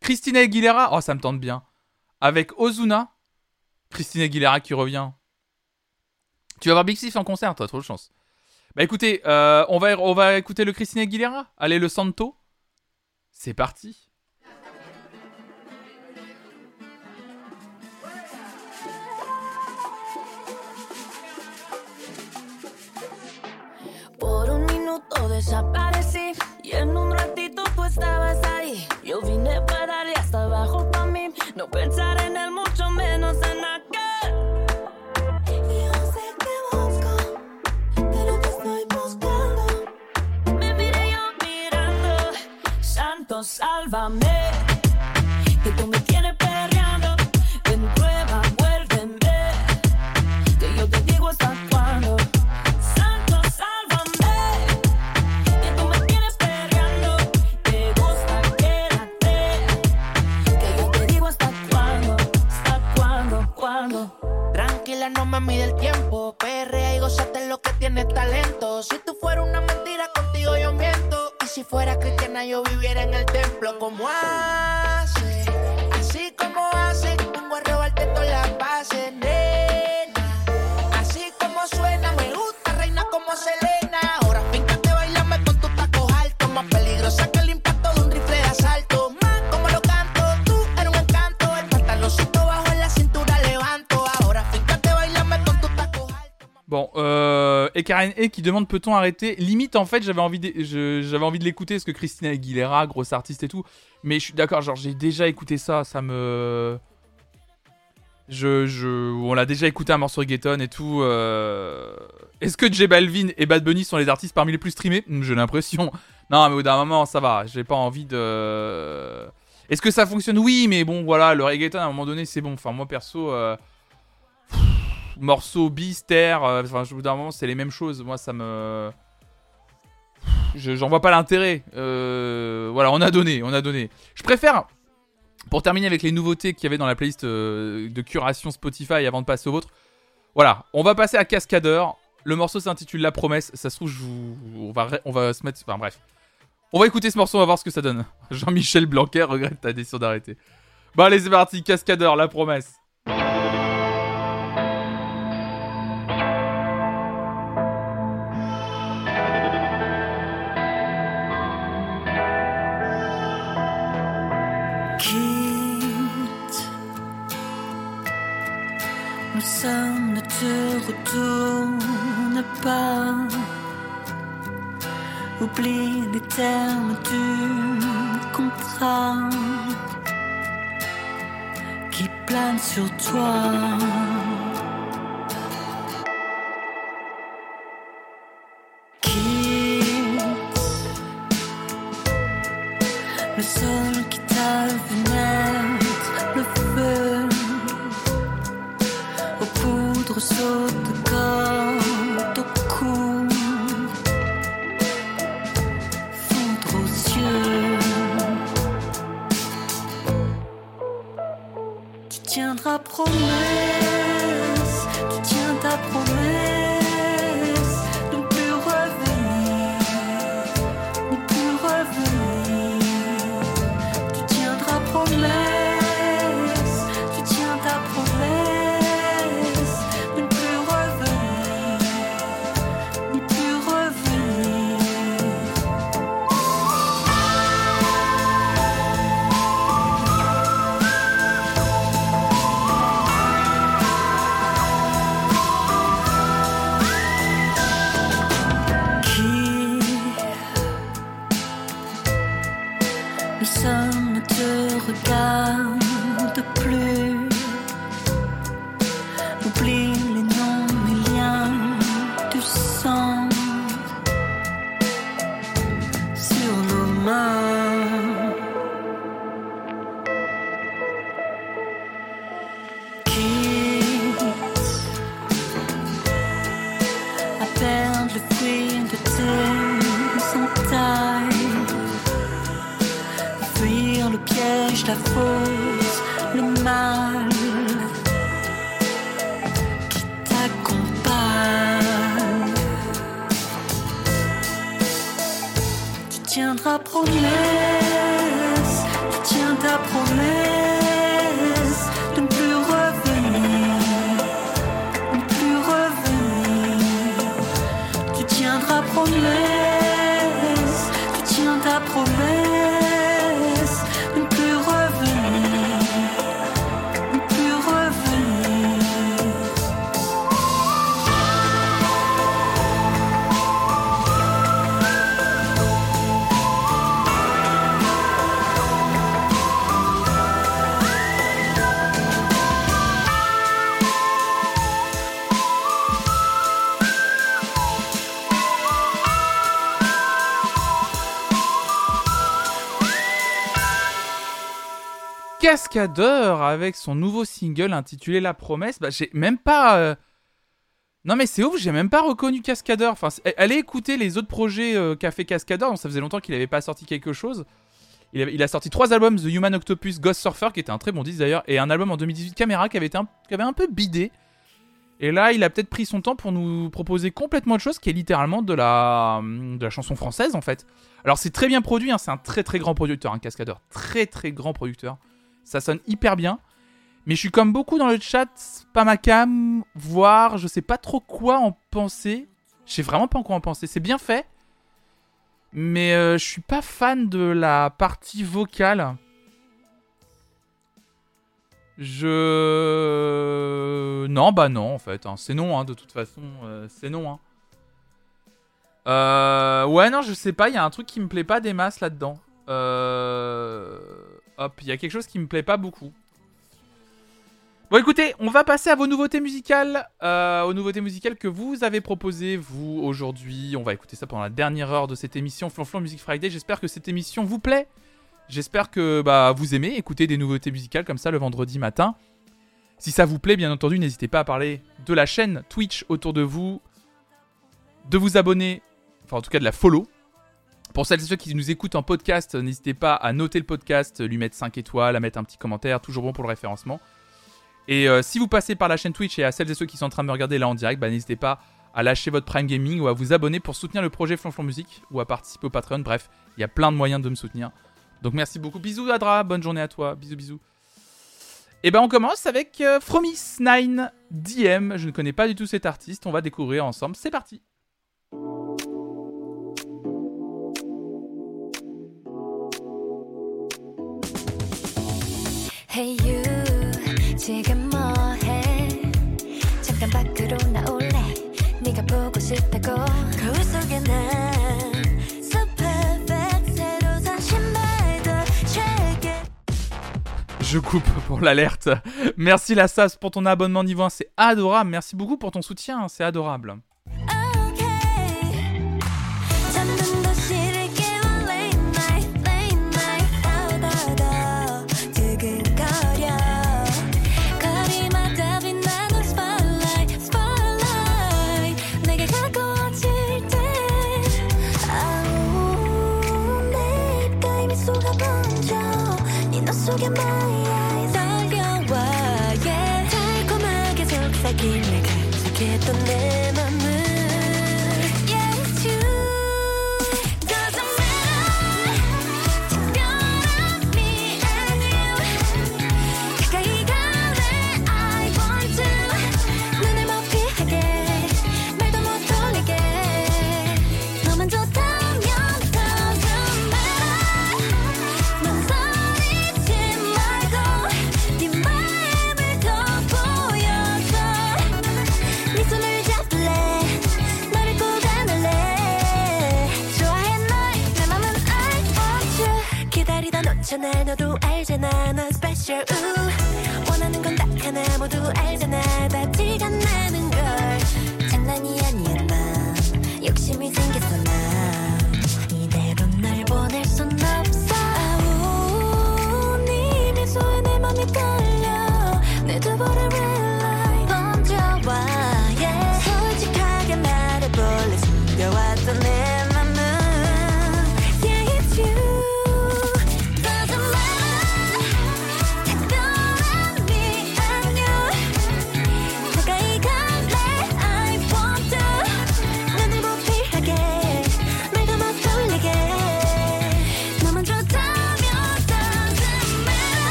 Christina Aguilera. Oh, ça me tente bien. Avec Ozuna. Christina Aguilera qui revient. Tu vas voir Big Sif en concert, toi, trop de chance. Bah écoutez, euh, on, va, écouter le Christina Aguilera. Allez, le Santo. C'est parti. Y en un ratito tú estabas ahí. Yo vine para darle hasta abajo para mí, no pensar en él, mucho menos en aquel. Yo sé que busco, pero te estoy buscando. Me miré yo mirando, Santo, sálvame. No me mide el tiempo. Perrea y gozate lo que tienes talento. Si tú fueras una mentira, contigo yo miento. Y si fuera cristiana, yo viviera en el templo. como hace? Así como hace, vengo a robarte todas las bases, nena. Así como suena, me gusta, reina como Selena. Ahora Bon, euh, et Karen E qui demande peut-on arrêter? Limite, en fait, j'avais envie de, j'avais envie de l'écouter parce que Christina Aguilera, grosse artiste et tout. Mais je suis d'accord, genre j'ai déjà écouté ça, ça me. Je, je, on l'a déjà écouté un morceau reggaeton et tout. euh, Est-ce que J Balvin et Bad Bunny sont les artistes parmi les plus streamés? Hmm, J'ai l'impression. Non, mais au d'un moment, ça va. J'ai pas envie de. Est-ce que ça fonctionne? Oui, mais bon, voilà, le reggaeton à un moment donné, c'est bon. Enfin, moi perso, euh, pff, morceau bis, euh, Enfin, au bout d'un moment, c'est les mêmes choses. Moi, ça me. Je- J'en vois pas l'intérêt. Euh, Voilà, on a donné, on a donné. Je préfère. Pour terminer avec les nouveautés qu'il y avait dans la playlist euh, de curation Spotify avant de passer au vôtre. Voilà, on va passer à Cascadeur. Le morceau s'intitule La Promesse. Ça se trouve, je vous- on, va, on va se mettre. Enfin bref. On va écouter ce morceau, on va voir ce que ça donne. Jean-Michel Blanquer regrette ta décision d'arrêter. Bon, allez, c'est parti. Cascadeur, La Promesse. Ne te retourne pas. Oublie les termes du contrat qui plane sur toi. Quitte le sol qui t'a vu poudres saute de corde au cou, fondre aux yeux. Tu tiendras promesse, Cascadeur avec son nouveau single intitulé La Promesse. Bah, j'ai même pas. euh, Non, mais c'est ouf, j'ai même pas reconnu Cascadeur. Enfin, allez écouter les autres projets euh, qu'a fait Cascadeur. Donc, ça faisait longtemps qu'il avait pas sorti quelque chose. Il, a sorti trois albums The Human Octopus, Ghost Surfer, qui était un très bon disque d'ailleurs, et un album en 2018, Camera, qui avait, un, qui avait un peu bidé. Et là, il a peut-être pris son temps pour nous proposer complètement autre chose, qui est littéralement de la, de la chanson française en fait. Alors, c'est très bien produit, hein, c'est un très très grand producteur, un Cascadeur. Très très grand producteur. Ça sonne hyper bien. Mais je suis comme beaucoup dans le chat, pas ma cam, voire je sais pas trop quoi en penser. Je sais vraiment pas en quoi en penser. C'est bien fait. Mais euh, je suis pas fan de la partie vocale. Je. Non, bah non, en fait. hein. C'est non, hein, de toute façon. euh, c'est non. Hein. Euh... Ouais, non, je sais pas. Il y a un truc qui me plaît pas des masses là-dedans. Euh... Hop, il y a quelque chose qui me plaît pas beaucoup. Bon, écoutez, on va passer à vos nouveautés musicales, euh, aux nouveautés musicales que vous avez proposées, vous, aujourd'hui. On va écouter ça pendant la dernière heure de cette émission Flonflon Music Friday. J'espère que cette émission vous plaît. J'espère que bah, vous aimez écouter des nouveautés musicales comme ça le vendredi matin. Si ça vous plaît, bien entendu, n'hésitez pas à parler de la chaîne Twitch autour de vous, de vous abonner, enfin en tout cas de la follow. Pour celles et ceux qui nous écoutent en podcast, n'hésitez pas à noter le podcast, lui mettre 5 étoiles, à mettre un petit commentaire, toujours bon pour le référencement. Et euh, si vous passez par la chaîne Twitch et à celles et ceux qui sont en train de me regarder là en direct, bah, n'hésitez pas à lâcher votre Prime Gaming ou à vous abonner pour soutenir le projet Flonflon Musique ou à participer au Patreon. Bref, il y a plein de moyens de me soutenir. Donc merci beaucoup. Bisous Adra, bonne journée à toi. Bisous, bisous. Et ben on commence avec euh, Fromis9 DM. Je ne connais pas du tout cet artiste. On va découvrir ensemble. C'est parti. Hey you 지금 뭐해 잠깐 밖으로 나올래 네가 보고 싶다고 거울 속에 난 So perfect 새로 산 신발도 check it Je coupe pour l'alerte. Merci la SAS pour ton abonnement niveau 1. C'est adorable. Merci beaucoup pour ton soutien. C'est adorable. 놓잖아 너도 알잖아 넌 special. 우 원하는 건 딱 하나 모두 알잖아. 다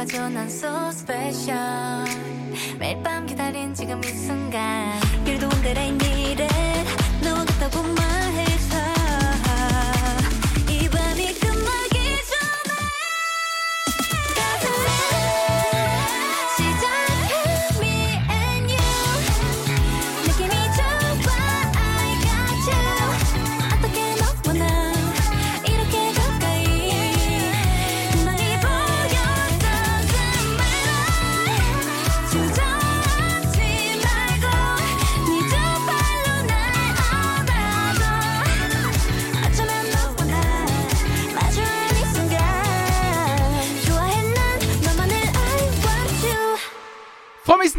내손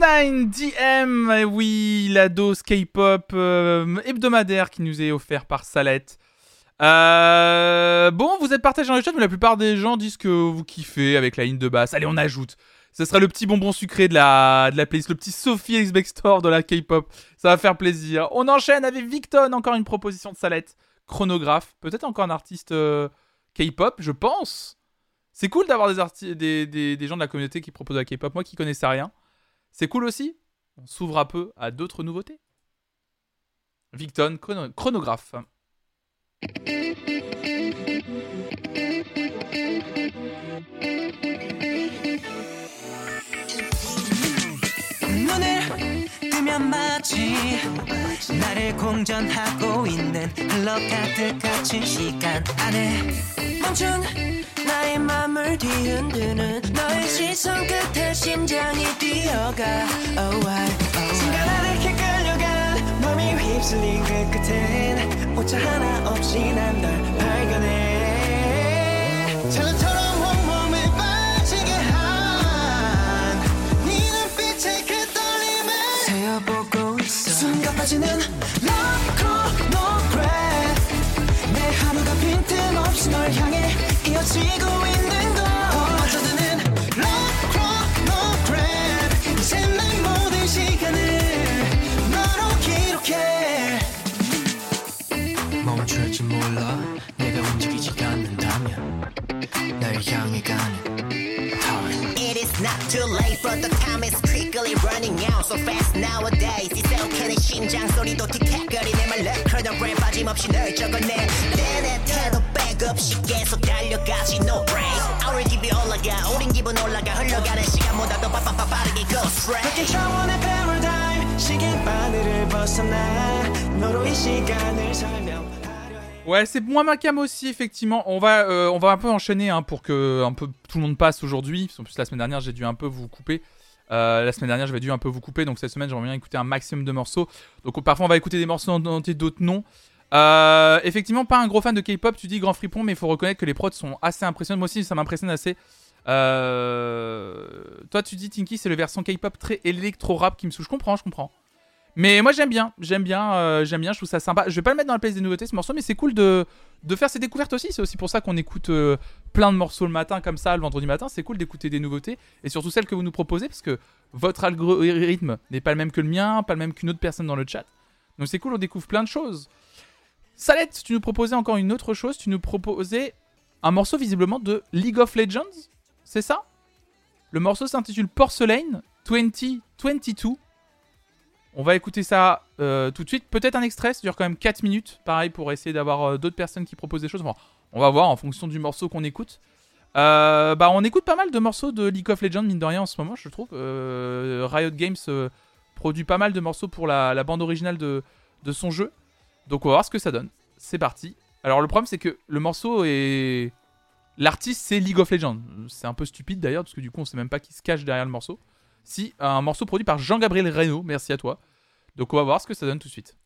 Promise9 DM, eh oui, la dose K-pop euh, hebdomadaire qui nous est offert par Salette. Euh, bon, vous êtes partagé dans le chat, mais la plupart des gens disent que vous kiffez avec la ligne de basse. Allez, on ajoute. Ce sera le petit bonbon sucré de la, de la playlist, le petit Sophie X Store de la K-pop. Ça va faire plaisir. On enchaîne avec Victon, encore une proposition de Salette. Chronographe, peut-être encore un artiste euh, K-pop, je pense. C'est cool d'avoir des, des gens de la communauté qui proposent de la K-pop. Moi qui connaissais rien. C'est cool aussi. On s'ouvre un peu à d'autres nouveautés. Victon, chrono- chronographe. 들면 마치 나를 공전하고 있는 흘러 가득 갇힌 시간 안에 멈춘 나의 맘을 뒤흔드는 너의 시선 끝에 심장이 뛰어가. Oh, oh, 순간 아득히 끌려간 맘이 휩쓸린 그 끝엔 오차 하나 없이 난 널 발견해. 찰나처럼 온몸에 빠지게 한 네 눈빛의 그 떨림에 세어보고 있어. 순간 빠지는 Love no breath. 내 하루가 빈틈없이 널 향해 이어지고 있는 걸 빠져드는 Love no breath. 이제 내 모든 시간을 너로 기록해. 멈출 줄 몰라. 내가 움직이지 않는다면 날 향해 가는 time. It is not too late, but the time is quickly running out so fast nowadays. 이세우케는 심장 소리도 틱탁거리네 말 럭커던 랩 빠짐없이 널 적어내. 내내 태도 백없이 계속 달려가지 no break. Our 기분 올라가, 우린 기분 올라가 흘러가는 시간보다 더 빠빠빠 빠르게 go straight. 바뀐 차원의 패러다임 시계 바늘을 벗어나 너로 이 시간을 설명 Ouais, c'est moi ma cam aussi, effectivement. On va, euh, on va un peu enchaîner hein, pour que un peu tout le monde passe aujourd'hui. En plus, la semaine dernière, j'ai dû un peu vous couper. Euh, la semaine dernière, j'avais dû un peu vous couper. Donc, cette semaine, j'aimerais bien écouter un maximum de morceaux. Donc, parfois, on va écouter des morceaux en entier, d'autres non. Euh, effectivement, pas un gros fan de K-pop, tu dis grand fripon, mais il faut reconnaître que les prods sont assez impressionnants. Moi aussi, ça m'impressionne assez. Euh, Toi, tu dis Tinky, c'est le versant K-pop très électro-rap qui me saoule. Je comprends, je comprends. Mais moi j'aime bien, j'aime bien, euh, j'aime bien, je trouve ça sympa. Je vais pas le mettre dans la playlist des nouveautés ce morceau, mais c'est cool de, de faire ces découvertes aussi. C'est aussi pour ça qu'on écoute euh, plein de morceaux le matin comme ça, le vendredi matin. C'est cool d'écouter des nouveautés et surtout celles que vous nous proposez parce que votre algorithme n'est pas le même que le mien, pas le même qu'une autre personne dans le chat. Donc c'est cool, on découvre plein de choses. Salette, tu nous proposais encore une autre chose. Tu nous proposais un morceau visiblement de League of Legends, c'est ça? Le morceau s'intitule Porcelain 2022. On va écouter ça euh, tout de suite. Peut-être un extrait, ça dure quand même 4 minutes. Pareil pour essayer d'avoir euh, d'autres personnes qui proposent des choses. On va voir en fonction du morceau qu'on écoute. Euh, bah, on écoute pas mal de morceaux de League of Legends, mine de rien, en ce moment, je trouve. Riot Games produit pas mal de morceaux pour la, bande originale de, de son jeu. Donc on va voir ce que ça donne. C'est parti. Alors le problème, c'est que le morceau est. L'artiste, c'est League of Legends. C'est un peu stupide d'ailleurs, parce que du coup, on sait même pas qui se cache derrière le morceau. Si, un morceau produit par Jean-Gabriel Reynaud, merci à toi. Donc on va voir ce que ça donne tout de suite.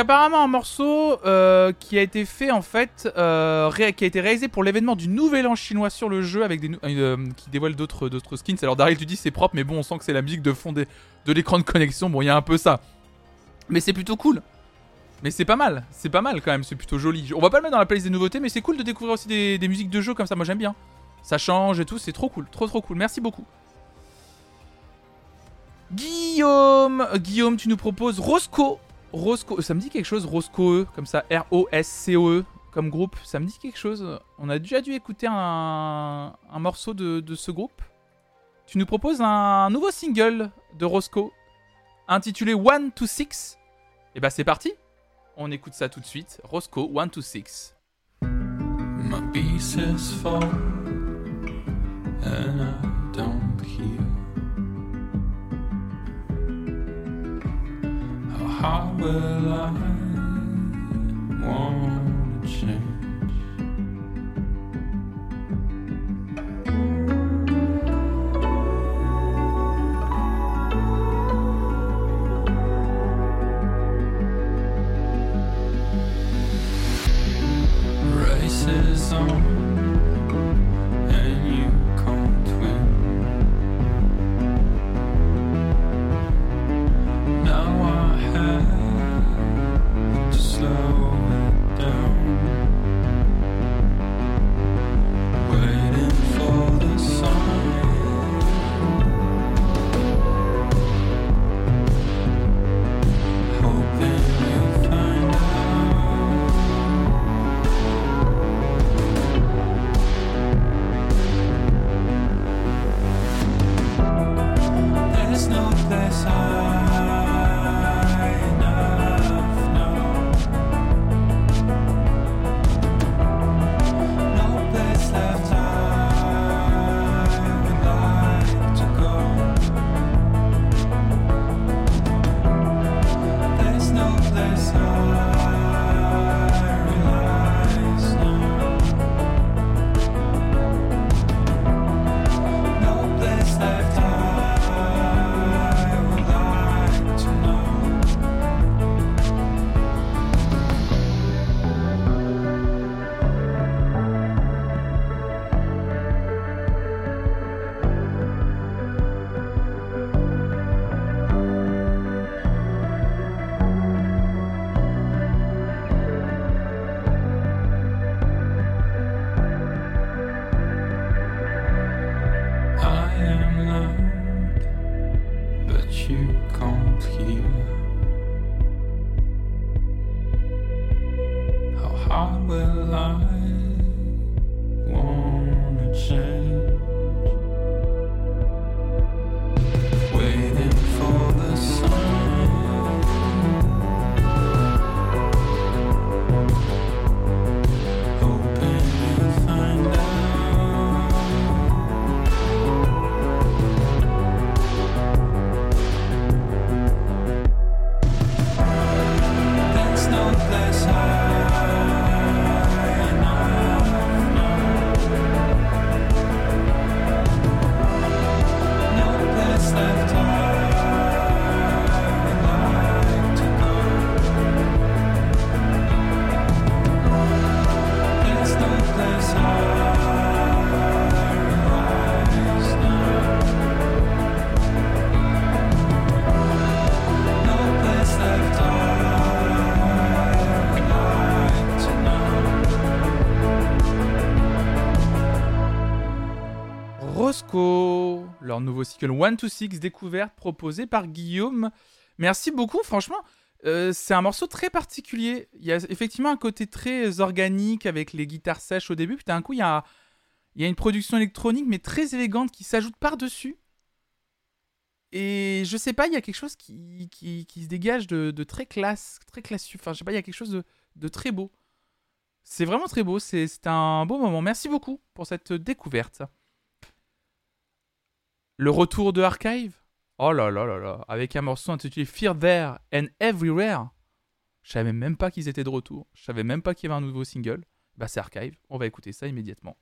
Apparemment un morceau euh, qui a été fait en fait, euh, qui a été réalisé pour l'événement du Nouvel An chinois sur le jeu avec des euh, qui dévoile d'autres d'autres skins. Alors Daryl tu dis c'est propre mais bon on sent que c'est la musique de fond de l'écran de connexion. Bon il y a un peu ça, mais c'est plutôt cool. Mais c'est pas mal, c'est pas mal quand même, c'est plutôt joli. On va pas le mettre dans la playlist des nouveautés mais c'est cool de découvrir aussi des, des musiques de jeu comme ça. Moi j'aime bien. Ça change et tout, c'est trop cool, trop trop cool. Merci beaucoup. Guillaume, Guillaume, tu nous proposes Roscoe. Roscoe, ça me dit quelque chose, Roscoe, comme ça, R-O-S-C-O-E, comme groupe. Ça me dit quelque chose. On a déjà dû écouter un, morceau de, de ce groupe. Tu nous proposes un nouveau single de Roscoe, intitulé One to Six. Et bah c'est parti. On écoute ça tout de suite. Roscoe, One to Six. My pieces fall and I don't How will I want Leur nouveau single One to Six découverte proposé par Guillaume. Merci beaucoup, franchement. euh, c'est un morceau très particulier. Il y a effectivement un côté très organique avec les guitares sèches au début. Puis d'un coup, il y a, une production électronique mais très élégante qui s'ajoute par-dessus. Et je sais pas, il y a quelque chose qui, se dégage de, très classe, très classieux. Enfin, je sais pas, il y a quelque chose de, très beau. C'est vraiment très beau, c'est un beau moment. Merci beaucoup pour cette découverte. Le retour de Archive? Oh là là là là, avec un morceau intitulé Fear There and Everywhere. Je savais même pas qu'ils étaient de retour. Je savais même pas qu'il y avait un nouveau single. Bah c'est Archive, on va écouter ça immédiatement.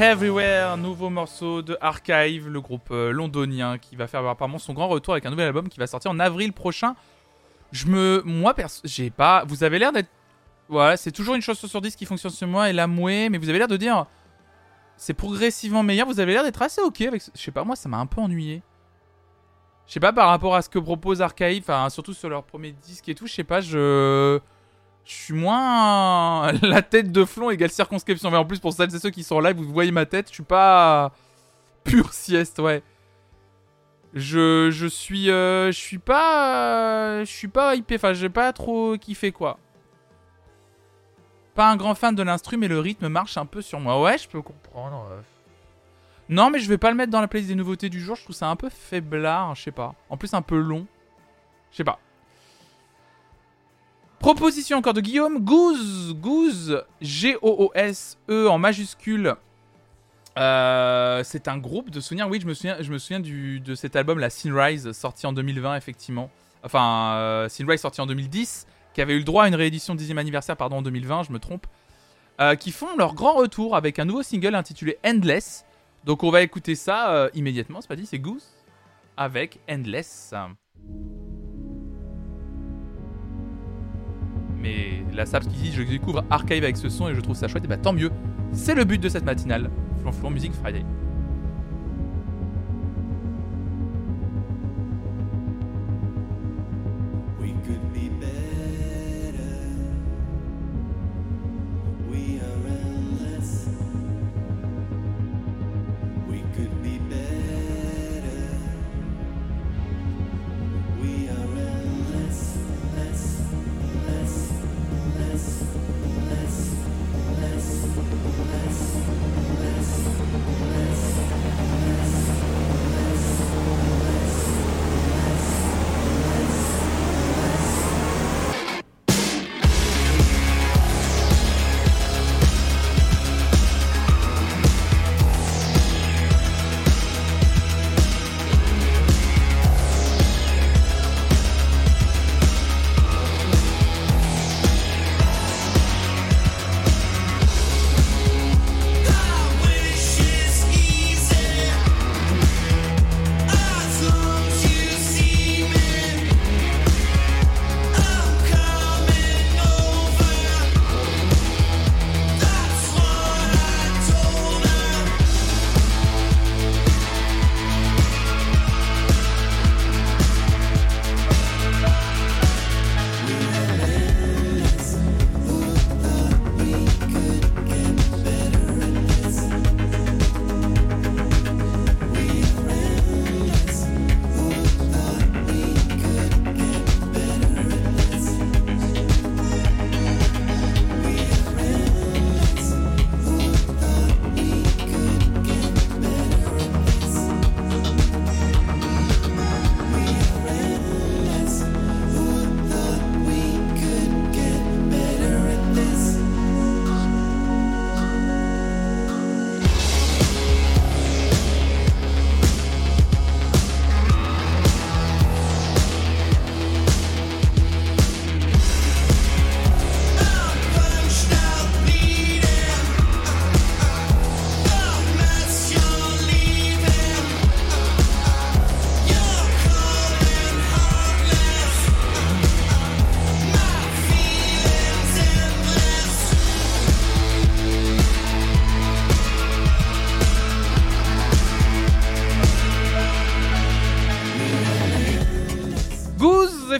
Everywhere, nouveau morceau de Archive, le groupe euh, londonien qui va faire apparemment son grand retour avec un nouvel album qui va sortir en avril prochain. Je me. Moi, perso. J'ai pas. Vous avez l'air d'être. Voilà, c'est toujours une chose sur 10 qui fonctionne sur moi et la mouée, mais vous avez l'air de dire. C'est progressivement meilleur. Vous avez l'air d'être assez ok avec. Je sais pas, moi, ça m'a un peu ennuyé. Je sais pas, par rapport à ce que propose Archive, enfin, surtout sur leur premier disque et tout, je sais pas, je. Je suis moins la tête de flon égale circonscription. Mais en plus, pour celles et ceux qui sont en live, vous voyez ma tête, je suis pas pure sieste, ouais. Je, je suis euh, je suis pas euh, je suis pas hypé, enfin j'ai pas trop kiffé quoi. Pas un grand fan de l'instru mais le rythme marche un peu sur moi. Ouais, je peux comprendre. euh. Non, mais je vais pas le mettre dans la playlist des nouveautés du jour, je trouve ça un peu faiblard, je sais pas. En plus un peu long. Je sais pas. Proposition encore de Guillaume. Goose, Goose, G-O-O-S-E en majuscule. Euh, c'est un groupe de souvenirs. Oui, je me souviens, je me souviens du, de cet album, la Sinrise, sorti en 2020, effectivement. Enfin, euh, Sinrise sorti en 2010, qui avait eu le droit à une réédition 10e anniversaire, pardon, en 2020, je me trompe. Euh, qui font leur grand retour avec un nouveau single intitulé Endless. Donc on va écouter ça euh, immédiatement, c'est pas dit, c'est Goose avec Endless. Mais la Saps qui dit je découvre Archive avec ce son et je trouve ça chouette, et bah tant mieux. C'est le but de cette matinale. Flonflon Music Friday.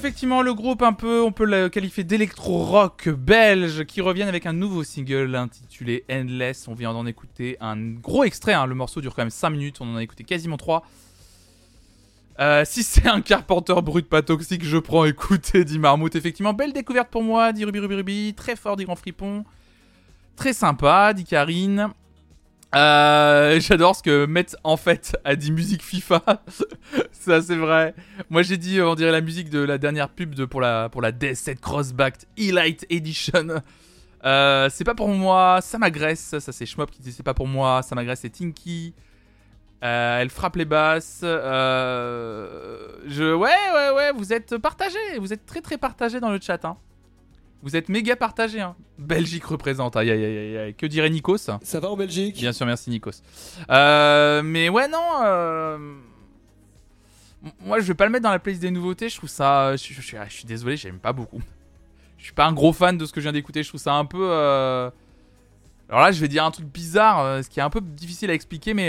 Effectivement, le groupe un peu, on peut le qualifier d'électro-rock belge qui reviennent avec un nouveau single intitulé Endless. On vient d'en écouter un gros extrait, hein. le morceau dure quand même 5 minutes, on en a écouté quasiment 3. Euh, si c'est un Carpenter brut pas toxique, je prends écouter, dit Marmout. Effectivement, belle découverte pour moi, dit Ruby Ruby Ruby. Très fort, dit Grand Fripon. Très sympa, dit Karine. Euh, J'adore ce que Met en fait a dit musique FIFA. Ça c'est vrai. Moi j'ai dit euh, on dirait la musique de la dernière pub de, pour la pour la DS7 Crossback Elite Edition. Euh, c'est pas pour moi, ça m'agresse. Ça c'est Schmop qui dit c'est pas pour moi, ça m'agresse. C'est Tinky. Elle frappe les basses. Je ouais ouais ouais vous êtes partagés, vous êtes très très partagés dans le chat. Hein. Vous êtes méga partagé, hein. Belgique représente. Aïe, aïe, aïe, aïe. Que dirait Nikos? Ça va en Belgique? Bien sûr, merci Nikos. Euh, mais ouais, non. euh, Moi, je vais pas le mettre dans la playlist des nouveautés. Je trouve ça. Je, je- je- je suis désolé, j'aime pas beaucoup. Je suis pas un gros fan de ce que je viens d'écouter. Je trouve ça un peu. euh, Alors là, je vais dire un truc bizarre, ce qui est un peu difficile à expliquer, mais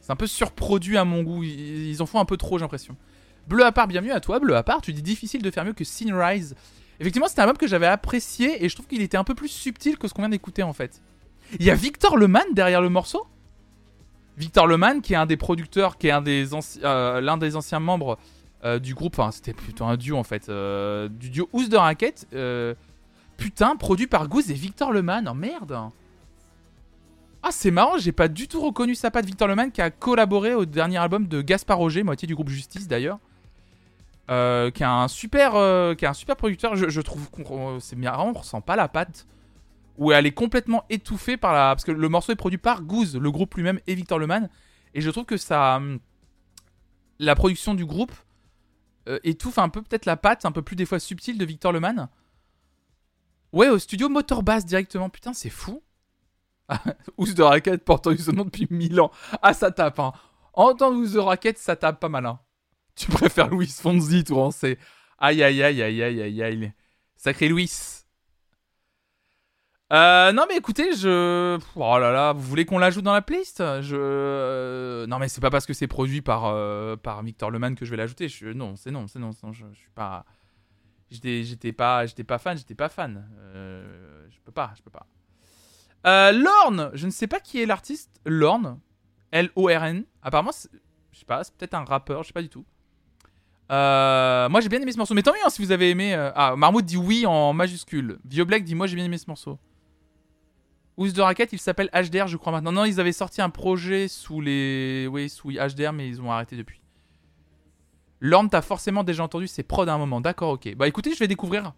c'est un peu surproduit à mon goût. Ils, ils en font un peu trop, j'ai l'impression. Bleu à part, bienvenue à toi. Bleu à part, tu dis difficile de faire mieux que Sunrise. Effectivement, c'était un album que j'avais apprécié et je trouve qu'il était un peu plus subtil que ce qu'on vient d'écouter en fait. Il y a Victor Leman derrière le morceau? Victor Leman, qui est un des producteurs, qui est un des euh, l'un des anciens membres euh, du groupe. Enfin, c'était plutôt un duo en fait, euh, du duo Ous de Racket. putain, produit par Goose et Victor Leman. Oh merde. Ah, c'est marrant, j'ai pas du tout reconnu sa patte. Victor Leman qui a collaboré au dernier album de Gaspard Roger, moitié du groupe Justice d'ailleurs. Euh, qui est un super, euh, qui est un super producteur. Je, trouve qu'on c'est marrant, on ressent pas la patte où elle est complètement étouffée par la parce que le morceau est produit par Goose, le groupe lui-même et Victor Leman et je trouve que ça hum, la production du groupe euh, étouffe un peu peut-être la patte un peu plus des fois subtile de Victor Leman. Ouais, au studio Motor Bass directement. Putain, c'est fou. Ous de Racket portant ce nom depuis 1000 ans. Ah, ça tape, hein. Entendre Ous de Racket, ça tape pas mal, hein. Tu préfères Louis Fonzi, tout c'est Aïe, aïe, aïe, aïe, aïe, aïe, aïe. Sacré Louis. Euh, non mais écoutez, je... Oh là là, vous voulez qu'on l'ajoute dans la playlist? Je... euh, Non mais c'est pas parce que c'est produit par, euh, par Victor Leman que je vais l'ajouter. Je... Non, c'est non, c'est non, non, je, suis pas... J'étais pas, pas fan, j'étais pas fan. Euh, je peux pas, je peux pas. Euh, Lorne, je ne sais pas qui est l'artiste. Lorne, L-O-R-N. Apparemment, je sais pas, c'est peut-être un rappeur, je sais pas du tout. Euh, moi j'ai bien aimé ce morceau, mais tant mieux hein, si vous avez aimé. euh, Ah, Marmout dit oui en majuscule. Vieux Black dit moi j'ai bien aimé ce morceau. Ous de Racket, il s'appelle HDR, je crois maintenant. Non, ils avaient sorti un projet sous les. Oui, sous HDR, mais ils ont arrêté depuis. Lorne, t'as forcément déjà entendu ses prods à un moment. D'accord, ok. Bah écoutez, je vais découvrir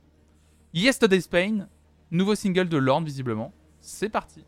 Yesterday's Pain, nouveau single de Lorne, visiblement. C'est parti.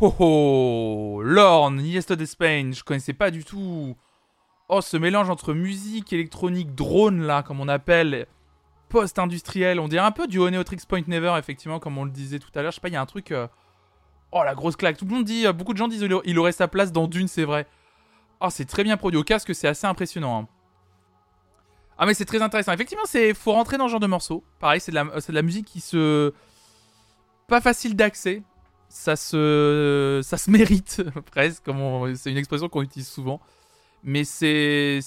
Oh, oh. Lorne, Yesterday Spain, je connaissais pas du tout. Oh, ce mélange entre musique électronique, drone, là, comme on appelle, post-industriel. On dirait un peu du Oneotrix Point Never, effectivement, comme on le disait tout à l'heure. Je sais pas, il y a un truc. euh, Oh, la grosse claque. Tout le monde dit, euh, beaucoup de gens disent il aurait- sa place dans Dune, c'est vrai. Oh, c'est très bien produit. Au casque, c'est assez impressionnant. hein. Ah, mais c'est très intéressant. Effectivement, c'est faut rentrer dans ce genre de morceau. Pareil, c'est de la musique qui se. Pas facile d'accès. Ça se. Ça se mérite, presque. C'est une expression qu'on utilise souvent. Mais c'est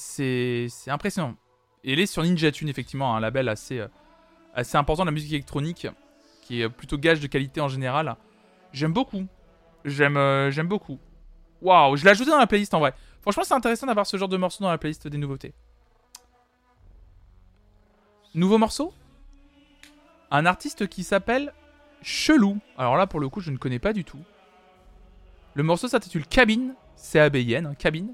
impressionnant. Et elle est sur Ninja Tune, effectivement, un label assez, euh, assez important de la musique électronique. Qui est plutôt gage de qualité en général. J'aime beaucoup. J'aime euh, j'aime beaucoup. Waouh, je l'ai ajouté dans la playlist en vrai. Franchement, c'est intéressant d'avoir ce genre de morceau dans la playlist des nouveautés. Nouveau morceau? Un artiste qui s'appelle Chelou. Alors là, pour le coup, je ne connais pas du tout. Le morceau s'intitule Cabine, C-A-B-I-N, hein, Cabine.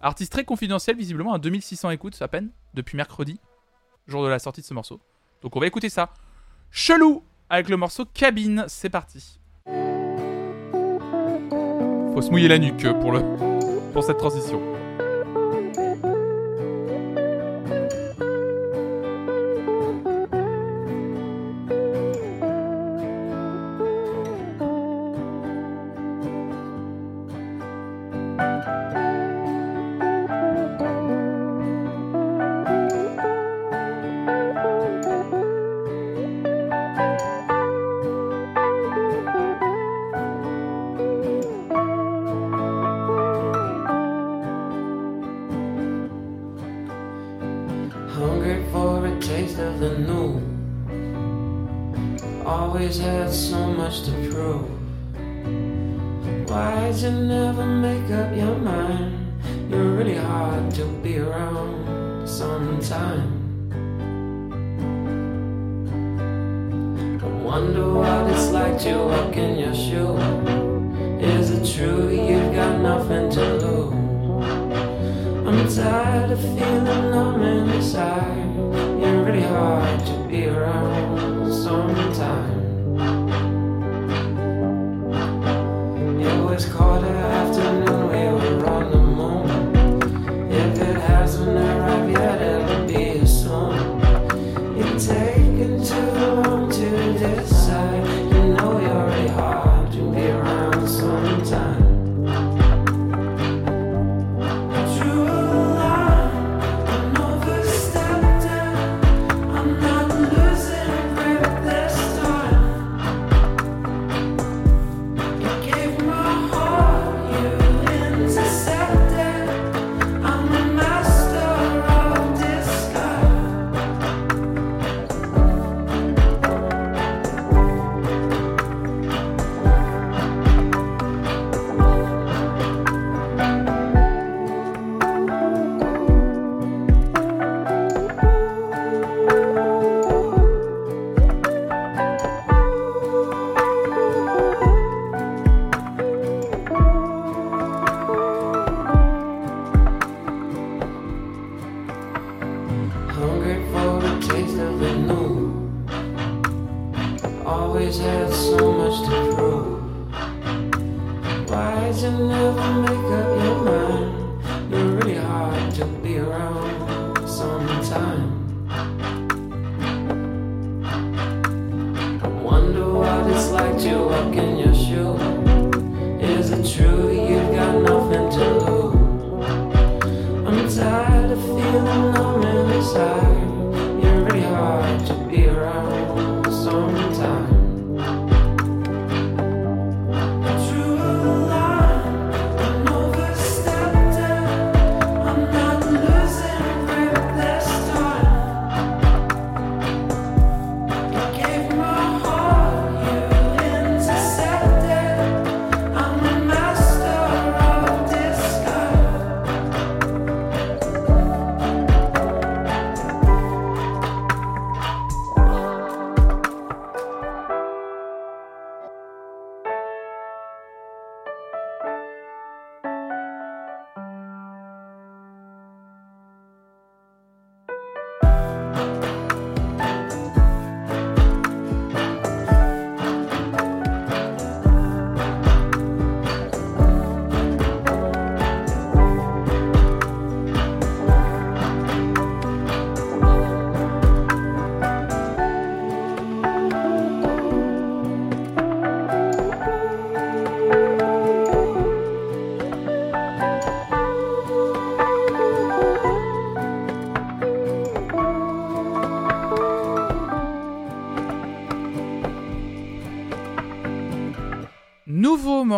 Artiste très confidentiel, visiblement à 2600 écoutes à peine, depuis mercredi, jour de la sortie de ce morceau. Donc on va écouter ça. Chelou avec le morceau Cabine, c'est parti. Faut se mouiller la nuque pour, cette transition.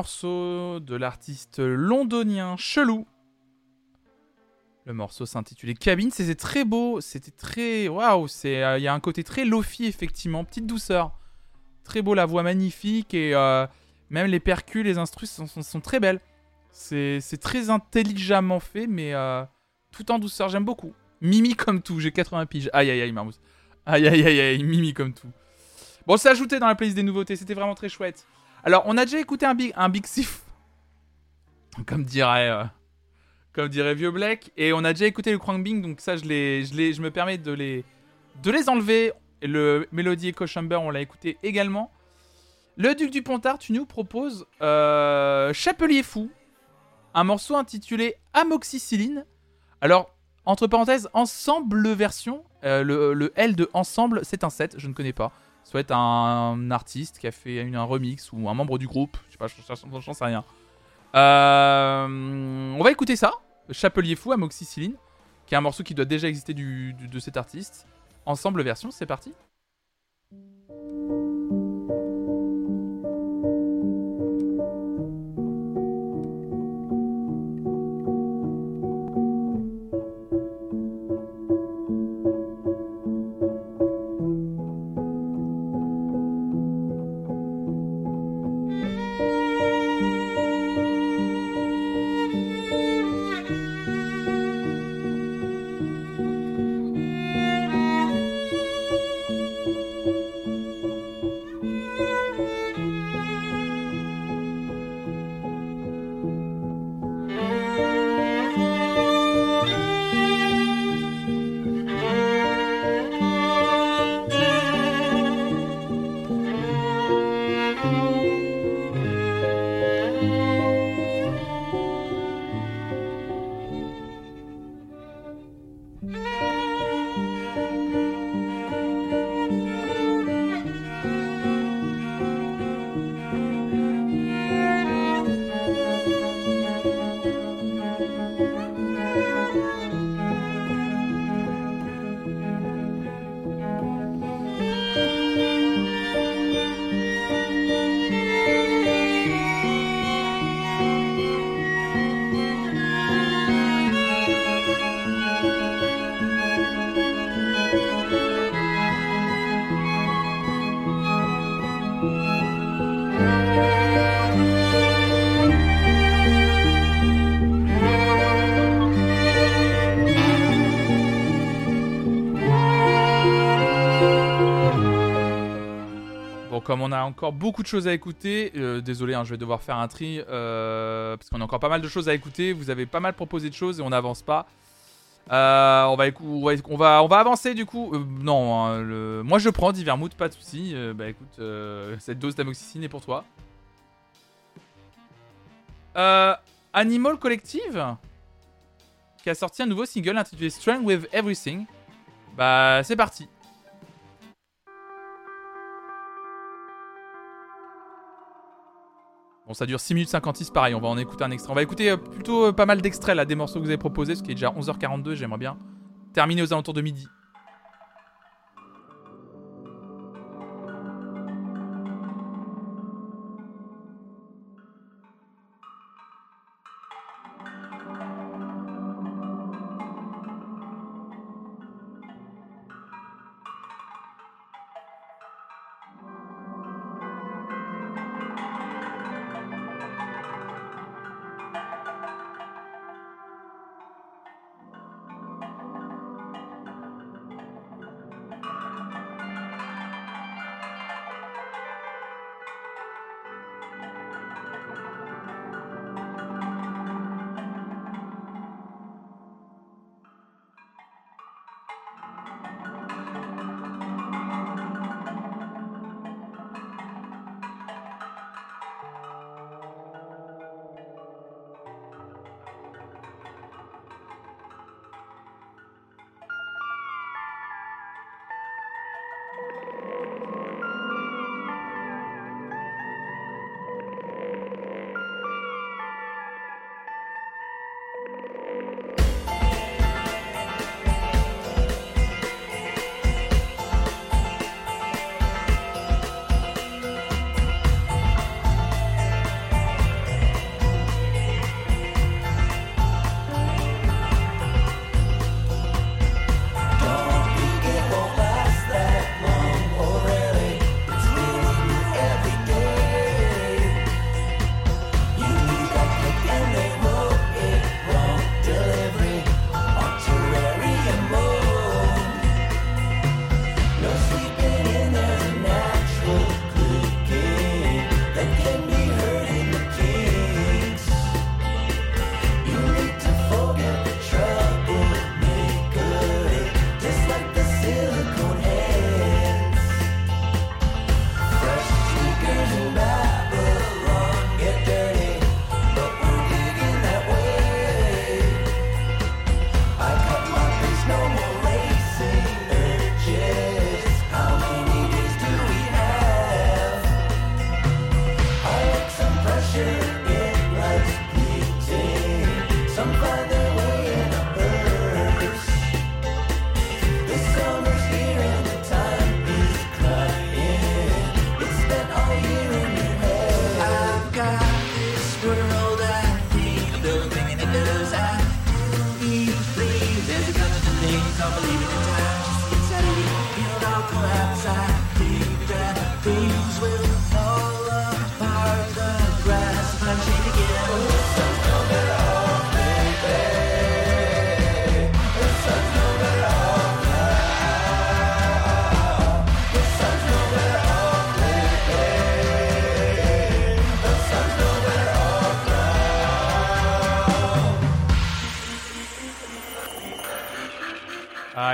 Morceau de l'artiste londonien Chelou. Le morceau s'intitulait Cabine. C'était très beau. C'était très. Waouh euh, Il y a un côté très lofi, effectivement. Petite douceur. Très beau, la voix magnifique. Et euh, même les percus, les instrus sont, très belles. C'est, c'est très intelligemment fait, mais euh, tout en douceur. J'aime beaucoup. Mimi comme tout. J'ai 80 piges. Aïe, aïe, aïe, Marmousse. Aïe, aïe, aïe, aïe. Mimi comme tout. Bon, c'est ajouté dans la playlist des nouveautés. C'était vraiment très chouette. Alors, on a déjà écouté un Big, un big Sif. Comme dirait. euh, comme dirait Vieux Black. Et on a déjà écouté le Krang Bing, donc ça, je, les, je, me permets de les, de les enlever. Le Melody Echo Chamber, on l'a écouté également. Le Duc du Pontard, tu nous proposes euh, Chapelier Fou, un morceau intitulé Amoxicilline. Alors, entre parenthèses, ensemble version. euh, le L de ensemble, c'est un set, je ne connais pas. Soit un artiste qui a fait une- un remix ou un membre du groupe. Je sais pas, j'en j'en sais rien. Euh, on va écouter ça, Chapelier Fou, Amoxicilline, qui est un morceau qui doit déjà exister de cet artiste. Ensemble version, c'est parti. On a encore beaucoup de choses à écouter, euh, désolé, hein, je vais devoir faire un tri euh, parce qu'on a encore pas mal de choses à écouter. Vous avez pas mal proposé de choses et on n'avance pas. Euh, on, va, on, va, avancer du coup. Non, hein, moi je prends Divermouth, pas de soucis. Bah écoute, cette dose d'amoxicilline est pour toi. Animal Collective qui a sorti un nouveau single intitulé Strong with Everything. Bah c'est parti. Bon, ça dure 6 minutes 56, pareil, on va en écouter un extrait. On va écouter euh, plutôt euh, pas mal d'extraits là, des morceaux que vous avez proposés, ce qui est déjà 11h42, j'aimerais bien terminer aux alentours de midi.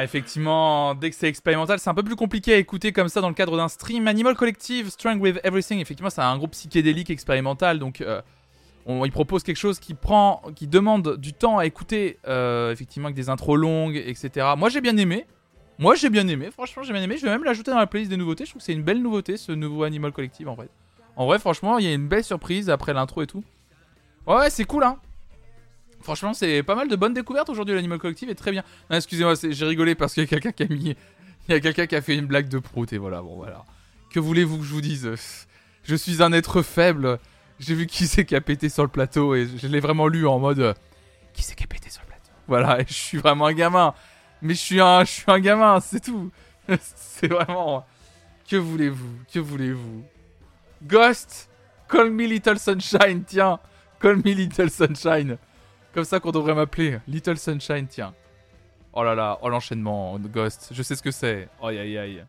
Ah, effectivement, dès que c'est expérimental, c'est un peu plus compliqué à écouter comme ça dans le cadre d'un stream. Animal Collective, Strong with Everything, effectivement, c'est un groupe psychédélique expérimental, donc euh, on, propose quelque chose qui prend, qui demande du temps à écouter, euh, effectivement, avec des intros longues, etc. Moi, j'ai bien aimé. Moi, j'ai bien aimé. Franchement, j'ai bien aimé. Je vais même l'ajouter dans la playlist des nouveautés. Je trouve que c'est une belle nouveauté, ce nouveau Animal Collective, en vrai. En vrai, franchement, il y a une belle surprise après l'intro et tout. Ouais, c'est cool, hein. Franchement, c'est pas mal de bonnes découvertes aujourd'hui. L'Animal Collective est très bien. Excusez-moi, j'ai rigolé parce qu'il y a quelqu'un qui a mis. Il y a quelqu'un qui a fait une blague de prout et voilà, bon voilà. Que voulez-vous que je vous dise? Je suis un être faible. J'ai vu qui c'est qui a pété sur le plateau et je l'ai vraiment lu en mode. euh, Qui c'est qui a pété sur le plateau? Voilà, je suis vraiment un gamin. Mais je suis un, je suis un gamin, c'est tout. c'est vraiment. Que voulez-vous Que voulez-vous? Ghost Call me Little Sunshine, tiens Call me Little Sunshine Comme ça qu'on devrait m'appeler Little Sunshine, tiens. Oh là là, oh l'enchaînement, Ghost, je sais ce que c'est. Aïe aïe aïe.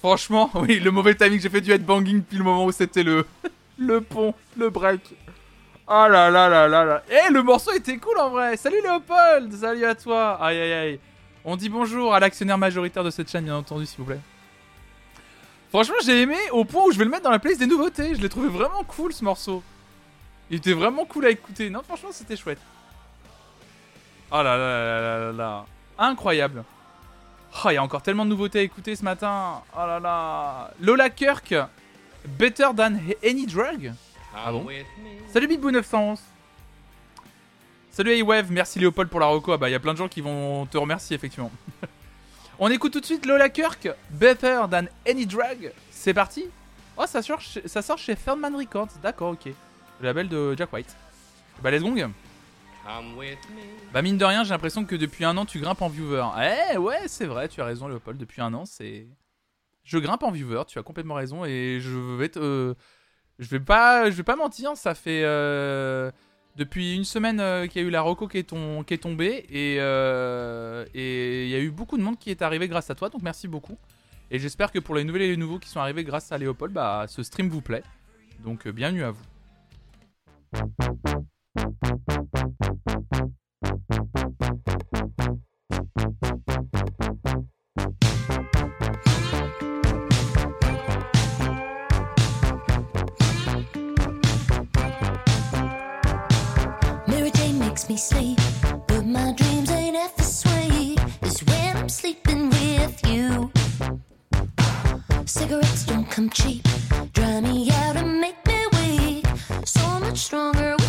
Franchement, oui, le mauvais timing, j'ai fait du headbanging depuis le moment où c'était le, le pont, le break. Ah là là là là là. Eh, le morceau était cool en vrai. Salut Léopold, salut à toi. Aïe aïe aïe. On dit bonjour à l'actionnaire majoritaire de cette chaîne, bien entendu, s'il vous plaît. Franchement, j'ai aimé au point où je vais le mettre dans la playlist des nouveautés. Je l'ai trouvé vraiment cool ce morceau. Il était vraiment cool à écouter. Non, franchement, c'était chouette. Oh là là là là là là. Incroyable. Oh, il y a encore tellement de nouveautés à écouter ce matin. Oh là là. Lola Kirk. Better than any drug. Ah bon Salut Bibou911. Salut A-Wave, merci Léopold pour la reco. Ah bah il y a plein de gens qui vont te remercier effectivement. On écoute tout de suite Lola Kirk, Better Than Any Drug. C'est parti Oh ça sort, chez- ça sort chez Feldman Records, d'accord ok. Le label de Jack White. Bah let's gong Bah mine de rien j'ai l'impression que depuis un an tu grimpes en viewer. Eh ouais c'est vrai, tu as raison Léopold, depuis un an c'est... Je grimpe en viewer, tu as complètement raison et je vais te... euh, Je vais pas, je vais pas mentir, ça fait euh, depuis une semaine euh, qu'il y a eu la Rocco qui est, ton- est tombée et et il y a eu beaucoup de monde qui est arrivé grâce à toi, donc merci beaucoup. Et j'espère que pour les nouvelles et les nouveaux qui sont arrivés grâce à Léopold, bah ce stream vous plaît. Donc bienvenue à vous. Me sleep, but my dreams ain't ever sweet. Is when I'm sleeping with you. Cigarettes don't come cheap, dry me out and make me weak. So much stronger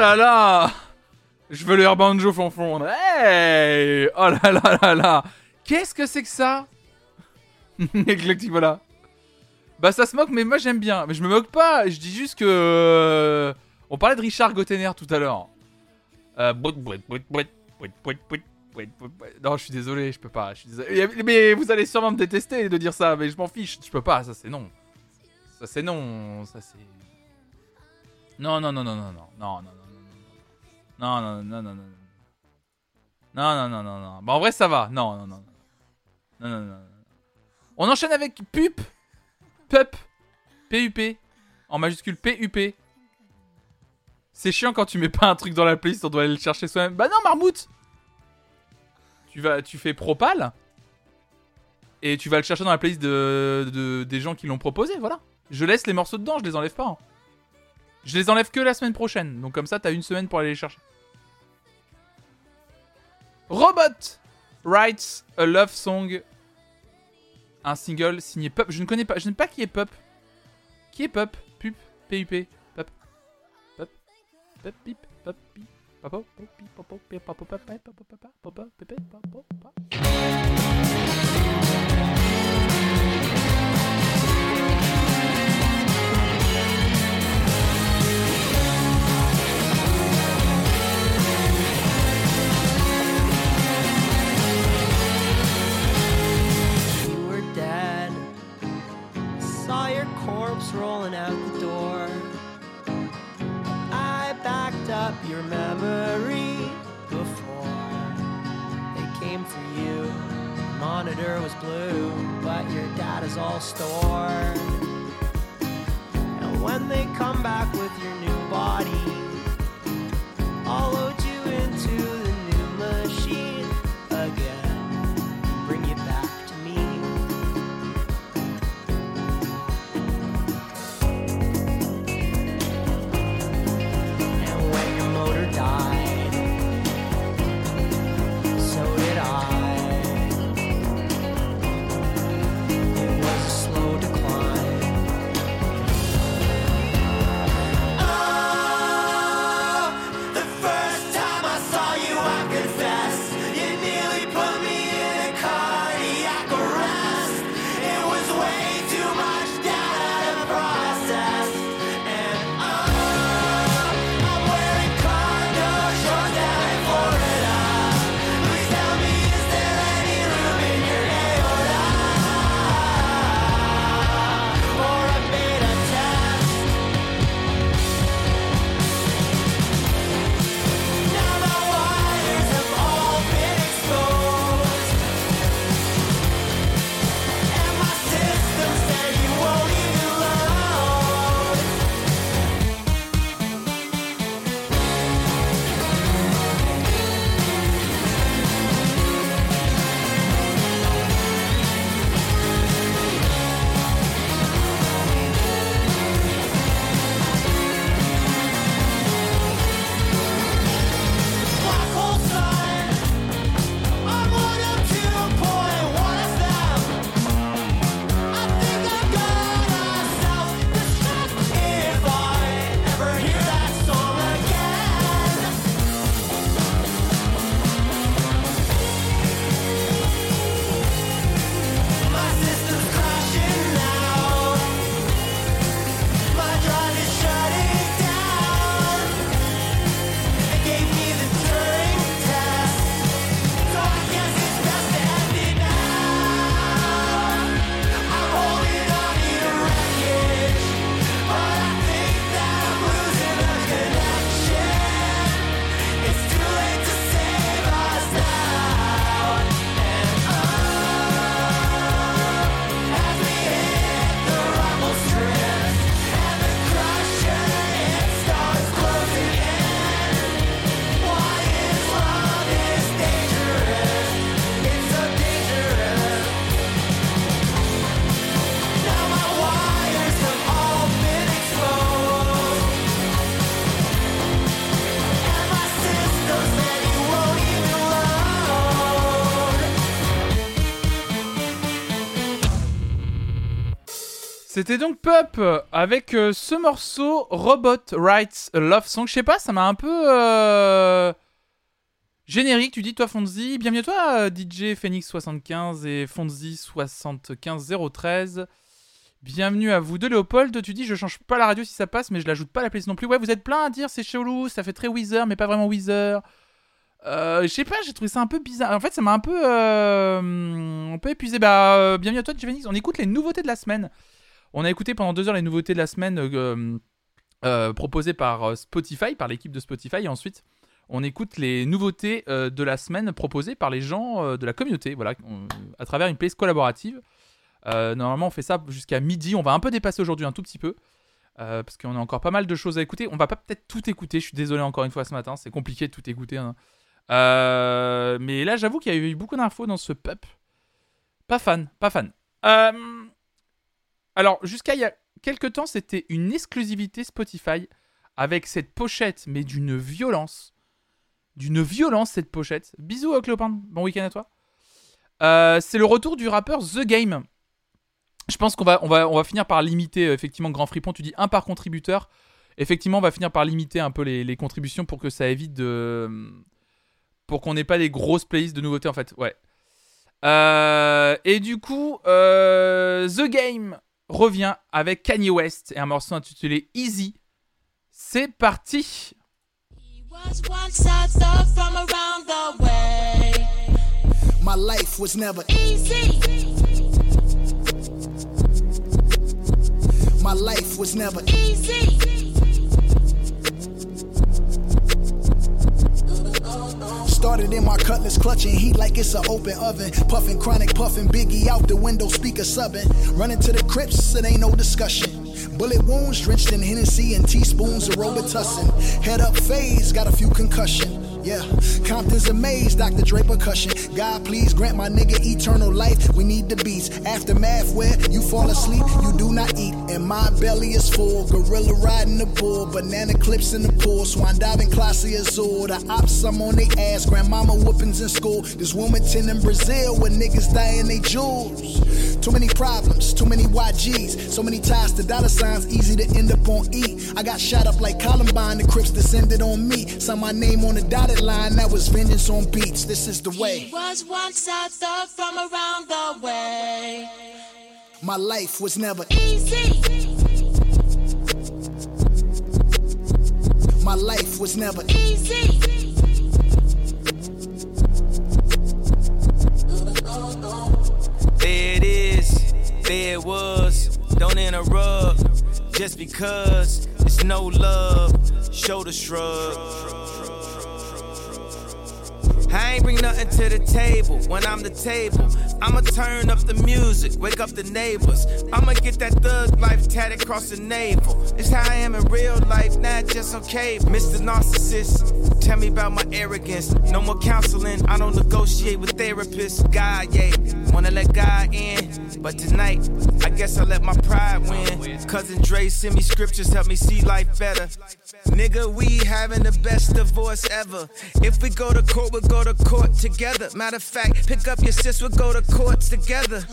là là Je veux le air banjo fonfon. Hey Oh là là là là Qu'est-ce que c'est que ça? Éclectique, voilà. Bah ça se moque, mais moi j'aime bien. Mais je me moque pas, je dis juste que... euh, On parlait de Richard Gottener tout à l'heure. Non, je suis désolé, je peux pas. Désolé. Mais vous allez sûrement me détester de dire ça, mais je m'en fiche. Je peux pas, ça c'est non. Ça c'est non, ça c'est... Non, non, non, non, non, non, non, non, non. Non, non, non, non, non, non. Non, non, non, non. Bah, en vrai, ça va. Non, non, non. Non, non, non. non. On enchaîne avec PUP. PUP. P-U-P. En majuscule P-U-P. C'est chiant quand tu mets pas un truc dans la playlist, on doit aller le chercher soi-même. Bah non, Marmout Tu vas, tu fais Propal. Et tu vas le chercher dans la playlist de, de- des gens qui l'ont proposé, voilà. Je laisse les morceaux dedans, je les enlève pas. hein. Je les enlève que la semaine prochaine. Donc comme ça, t'as une semaine pour aller les chercher. Robot writes a love song. Un single signé Pup. Je ne connais pas. Je ne sais pas qui est Pup. Qui est Pup Pup. P-U-P. Pup. Pup. Pup. Pip. Pup. Pip. Papa. Pip. Papa. Pip. Papa. Papa. Papa. Papa. Papa. Pépé. Papa. Papa. Corpse rolling out the door. I backed up your memory before they came for you. Monitor was blue, but your data's all stored. And when they come back with your new body, I'll load you into C'était donc Pup avec euh, ce morceau Robot Writes Love Song. Je sais pas, ça m'a un peu euh, générique. Tu dis toi Fonzi, bienvenue à toi euh, DJ Phoenix 75 et Fonzi 75013. Bienvenue à vous deux Léopold. Tu dis je change pas la radio si ça passe, mais je l'ajoute pas à la playlist non plus. Ouais, vous êtes plein à dire c'est chelou, ça fait très Weezer, mais pas vraiment Weezer. Je sais pas, j'ai trouvé ça un peu bizarre. En fait, ça m'a un peu, un peu épuisé. Bah, bienvenue à toi, DJ Phoenix. On écoute les nouveautés de la semaine. On a écouté pendant deux heures les nouveautés de la semaine euh, euh, proposées par euh, Spotify, par l'équipe de Spotify. Et ensuite, on écoute les nouveautés euh, de la semaine proposées par les gens euh, de la communauté, voilà, à travers une playlist collaborative. Euh, normalement, on fait ça jusqu'à midi. On va un peu dépasser aujourd'hui un tout petit peu. euh, parce qu'on a encore pas mal de choses à écouter. On va pas peut-être tout écouter. Je suis désolé encore une fois ce matin. C'est compliqué de tout écouter. hein. Euh, mais là, j'avoue qu'il y a eu beaucoup d'infos dans ce pup. Pas fan, pas fan. Alors, jusqu'à il y a quelques temps, c'était une exclusivité Spotify avec cette pochette, mais d'une violence. D'une violence, cette pochette. Bisous, euh, Cléopin. Bon week-end à toi. Euh, c'est le retour du rappeur The Game. Je pense qu'on va, finir par limiter, euh, effectivement, Grand Fripon. Tu dis un par contributeur. Effectivement, on va finir par limiter un peu les, contributions pour que ça évite de. Pour qu'on n'ait pas des grosses playlists de nouveautés, en fait. Ouais. Euh, et du coup, The Game revient avec Kanye West et un morceau intitulé Easy. C'est parti! was once a thug from around the way. My life was never Easy. My life was never Easy. Started in my cutlass, clutching heat like it's an open oven. Puffing chronic, puffing Biggie out the window, speaker subbing. Running to the crypts, it ain't no discussion. Bullet wounds drenched in Hennessy and teaspoons of Robitussin. Head up phase, got a few concussion. Yeah, Compton's amazed, Dr. Draper cushion. God, please grant my nigga eternal life. We need the beats. Aftermath where you fall asleep, you do not eat. And my belly is full. Gorilla riding the bull, banana clips in the pool. Swan diving classy azul. The ops, I'm on they ass. Grandmama whoopings in school. This Wilmington in Brazil where niggas dying they jewels. Too many problems, too many YGs, so many ties to dollar signs, easy to end up on E. I got shot up like Columbine, the Crips descended on me. Saw my name on the dotted line, that was vengeance on beats. This is the way. He Was once a thug from around the way. My life was never Easy. My life was never Easy. There it is, there it was. Don't interrupt, just because it's no love. Shoulder shrug. I ain't bring nothing to the table when I'm the table. I'ma turn up the music, wake up the neighbors. I'ma get that thug life tatted across the navel. It's how I am in real life, not just on cable. Mr. Narcissist, tell me about my arrogance. No more counseling, I don't negotiate with therapists. God, yeah, wanna let God in. But tonight, I guess I let my pride win. Cousin Dre send me scriptures, help me see life better. Nigga, we having the best divorce ever. If we go to court, we'll go to court together. Matter of fact, pick up your sis, we'll go to court together.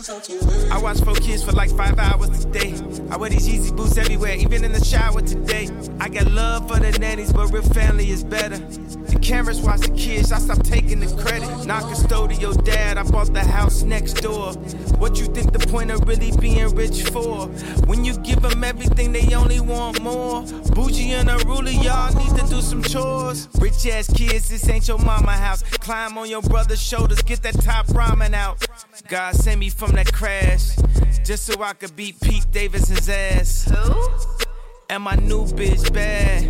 I watch four kids for like five hours a day. I wear these Yeezy boots everywhere, even in the shower today. I got love for the nannies, but real family is better. The cameras watch the kids, I stop taking the credit. Not custodial dad, I bought the house next door. What you think the point of really being rich for? When you give them everything, they only want more. Bougie and a ruler, y'all need to do some chores. Rich ass kids, this ain't your mama house. Climb on your brother's shoulders, get that top ramen out. God sent me from that crash, just so I could beat Pete Davidson's ass. Who? And my new bitch bad.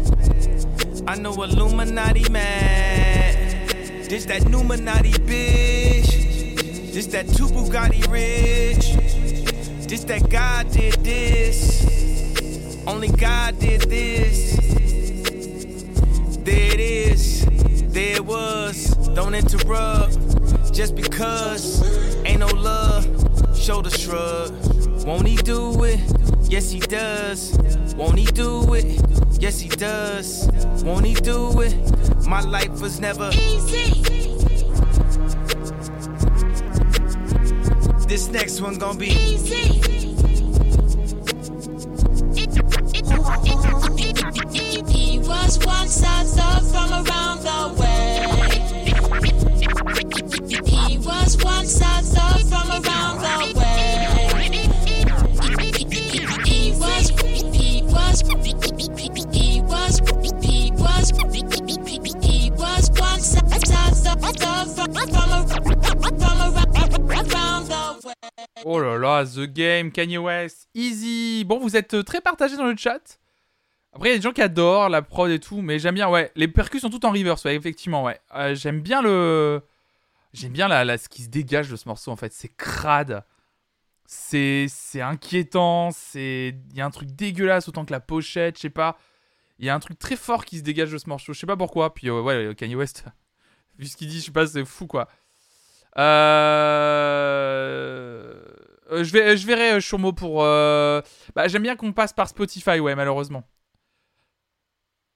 I know Illuminati mad. This that Numinati bitch. This that two Bugatti rich. This that God did this. Only God did this. There it is. There it was. Don't interrupt. Just because ain't no love. Shoulder shrug. Won't he do it? Yes, he does. Won't he do it? Yes, he does. Won't he do it? My life was never easy. This next one gonna be easy. He was once a thug from around the way. Oh là là, The Game, Kanye West, Easy. Bon, vous êtes euh, très partagés dans le chat. Après, il y a des gens qui adorent la prod et tout, mais j'aime bien, ouais. Les percus sont toutes en reverse, ouais, effectivement, ouais. Euh, j'aime bien le. J'aime bien la, la- ce qui se dégage de ce morceau, en fait. C'est crade. C'est inquiétant. C'est Il y a un truc dégueulasse autant que la pochette, je sais pas. Il y a un truc très fort qui se dégage de ce morceau. Je sais pas pourquoi. Puis, euh, ouais, Kanye West, vu ce qu'il dit, je sais pas, c'est fou, quoi. Euh... euh, je, vais, je verrai euh, Chourmeau pour. euh, Bah, j'aime bien qu'on passe par Spotify, ouais, malheureusement.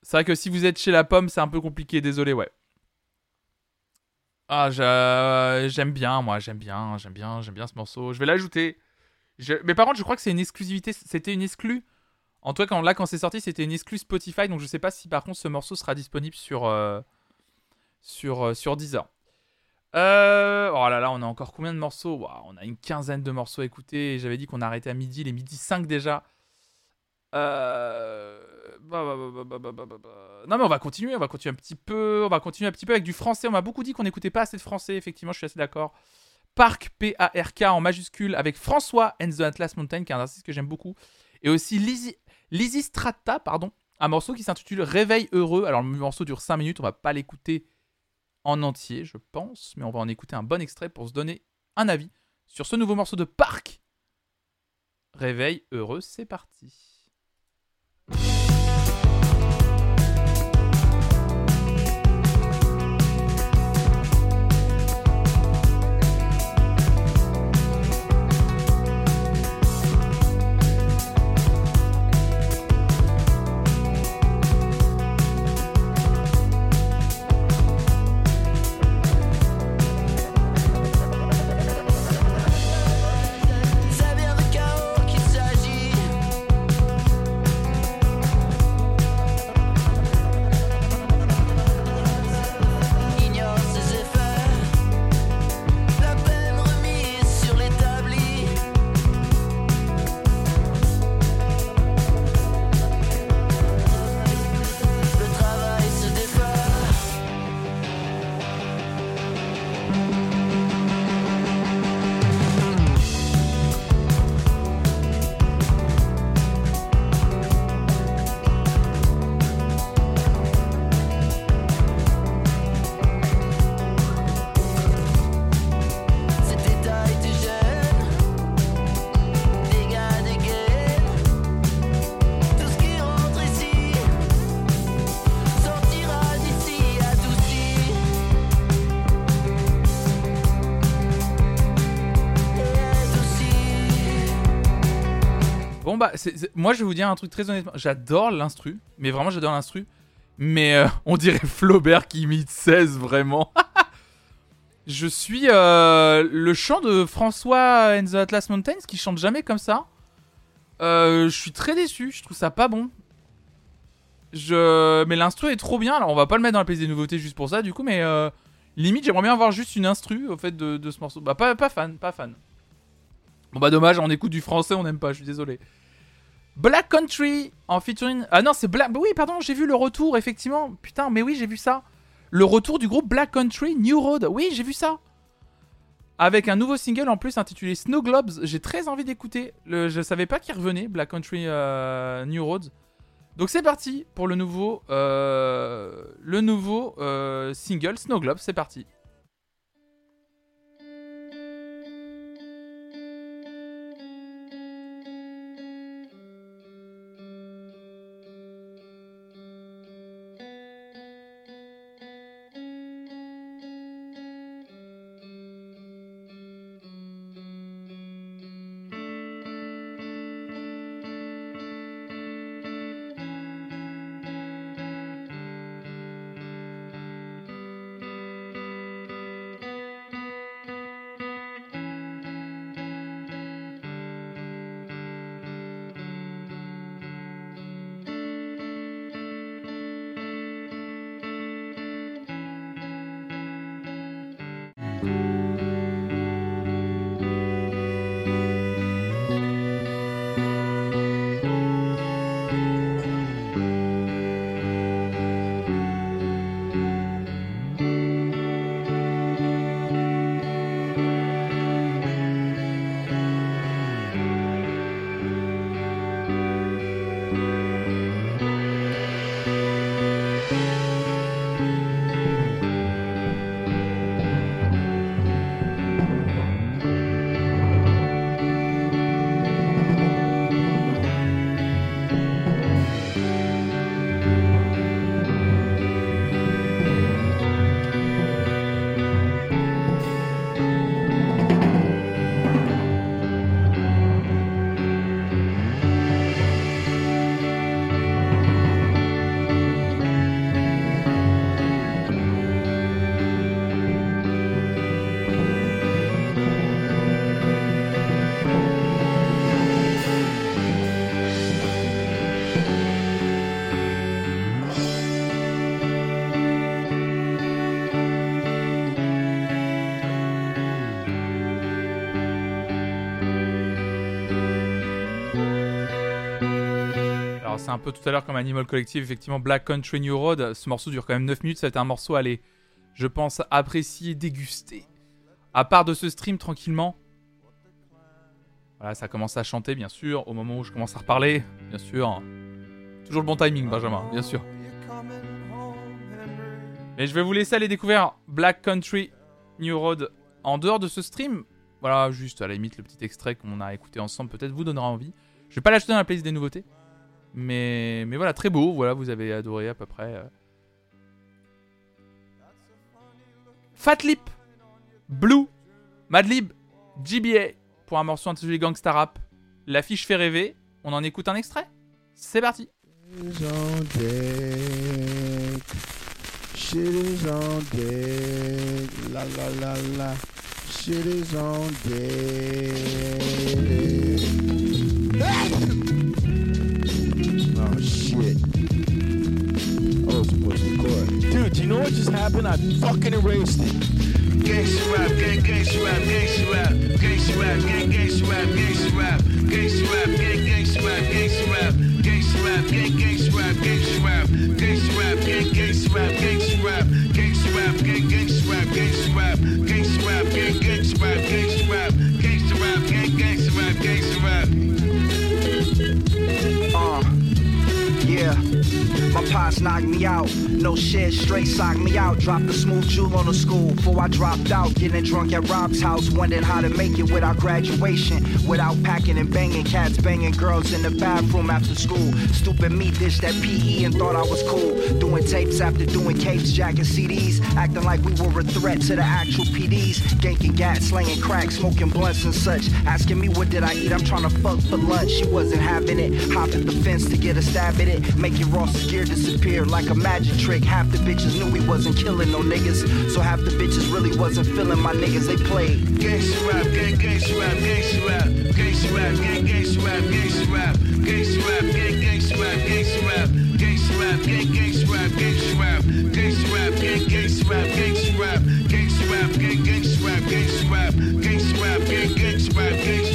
C'est vrai que si vous êtes chez la pomme, c'est un peu compliqué, désolé, ouais. Ah, j'a- j'aime bien, moi, j'aime bien, j'aime bien, j'aime bien ce morceau. Je vais l'ajouter. Mais par contre, je crois que c'est une exclusivité, c'était une exclue. En tout cas, quand, là, quand c'est sorti, c'était une exclue Spotify, donc je sais pas si par contre ce morceau sera disponible sur, euh, sur, euh, Deezer. Euh, oh là là, on a encore combien de morceaux? On a une quinzaine de morceaux à écouter. J'avais dit qu'on arrêtait à midi, les midi 5 déjà. Euh... bah, bah, bah, bah, bah, bah. Non mais on va continuer, on va continuer un petit peu, on va continuer un petit peu avec du français. On m'a beaucoup dit qu'on n'écoutait pas assez de français, effectivement, je suis assez d'accord. Park P-A-R-K en majuscule avec François and the Atlas Mountain, qui est un artiste que j'aime beaucoup. Et aussi Lizzy, Lizzy Strata, pardon, un morceau qui s'intitule Réveil heureux. Alors le morceau dure 5 minutes, on va pas l'écouter en entier, je pense, mais on va en écouter un bon extrait pour se donner un avis sur ce nouveau morceau de Park. Réveil heureux, c'est parti. C'est- Moi, je vais vous dire un truc très honnêtement. J'adore l'instru, mais vraiment, j'adore l'instru. Mais euh, on dirait Flaubert qui imite 16, vraiment. je suis euh, le chant de François and the Atlas Mountains qui chante jamais comme ça. Euh, je suis très déçu. Je trouve ça pas bon. Je... Mais l'instru est trop bien. Alors, on va pas le mettre dans la playlist des nouveautés juste pour ça, du coup, mais limite, j'aimerais bien avoir juste une instru au fait de, de ce morceau. Bah, pas, pas fan, pas fan. Bon, bah, dommage, on écoute du français, on n'aime pas, je suis désolé. Black Country en featuring. Ah non, c'est Black. Oui, pardon, j'ai vu le retour, effectivement. Putain, mais oui, j'ai vu ça. Le retour du groupe Black Country New Road. Oui, j'ai vu ça. Avec un nouveau single en plus intitulé Snow Globes. J'ai très envie d'écouter. Je savais pas qu'il revenait, Black Country euh, New Roads. Donc c'est parti pour le nouveau, euh, le nouveau euh, single Snow Globes. C'est parti. Un peu tout à l'heure comme Animal Collective, effectivement Black Country New Road, ce morceau dure quand même 9 minutes, ça va être un morceau à aller, je pense, apprécier, déguster. À part de ce stream tranquillement. Voilà, ça commence à chanter bien sûr, au moment où je commence à reparler, bien sûr. Toujours le bon timing Benjamin, bien sûr. Mais je vais vous laisser aller découvrir Black Country New Road en dehors de ce stream. Voilà, juste à la limite le petit extrait qu'on a écouté ensemble peut-être vous donnera envie. Je vais pas l'acheter dans la playlist des nouveautés. Mais, mais voilà, très beau. Voilà, vous avez adoré à peu près. euh. Fat Lip, Blue, Madlib, GBA pour un morceau intitulé Gangsta Rap. L'affiche fait rêver. On en écoute un extrait C'est parti. Shit is on deck. La la la la. Shit is on deck. You know what just happened? I fucking erased it. Gangsta rap, gang, gangsta rap, gangsta rap, gangsta rap, gang, gangsta rap, gangsta rap, gangsta rap, gang, gangsta rap, gangsta rap, gangsta rap, gang, gangsta rap, gangsta rap, gangsta rap, gang, gangsta rap, gangsta rap, gangsta rap, gang, gangsta rap, gangsta rap, gangsta rap, gang, gangsta rap, gangsta My shots knocked me out. No shit, straight sock me out. Dropped the smooth jewel on the school before I dropped out. Getting drunk at Rob's house, wondering how to make it without graduation. Without packing and banging cats, banging girls in the bathroom after school. Stupid me dished that PE and thought I was cool. Doing tapes after doing capes, jacking CDs. Acting like we were a threat to the actual PDs. Ganking gas, slanging crack, smoking blunts and such. Asking me what did I eat, I'm trying to fuck for lunch. She wasn't having it. Hopping the fence to get a stab at it. Making Ross's gear disappear like a magic trick. Half the bitches knew he wasn't killing no niggas. So half the bitches really wasn't feeling my niggas. They played. Gangsta rap, gang, gangsta rap, gangsta rap, gangsta rap, gang, gangsta rap, gangsta rap, gangsta rap, gang, gangsta rap, gangsta rap, gangsta rap, gang, gangsta rap, gangsta rap, gangsta rap, gang, gangsta rap, gangsta rap, gangsta rap, gang, gangsta rap, gangsta rap, gangsta rap, gang, gangsta rap, gangsta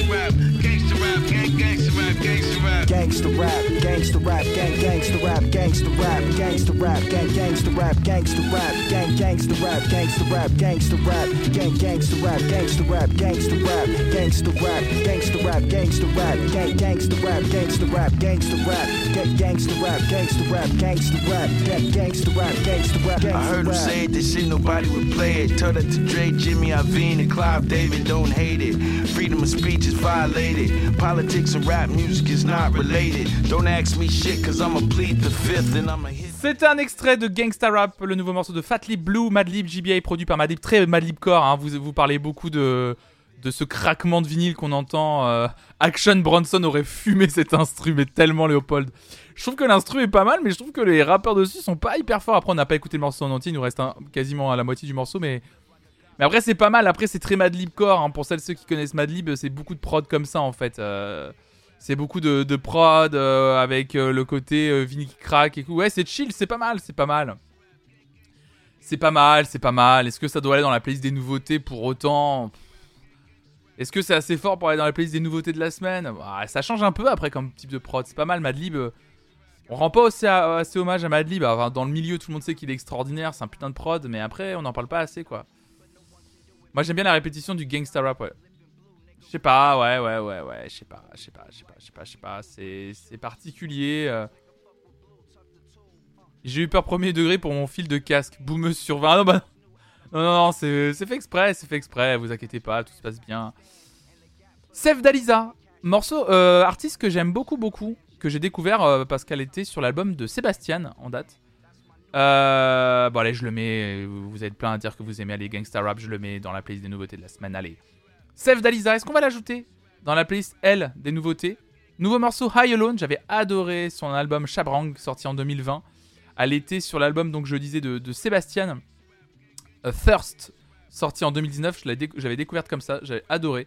gangsta rap. Gangsta rap, gang gangsta rap, gangsta rap, gangsta rap, gang gangsta rap, gangsta rap, gang gangsta rap, gangsta rap, gangsta rap, gang gangsta rap, gangsta rap, gangsta rap, gangsta rap, gangsta rap, gangsta rap, gang gangsta rap, gangsta rap, gangsta rap, gang gangsta rap, gangsta rap, gangsta rap, gang gangsta rap, gangsta rap, I heard him say it, this shit nobody would play it. Tell that to Dre, Jimmy Iovine, and Clive David, don't hate it. Freedom of speech is violated. Politics and rap music is not related. C'est un extrait de Gangsta Rap, le nouveau morceau de Fatlip Blue, Madlib, GBA, produit par Madlib, très Madlib Core. hein. Vous, vous parlez beaucoup de, de ce craquement de vinyle qu'on entend. euh, Action Bronson aurait fumé cet instru, mais tellement Léopold. Je trouve que l'instru est pas mal, mais je trouve que les rappeurs dessus sont pas hyper forts. Après, on n'a pas écouté le morceau en entier, il nous reste quasiment à la moitié du morceau, mais. Mais après, c'est pas mal. Après, c'est très Madlib Core. hein. Pour celles ceux qui connaissent Madlib, c'est beaucoup de prod comme ça en fait. Euh, c'est beaucoup de, de prod euh, avec euh, le côté euh, qui craque et tout. Ouais, c'est chill, c'est pas mal, c'est pas mal. C'est pas mal, c'est pas mal. Est-ce que ça doit aller dans la playlist des nouveautés pour autant? Est-ce que c'est assez fort pour aller dans la playlist des nouveautés de la semaine? Bah, Ça change un peu après comme type de prod. C'est pas mal, Madlib. euh, On rend pas aussi assez hommage à Madlib. Dans le milieu, tout le monde sait qu'il est extraordinaire. C'est un putain de prod, mais après, on n'en parle pas assez quoi. Moi, j'aime bien la répétition du gangsta rap, ouais. Je sais pas, ouais, ouais, ouais, ouais, je sais pas, je sais pas, je sais pas, je sais pas, je sais pas, c'est particulier. euh. J'ai eu peur premier degré pour mon fil de casque, boumeuse sur 20. Ah non, bah non, non, non, c'est fait exprès, c'est fait exprès, vous inquiétez pas, tout se passe bien. Sef Dalisa, morceau, euh, artiste que j'aime beaucoup, beaucoup, que j'ai découvert euh, parce qu'elle était sur l'album de Sébastien en date. Bon allez, je le mets. Vous êtes plein à dire que vous aimez les gangsta rap, je le mets dans la playlist des nouveautés de la semaine. Allez. Sef Dalisa, est-ce qu'on va l'ajouter dans la playlist L des nouveautés? Nouveau morceau High Alone, j'avais adoré son album Chabrang sorti en 2020. Elle était sur l'album donc je disais de, Sébastien A Thirst sorti en 2019. Je l'ai déc- j'avais découverte comme ça, j'avais adoré.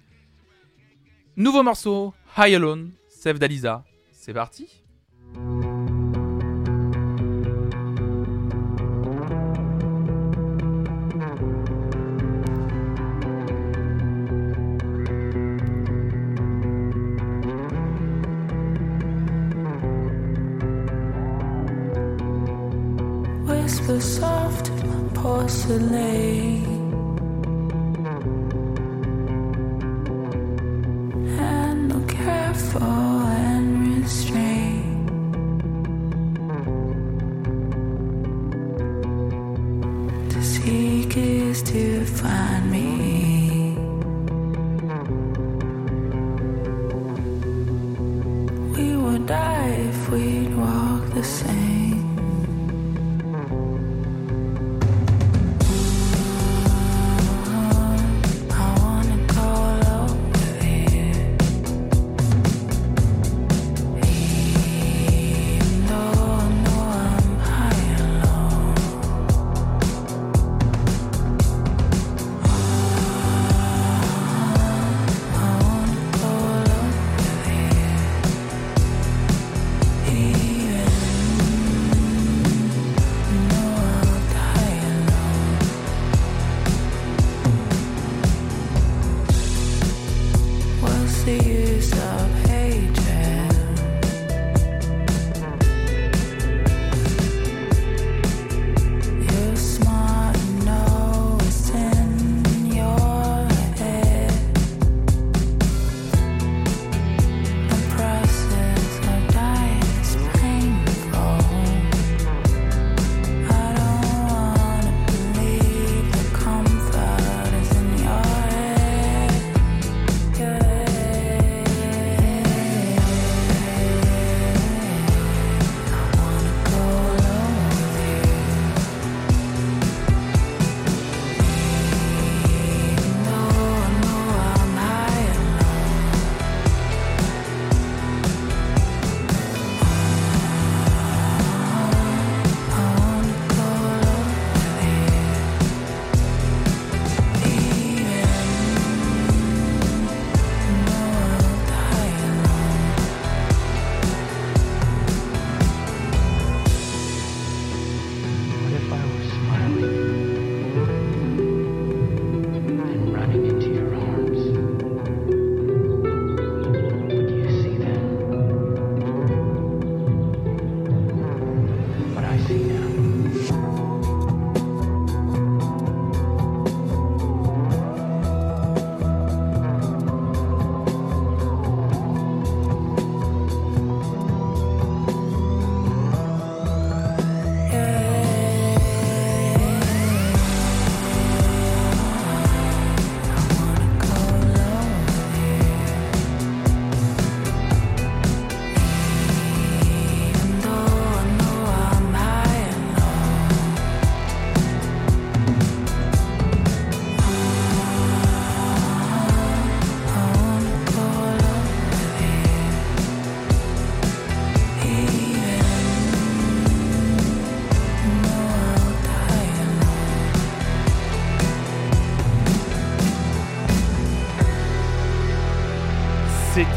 Nouveau morceau High Alone, Sef Dalisa. C'est parti. My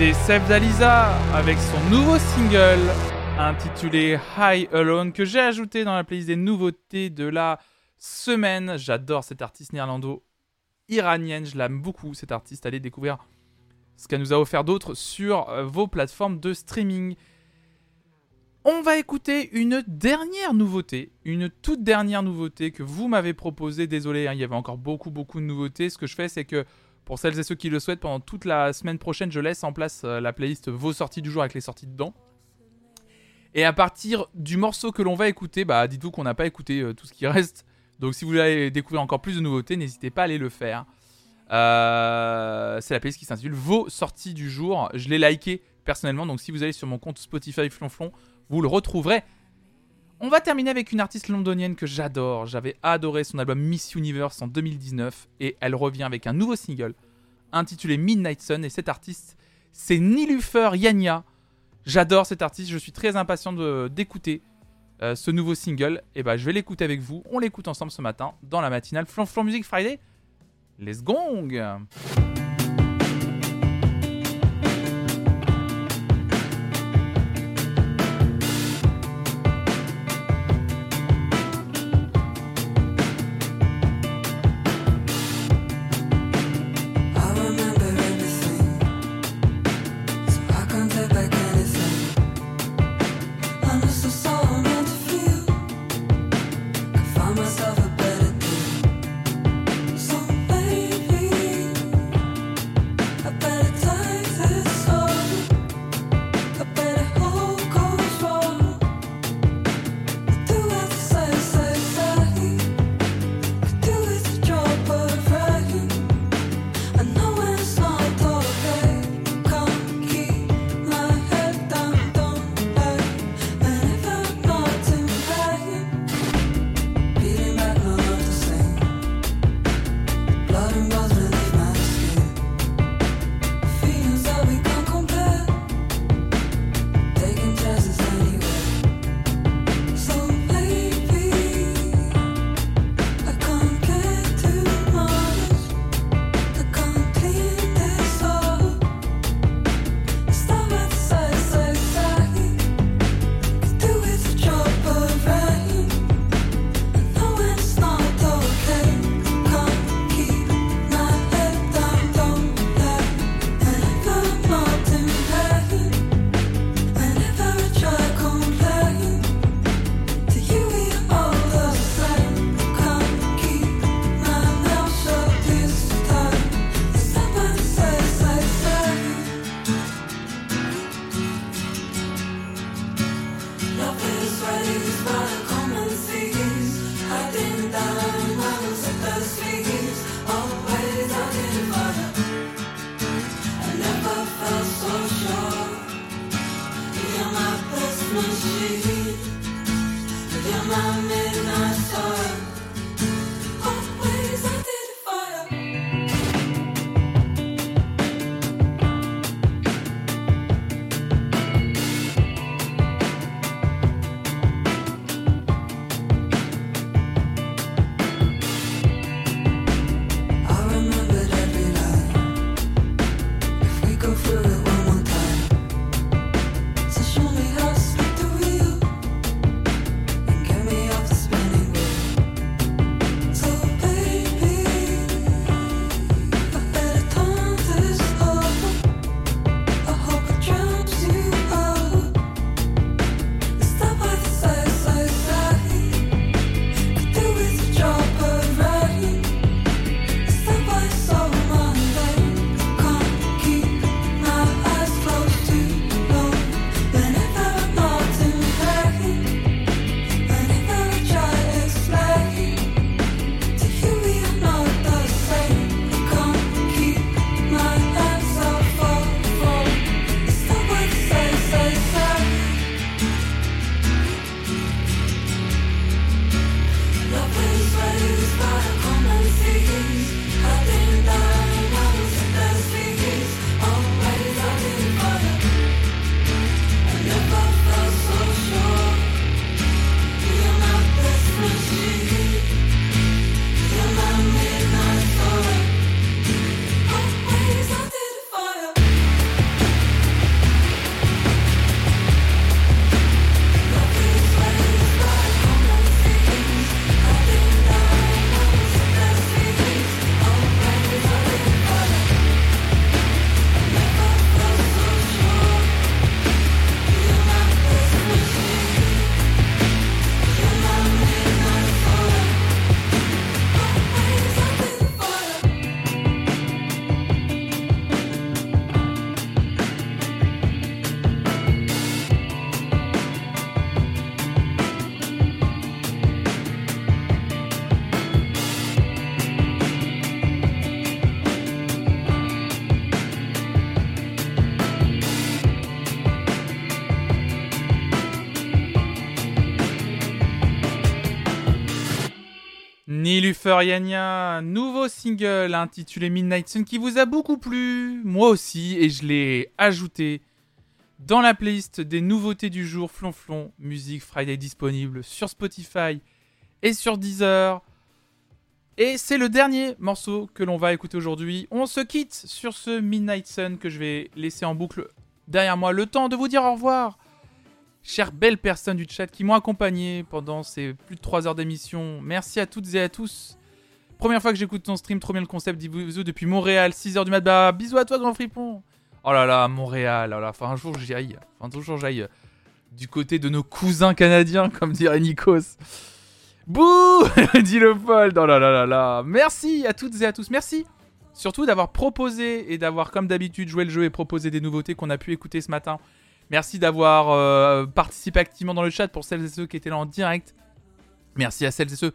C'était Sef Dalisa avec son nouveau single intitulé High Alone que j'ai ajouté dans la playlist des nouveautés de la semaine. J'adore cette artiste néerlando-iranienne, je l'aime beaucoup cette artiste. Allez découvrir ce qu'elle nous a offert d'autre sur euh, vos plateformes de streaming. On va écouter une dernière nouveauté, une toute dernière nouveauté que vous m'avez proposée. Désolé, hein, il y avait encore beaucoup beaucoup de nouveautés. Ce que je fais, c'est que pour celles et ceux qui le souhaitent, pendant toute la semaine prochaine, je laisse en place euh, la playlist Vos sorties du jour avec les sorties dedans. Et à partir du morceau que l'on va écouter, bah dites-vous qu'on n'a pas écouté euh, tout ce qui reste. Donc si vous voulez découvrir encore plus de nouveautés, n'hésitez pas à aller le faire. Euh, c'est la playlist qui s'intitule Vos sorties du jour. Je l'ai liké personnellement, donc si vous allez sur mon compte Spotify Flonflon, vous le retrouverez. On va terminer avec une artiste londonienne que j'adore. J'avais adoré son album Miss Universe en 2019 et elle revient avec un nouveau single intitulé Midnight Sun et cet artiste c'est Nilufer Yanya. J'adore cet artiste, je suis très impatient d'écouter euh, ce nouveau single. Et bah je vais l'écouter avec vous. On l'écoute ensemble ce matin dans la matinale Flonflon Music Friday. Let's gong Niluferiania, nouveau single intitulé Midnight Sun qui vous a beaucoup plu, moi aussi, et je l'ai ajouté dans la playlist des nouveautés du jour Flonflon Music Friday disponible sur Spotify et sur Deezer. Et c'est le dernier morceau que l'on va écouter aujourd'hui. On se quitte sur ce Midnight Sun que je vais laisser en boucle derrière moi. Le temps de vous dire au revoir. Chères belles personnes du chat qui m'ont accompagné pendant ces plus de 3 heures d'émission. Merci à toutes et à tous. Première fois que j'écoute ton stream, trop bien le concept. Bisous depuis Montréal, 6h du mat. Bah, bisous à toi, grand fripon. Oh là là, Montréal. Oh là, enfin, un jour j'aille. Enfin, un jour j'aille du côté de nos cousins canadiens, comme dirait Nikos. Bouh dit le Paul. Oh là là là là. Merci à toutes et à tous. Merci surtout d'avoir proposé et d'avoir, comme d'habitude, joué le jeu et proposé des nouveautés qu'on a pu écouter ce matin. Merci d'avoir euh, participé activement dans le chat pour celles et ceux qui étaient là en direct. Merci à celles et ceux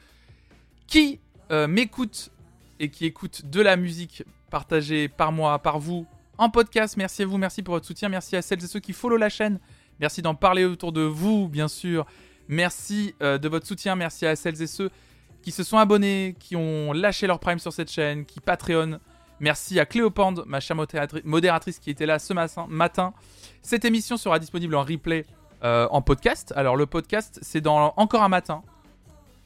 qui euh, m'écoutent et qui écoutent de la musique partagée par moi, par vous, en podcast. Merci à vous, merci pour votre soutien. Merci à celles et ceux qui follow la chaîne. Merci d'en parler autour de vous, bien sûr. Merci euh, de votre soutien. Merci à celles et ceux qui se sont abonnés, qui ont lâché leur prime sur cette chaîne, qui Patreon. Merci à Cléopande, ma chère modératri- modératrice qui était là ce matin. matin. Cette émission sera disponible en replay euh, en podcast. Alors le podcast, c'est dans encore un matin.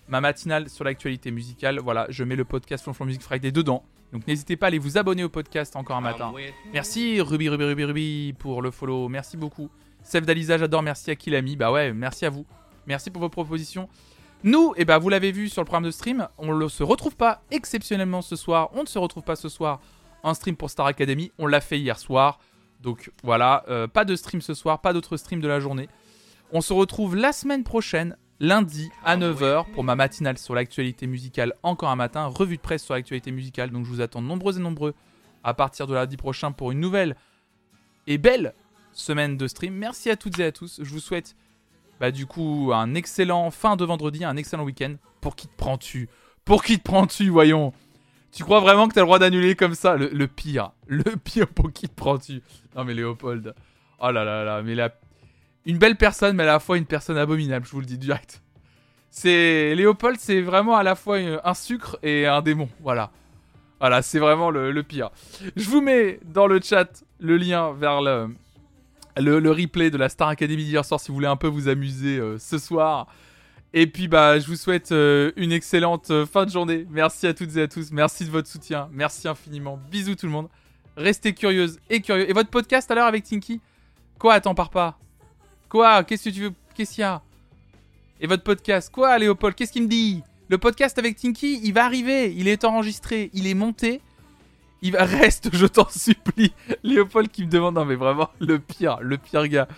Ma matinale sur l'actualité musicale. Voilà, je mets le podcast Flonflon Music Friday dedans. Donc n'hésitez pas à aller vous abonner au podcast encore un matin. Merci Ruby, Ruby, Ruby, Ruby pour le follow. Merci beaucoup. Sef d'Alisa, j'adore. Merci à Kilami. Bah ouais, merci à vous. Merci pour vos propositions. Nous, et bah vous l'avez vu sur le programme de stream, on ne se retrouve pas exceptionnellement ce soir. On ne se retrouve pas ce soir en stream pour Star Academy. On l'a fait hier soir. Donc voilà, euh, pas de stream ce soir, pas d'autres streams de la journée. On se retrouve la semaine prochaine, lundi à 9h, pour ma matinale sur l'actualité musicale encore un matin, revue de presse sur l'actualité musicale. Donc je vous attends nombreux et nombreux à partir de lundi prochain pour une nouvelle et belle semaine de stream. Merci à toutes et à tous. Je vous souhaite bah, du coup un excellent fin de vendredi, un excellent week-end. Pour qui te prends-tu? Pour qui te prends-tu, voyons? Tu crois vraiment que t'as le droit d'annuler comme ça? Le, pire. Le pire pour qui te prends-tu? Non mais Léopold. Oh là là là, mais la... Une belle personne, mais à la fois une personne abominable, je vous le dis direct. C'est... Léopold, c'est vraiment à la fois un sucre et un démon. Voilà. Voilà, c'est vraiment le, le pire. Je vous mets dans le chat le lien vers le, le, replay de la Star Academy d'hier soir si vous voulez un peu vous amuser euh, ce soir. Et puis bah je vous souhaite euh, une excellente euh, fin de journée. Merci à toutes et à tous. Merci de votre soutien. Merci infiniment. Bisous tout le monde. Restez curieuses et curieux. Et votre podcast à l'heure avec Tinky? Quoi Attends, pars pas. Quoi? Qu'est-ce que tu veux? Qu'est-ce qu'il y a? Et votre podcast? Quoi Léopold? Qu'est-ce qu'il me dit? Le podcast avec Tinky, il va arriver. Il est enregistré. Il est monté. Il. Reste, je t'en supplie. Léopold qui me demande, non mais vraiment, le pire, le pire gars.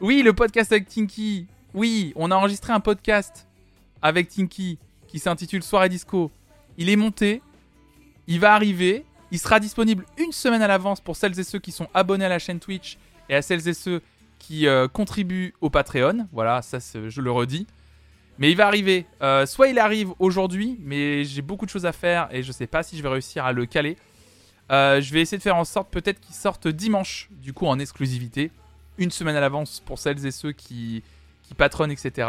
Oui, le podcast avec Tinky. Oui, on a enregistré un podcast avec Tinky qui s'intitule Soirée Disco. Il est monté, il va arriver, il sera disponible une semaine à l'avance pour celles et ceux qui sont abonnés à la chaîne Twitch et à celles et ceux qui euh, contribuent au Patreon. Voilà, ça je le redis. Mais il va arriver. Euh, soit il arrive aujourd'hui, mais j'ai beaucoup de choses à faire et je sais pas si je vais réussir à le caler. Euh, je vais essayer de faire en sorte peut-être qu'il sorte dimanche, du coup en exclusivité, une semaine à l'avance pour celles et ceux qui, qui patronnent, etc.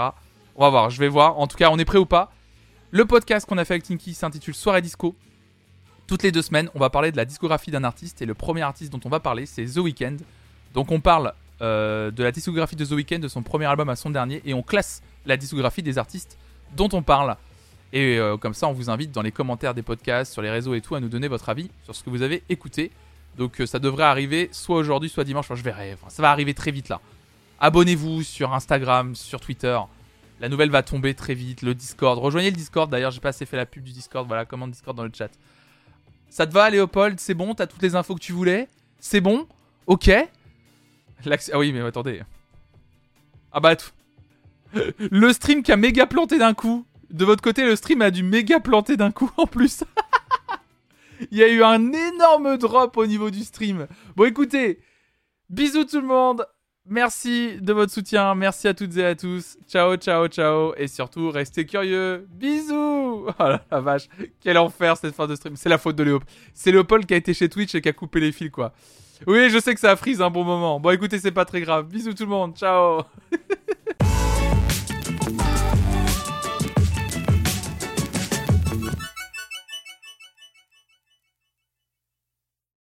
On va voir, je vais voir. En tout cas, on est prêt ou pas. Le podcast qu'on a fait avec Tinky s'intitule Soirée Disco. Toutes les deux semaines, on va parler de la discographie d'un artiste et le premier artiste dont on va parler, c'est The Weeknd. Donc on parle euh, de la discographie de The Weeknd, de son premier album à son dernier, et on classe la discographie des artistes dont on parle. Et euh, comme ça, on vous invite dans les commentaires des podcasts, sur les réseaux et tout, à nous donner votre avis sur ce que vous avez écouté. Donc euh, ça devrait arriver soit aujourd'hui, soit dimanche. Enfin, je verrai. Enfin, ça va arriver très vite là. Abonnez-vous sur Instagram, sur Twitter. La nouvelle va tomber très vite. Le Discord. Rejoignez le Discord. D'ailleurs, j'ai pas assez fait la pub du Discord. Voilà, commande Discord dans le chat. Ça te va, Léopold? C'est bon? T'as toutes les infos que tu voulais? C'est bon? Ok. Ah oui, mais attendez. Ah bah. tout- Le stream qui a méga planté d'un coup. De votre côté, le stream a dû méga planter d'un coup en plus. Il y a eu un énorme drop au niveau du stream. Bon, écoutez. Bisous tout le monde. Merci de votre soutien. Merci à toutes et à tous. Ciao, ciao, ciao. Et surtout, restez curieux. Bisous. Oh la, vache. Quel enfer cette fin de stream. C'est la faute de Léopold. C'est Léopold qui a été chez Twitch et qui a coupé les fils, quoi. Oui, je sais que ça freeze un bon moment. Bon, écoutez, c'est pas très grave. Bisous tout le monde. Ciao.